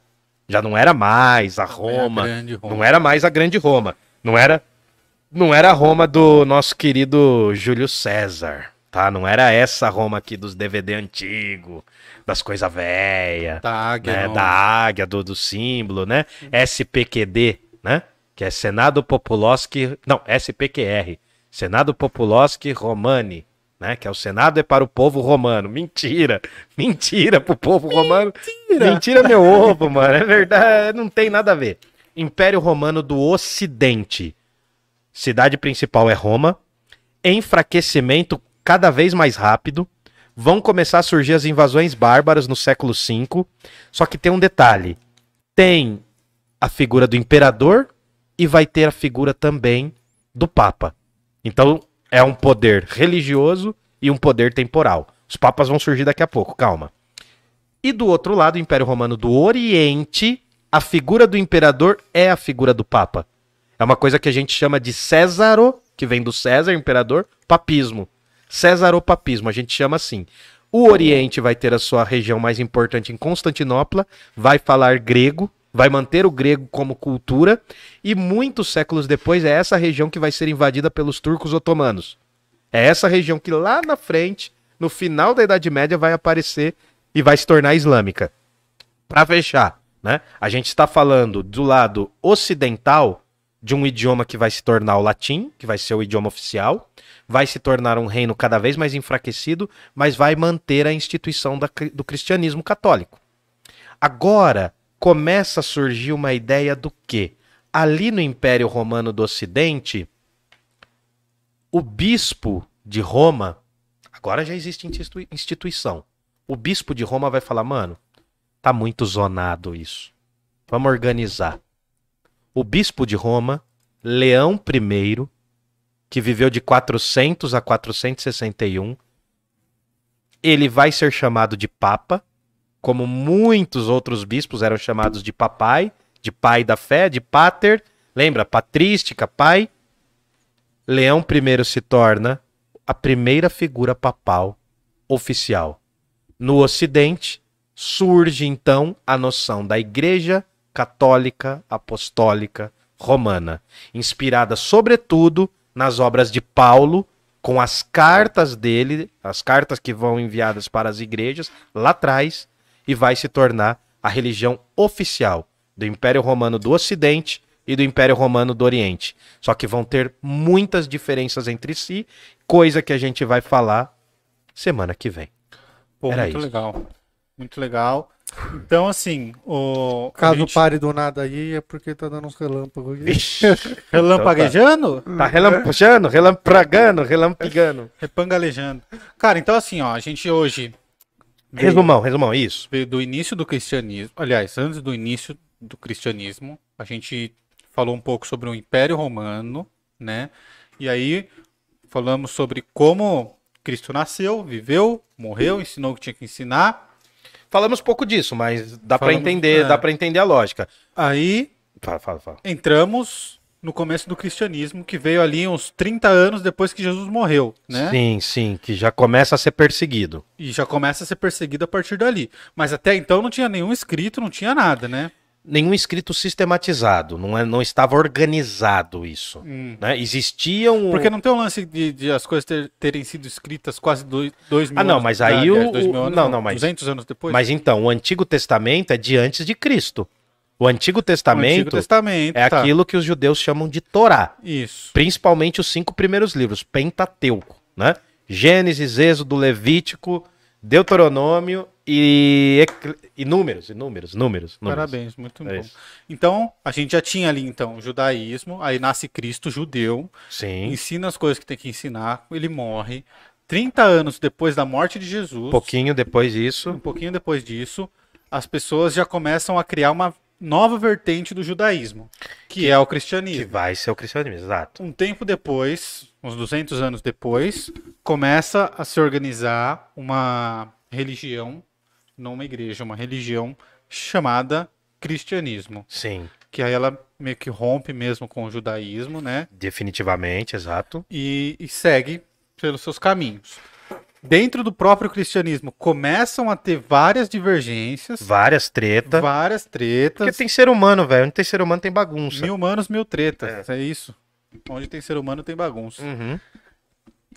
Já não era mais a Roma, a Roma. não era mais a grande Roma, não era não era a Roma do nosso querido Júlio César, tá? Não era essa Roma aqui dos DVD antigo, das coisas velhas Da águia. né, da águia, do, do símbolo, né? SPQD, né? Que é Senado Populosky. Não, SPQR. Senado Populosky Romani. né? Que é o Senado é para o povo romano. Mentira! Mentira pro povo romano. Mentira, meu ovo, mano. É verdade, não tem nada a ver. Império Romano do Ocidente. Cidade principal é Roma. Enfraquecimento cada vez mais rápido. Vão começar a surgir as invasões bárbaras no século V. Só que tem um detalhe: tem a figura do imperador e vai ter a figura também do Papa. Então é um poder religioso e um poder temporal. Os papas vão surgir daqui a pouco, calma. E do outro lado, o Império Romano do Oriente, a figura do imperador é a figura do Papa. É uma coisa que a gente chama de Césaro, que vem do César, imperador, papismo. Césaropapismo, a gente chama assim. O Oriente vai ter a sua região mais importante em Constantinopla, vai falar grego, vai manter o grego como cultura, e muitos séculos depois é essa região que vai ser invadida pelos turcos otomanos. É essa região que lá na frente, no final da Idade Média, vai aparecer e vai se tornar islâmica. Para fechar, né? A gente está falando do lado ocidental de um idioma que vai se tornar o latim, que vai ser o idioma oficial, vai se tornar um reino cada vez mais enfraquecido, mas vai manter a instituição da, do cristianismo católico. Agora começa a surgir uma ideia do que ali no Império Romano do Ocidente, o bispo de Roma, agora já existe institui instituição. O bispo de Roma vai falar, mano, tá muito zonado isso. Vamos organizar. O bispo de Roma, Leão I, que viveu de 400 a 461, ele vai ser chamado de papa, como muitos outros bispos eram chamados de papai, de pai da fé, de pater, lembra? Patrística, pai. Leão I se torna a primeira figura papal oficial. No Ocidente, surge então a noção da Igreja Católica Apostólica Romana, inspirada sobretudo nas obras de Paulo, com as cartas dele, as cartas que vão enviadas para as igrejas lá atrás, e vai se tornar a religião oficial do Império Romano do Ocidente e do Império Romano do Oriente. Só que vão ter muitas diferenças entre si, coisa que a gente vai falar semana que vem. Pô, Era muito isso. legal. Muito legal. Então, assim, o. Caso gente- pare do nada aí, é porque tá dando uns relâmpagos aqui. Relampaguejando? Tá relampejando, relampagando, relampigando. Repangalejando. Cara, então assim, ó, a gente hoje veio, Resumão, resumão, isso. veio do início do cristianismo. Aliás, antes do início do cristianismo, a gente falou um pouco sobre o Império Romano, né? E aí falamos sobre como Cristo nasceu, viveu, morreu, ensinou o que tinha que ensinar. Falamos pouco disso, mas dá Falamos- entender, é. dá para entender a lógica. Aí Fala, fala, fala. entramos no começo do cristianismo, que veio ali uns 30 anos depois que Jesus morreu, né? Sim, sim, que já começa a ser perseguido. E já começa a ser perseguido a partir dali. Mas até então não tinha nenhum escrito, não tinha nada, né? Nenhum escrito sistematizado, não, é, não estava organizado isso. Né? Existiam. Porque não tem o lance de, de as coisas ter- terem sido escritas quase dois, dois mil Ah, não, anos- mas aí aliás, o- anos, não, não, mas- 200 anos depois. Mas então, o Antigo Testamento é de antes de Cristo. O Antigo O Antigo Testamento, Testamento. é tá. aquilo que os judeus chamam de Torá. Isso. Principalmente os cinco primeiros livros, Pentateuco, né? Gênesis, Êxodo, Levítico, Deuteronômio e, e números, e números, números, números. Parabéns, muito É bom. isso. Então, a gente já tinha ali, então, o judaísmo, aí nasce Cristo, judeu, Sim. ensina as coisas que tem que ensinar, ele morre. 30 anos depois da morte de Jesus, Um pouquinho depois um disso. pouquinho depois disso, as pessoas já começam a criar uma nova vertente do judaísmo, que, é o Que cristianismo. vai ser o cristianismo, exato. Um tempo depois, uns 200 anos depois, começa a se organizar uma religião, não uma igreja, uma religião chamada cristianismo, Sim, que aí ela meio que rompe mesmo com o judaísmo, né? definitivamente, exato. e, e segue pelos seus caminhos. Dentro do próprio cristianismo começam a ter várias divergências, Várias tretas. várias tretas. Porque tem ser humano, velho. Onde tem ser humano tem bagunça. Mil humanos, mil tretas. É. isso. Onde tem ser humano tem bagunça. Uhum.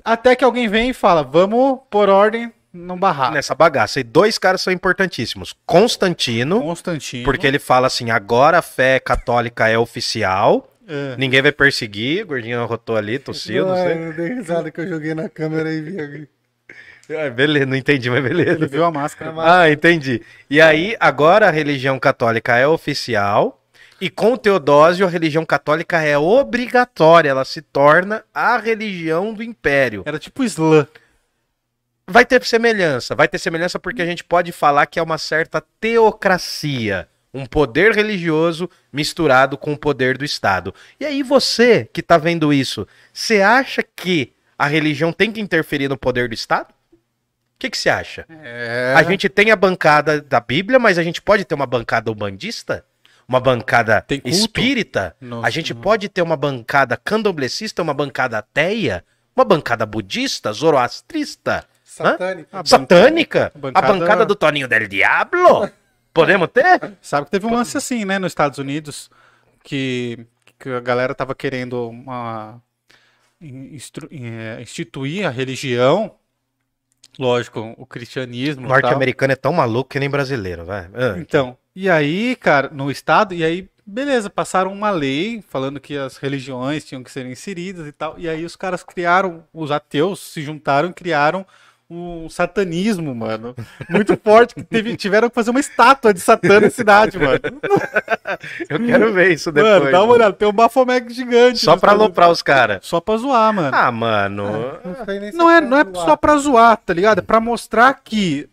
Até que alguém vem e fala: vamos por ordem no barraco. Nessa bagaça. E dois caras são importantíssimos. Constantino, Constantino. porque ele fala assim: agora a fé católica é oficial. É. Ninguém vai perseguir, o gordinho arrotou ali, tossiu, não sei. eu dei risada que eu joguei na câmera e vi. Ah, beleza, não entendi, mas beleza. Ele viu a máscara. Ah, entendi. E aí, agora a religião católica é oficial. E com o Teodósio, a religião católica é obrigatória. Ela se torna a religião do império. Era tipo Islã. Vai ter semelhança. Vai ter semelhança porque a gente pode falar que é uma certa teocracia. Um poder religioso misturado com o poder do Estado. E aí, você que tá vendo isso, você acha que a religião tem que interferir no poder do Estado? O que que você acha? É. A gente tem a bancada da Bíblia, mas a gente pode ter uma bancada umbandista? Uma bancada espírita? No- a gente no- pode ter uma bancada candomblessista, uma bancada ateia? Uma bancada budista, zoroastrista? Satânico. A Satânica? a bancada- A bancada do Toninho del Diablo? Podemos ter? Sabe que teve um lance assim, né, nos Estados Unidos, que, que a galera tava querendo uma, instru- eh, instituir a religião, lógico, o cristianismo. tal. Norte-americano é tão maluco que nem brasileiro, vai. Ah, Então, e aí, cara, no estado, e aí, beleza, passaram uma lei falando que as religiões tinham que ser inseridas e tal, e aí os caras criaram, os ateus se juntaram e criaram um satanismo, mano, muito forte, que teve- tiveram que fazer uma estátua de Satã na cidade, mano. eu quero ver isso depois. Mano, dá uma olhada, tem um Baphomet gigante. Só pra aloprar os caras. Só pra zoar, mano. Ah, mano. Não, nem se Não é, eu não é só pra zoar, tá ligado? É pra mostrar que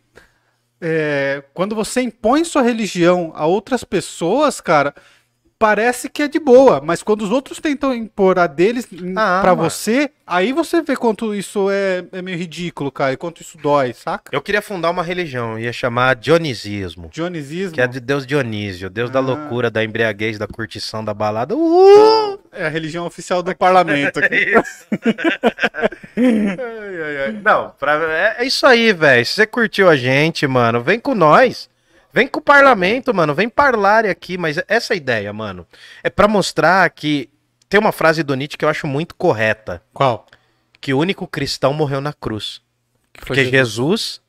é, quando você impõe sua religião a outras pessoas, cara, parece que é de boa, mas quando os outros tentam impor a deles Ah, pra mano. você, aí você vê quanto isso é, é meio ridículo, cara, e quanto isso dói, saca? Eu queria fundar uma religião, ia chamar Dionisismo. Dionisismo Que é de Deus Dionísio, Deus da Ah. loucura, da embriaguez, da curtição, da balada. Uh! é a religião oficial do parlamento aqui. Ai, ai, ai. Não, pra- é, é isso aí, velho. Se você curtiu a gente, mano, vem com nós. Vem com o parlamento, mano. Vem parlare aqui. Mas essa é a ideia, mano. É pra mostrar que tem uma frase do Nietzsche que eu acho muito correta. Qual? Que o único cristão morreu na cruz. Que Porque Jesus,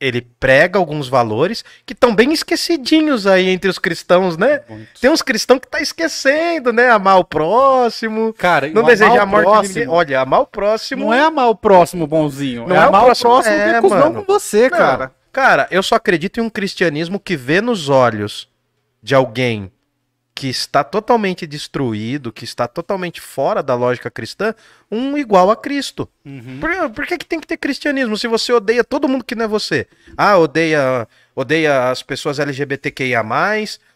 ele prega alguns valores que estão bem esquecidinhos aí entre os cristãos, né? Muito. Tem uns cristãos que tá esquecendo, né? Amar o próximo. Cara, Não desejar amar a morte de próximo ninguém. Olha, amar o próximo. Não é amar o próximo bonzinho, Não é é o amar próximo- o próximo é, que é cuzão mano. com você, Não, cara. Cara, eu só acredito em um cristianismo que vê nos olhos de alguém que está totalmente destruído, que está totalmente fora da lógica cristã, um igual a Cristo. Uhum. Por, por que, que tem que ter cristianismo se você odeia todo mundo que não é você? Ah, odeia, odeia as pessoas LGBTQIA+,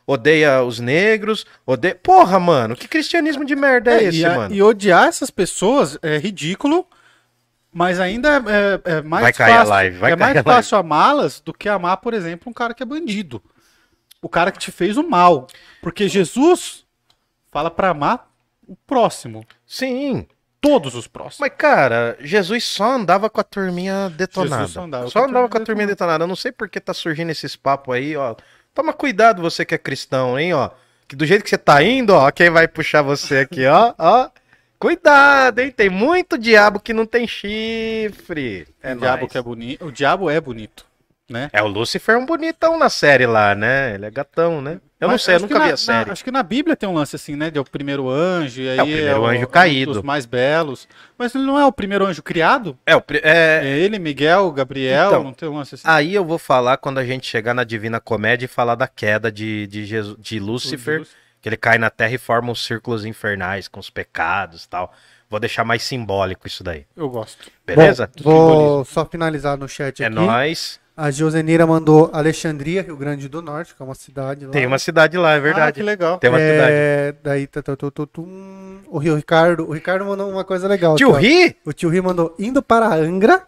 odeia os negros, odeia... Porra, mano, que cristianismo de merda é, É, esse, e, a- mano? e odiar essas pessoas é ridículo, mas ainda é, é- é mais Vai cair a fácil, live, vai é mais fácil amá-las do que amar, por exemplo, um cara que é bandido. O cara que te fez o mal. Porque Jesus fala pra amar o próximo. Sim, Todos os próximos. Mas, cara, Jesus só andava com a turminha detonada. Jesus só andava só com a andava com a turminha detonada. Eu não sei por que tá surgindo esses papos aí, ó. Toma cuidado você que é cristão, hein, ó. Que do jeito que você tá indo, ó, quem vai puxar você aqui, ó, ó. Cuidado, hein? Tem muito diabo que não tem chifre. É o, diabo que é bonito. o diabo é bonito, né? É, o Lúcifer é um bonitão na série lá, né? Ele é gatão, né? Eu não Mas sei, eu nunca vi na- a série. na- acho que na Bíblia tem um lance assim, né? De é o primeiro anjo, e aí É o primeiro o- anjo caído. um dos mais belos. Mas ele não é o primeiro anjo criado? É, o é, É ele, Miguel, Gabriel, Então, não tem um lance assim? Aí eu vou falar quando a gente chegar na Divina Comédia e falar da queda de, de, Jesus, de Lúcifer, que ele cai na Terra e forma os círculos infernais com os pecados e tal. Vou deixar mais simbólico isso daí. Eu gosto. Beleza? Bom, vou só finalizar no chat é aqui. nóis. A Josenira mandou Alexandria, Rio Grande do Norte, que é uma cidade lá. Tem uma cidade lá, é Ah, verdade. que legal. Tem uma cidade. é, Daí, tá, tá, tá, tá, o Rio Ricardo, o Ricardo mandou uma coisa legal. Tio. Ri? O tio Ri mandou indo para Angra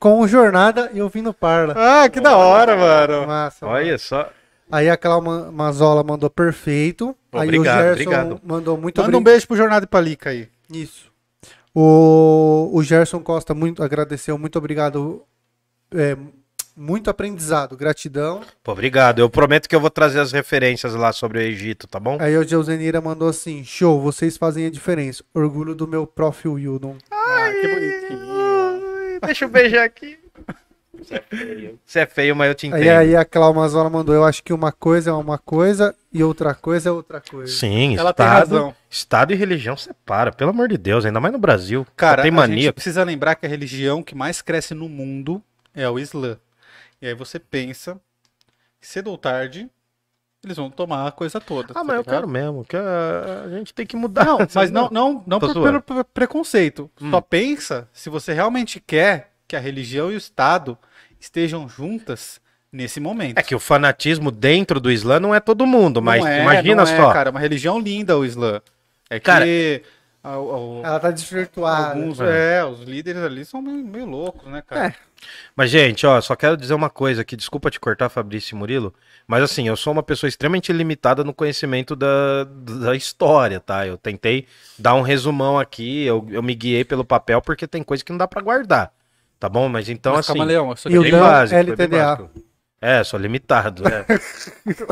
com o Jornada e ouvindo Parla. Ah, que da hora, mano. Massa. Olha só. Aí a Cláudia Mazola mandou perfeito. aí Obrigado, o Gerson obrigado. mandou muito Manda um beijo pro Jornada de Palica aí. Isso. O, o Gerson Costa muito agradeceu, muito obrigado. é, muito aprendizado, gratidão. Pô, obrigado. Eu prometo que eu vou trazer as referências lá sobre o Egito, tá bom? Aí o Josenira mandou assim: show, vocês fazem a diferença. Orgulho do meu prof. Wildon. Ah, que bonitinho. Ai, Deixa eu beijar aqui. Você é feio. Você é feio, mas eu te entendo. Aí, aí a Claumazola mandou, eu acho que uma coisa é uma coisa e outra coisa é outra coisa. Sim, Ela tem Estado, razão. Estado e religião separa, pelo amor de Deus, ainda mais no Brasil. Cara, tem a mania. gente precisa lembrar que a religião que mais cresce no mundo é o Islã. E aí você pensa, cedo ou tarde, eles vão tomar a coisa toda. Ah, tá mas eu ligado? quero mesmo, que a, a gente tem que mudar. Não, mas não, não, não por, pelo pre- preconceito. Hum. Só pensa se você realmente quer que a religião e o Estado estejam juntas nesse momento. É que o fanatismo dentro do Islã não é todo mundo, mas Não é, imagina não é, só. cara, é uma religião linda o Islã. É que Cara- a- a- Ela tá desvirtuada. alguns, é. é, os líderes ali são meio, meio loucos, né, cara? É. Mas, gente, ó, só quero dizer uma coisa aqui. Desculpa te cortar, Fabrício e Murilo. Mas, assim, eu sou uma pessoa extremamente limitada no conhecimento da, da história, tá? Eu tentei dar um resumão aqui. Eu, eu me guiei pelo papel porque tem coisa que não dá pra guardar. Tá bom? Mas então, Mas, assim. Camaleão, eu só E o Dan, básico, LTDA. É, sou limitado. É.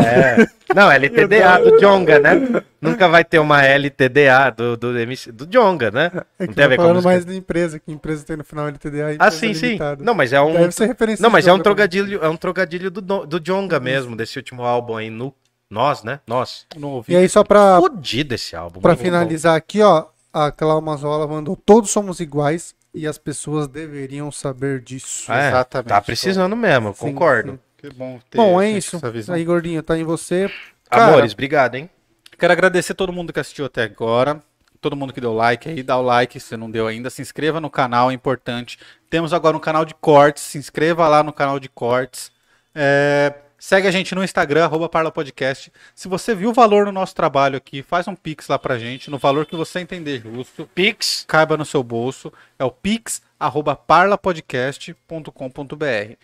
É. Não, LTDA do Jonga, né? Nunca vai ter uma LTDA do, do, MC, do Jonga, né? É Não tem a eu ver com falando música. mais da empresa, que empresa tem no final LTDA e Ah, sim, sim. Não, mas é um. Deve ser referência Não, de mas é um trocadilho, é um trocadilho do, do Jonga mesmo, desse último álbum aí, no Nós, né? Nós. Não ouvi. E aí, só pra, Fodido esse álbum. pra muito bom. finalizar aqui, ó, a Claumazola mandou: todos somos iguais e as pessoas deveriam saber disso. É, Exatamente. Tá precisando mesmo, Sim, concordo. sim. Que bom ter Bom, é isso. Aí, gordinho, tá em você. Cara, Amores, obrigado, hein? Quero agradecer todo mundo que assistiu até agora. Todo mundo que deu like aí, dá o like se não deu ainda. Se inscreva no canal, é importante. Temos agora um canal de cortes. Se inscreva lá no canal de cortes. É, segue a gente no Instagram, arroba Parla Podcast. Se você viu o valor no nosso trabalho aqui, faz um pix lá pra gente, no valor que você entender justo. Pix. caiba no seu bolso. É o pix arroba parlapodcast.com.br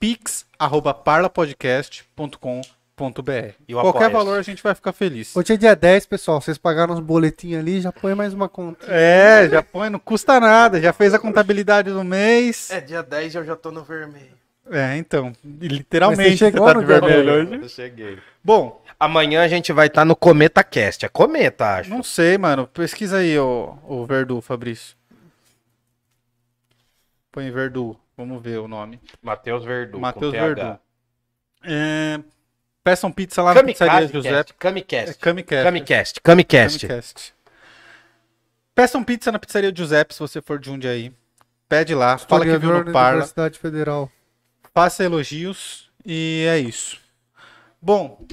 pix arroba parlapodcast.com.br E o Qualquer valor a gente vai ficar feliz. Hoje é dia 10, pessoal. Vocês pagaram os boletinhos ali, já põe mais uma conta. É, já põe, não custa nada. Já fez a contabilidade do mês. É, dia 10 eu já tô no vermelho. É, então, Mas literalmente você chegou você tá no de vermelho hoje. Eu cheguei. Bom, Amanhã a gente vai estar no Cometa Cast. É Cometa, acho. não sei, mano. Pesquisa aí o, o Verdu, Fabrício. Põe Verdu. Vamos ver o nome. Matheus Verdu. Matheus TH. Verdu. É, peçam pizza lá na pizzaria José. Cast. É Kamicast. Kamicast. Kamicast. Kamicast. Kamicast. Peçam pizza na pizzaria Giuseppe se você for de Jundiaí. Pede lá, fala que viu no Parla, Universidade Federal. Faça elogios e é isso. Bom,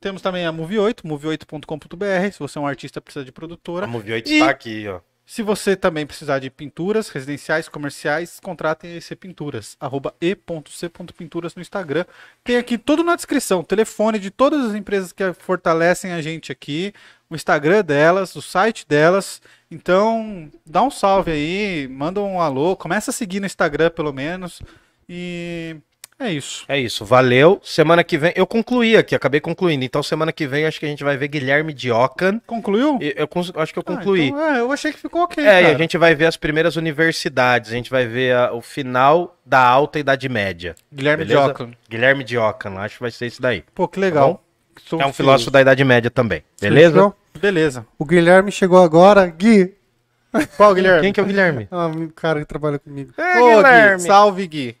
temos também a Move 8, move8.com.br, se você é um artista precisa de produtora. A Movie 8 E- está aqui, ó. Se você também precisar de pinturas residenciais, comerciais, contratem a EC Pinturas, arroba e.c.pinturas no Instagram. Tem aqui tudo na descrição, telefone de todas as empresas que fortalecem a gente aqui, o Instagram delas, o site delas. Então, dá um salve aí, manda um alô, começa a seguir no Instagram pelo menos. E é isso. É isso, valeu. Semana que vem, eu concluí aqui, acabei concluindo. Então, semana que vem, acho que a gente vai ver Guilherme Diocan. Concluiu? Eu, eu cons- acho que eu Ah, concluí. então, é, eu achei que ficou ok. É, e cara. a gente vai ver as primeiras universidades, a gente vai ver a- o final da Alta Idade Média. Guilherme beleza? Diocan. Guilherme Diocan, acho que vai ser isso daí. Pô, que legal. Sou É um filósofo da Idade Média também, beleza? Beleza. O Guilherme chegou agora. Gui, Qual, Guilherme? Quem que é o Guilherme? ah, um cara que trabalha comigo. É, Ô, Gui, salve, Gui.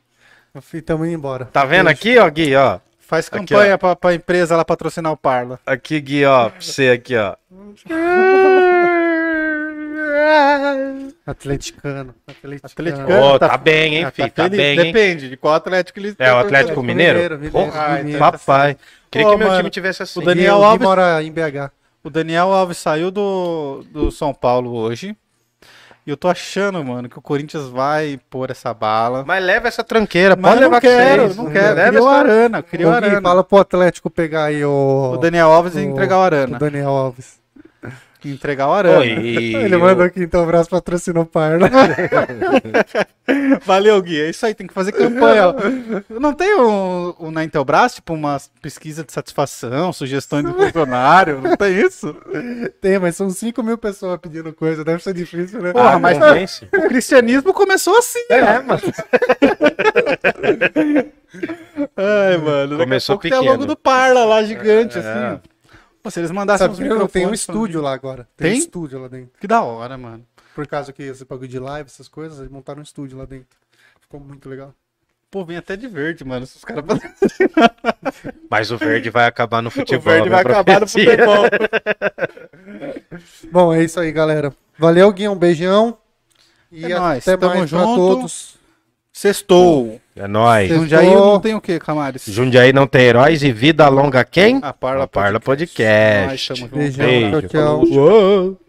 Estamos indo embora. Tá vendo aqui, ó, Gui, ó? Faz Aqui, campanha pra, pra empresa lá patrocinar o Parla. Aqui, Gui, ó, pra você aqui, ó. Atleticano. Atleticano. Atleticano. Ô, tá- tá bem, hein, Ah, filho, tá feliz. bem, hein? Depende de qual Atlético ele É o Atlético Mineiro? Mineiro, Mineiro, Porra, Mineiro. papai. Queria Ô, que meu mano, time tivesse assim. o Daniel Alves- mora em BH. O Daniel Alves saiu do, do São Paulo hoje. E eu tô achando, mano, que o Corinthians vai pôr essa bala. Mas leva essa tranqueira, Mas pode levar com quero, vocês. não quero. Leva Queria o essa- Arana, queria o Arana. fala pro Atlético pegar aí o... O Daniel Alves e o- entregar o o Arana. Daniel Alves. Entregar o Arana. Oi, Ele mandou aqui, então, o braço patrocinou o Parla. Valeu, Gui. É isso aí, tem que fazer campanha. Não tem um, um na Intelbras, tipo, uma pesquisa de satisfação, sugestões do funcionário? Não tem isso? Tem, mas são 5 mil pessoas pedindo coisa. Deve ser difícil, né? Porra, Ah, mas- convence. O cristianismo começou assim, É, ó. mano. Ai, mano. Começou pouco tem a pequeno. logo do Parla lá, gigante, É. assim. Pô, se eles mandassem uns Sabe, eu tenho um estúdio lá agora. Tem, Tem? um estúdio lá dentro. Que da hora, mano. Por causa que esse bagulho de live, essas coisas, eles montaram um estúdio lá dentro. Ficou muito legal. Pô, vem até de verde, mano. Se os caras Mas o verde vai acabar no O futebol. verde vai minha acabar no futebol. Bom, é isso aí, galera. Valeu, Gui, um beijão. E É nóis, até tamo mais pra junto. todos. Sextou. É nóis. Sextou. Jundiaí não tem o quê, Camares? Jundiaí não tem heróis e vida longa quem? A Parla, A Parla Podcast. Podcast. Beijão, Beijo. tchau, tchau. Uou.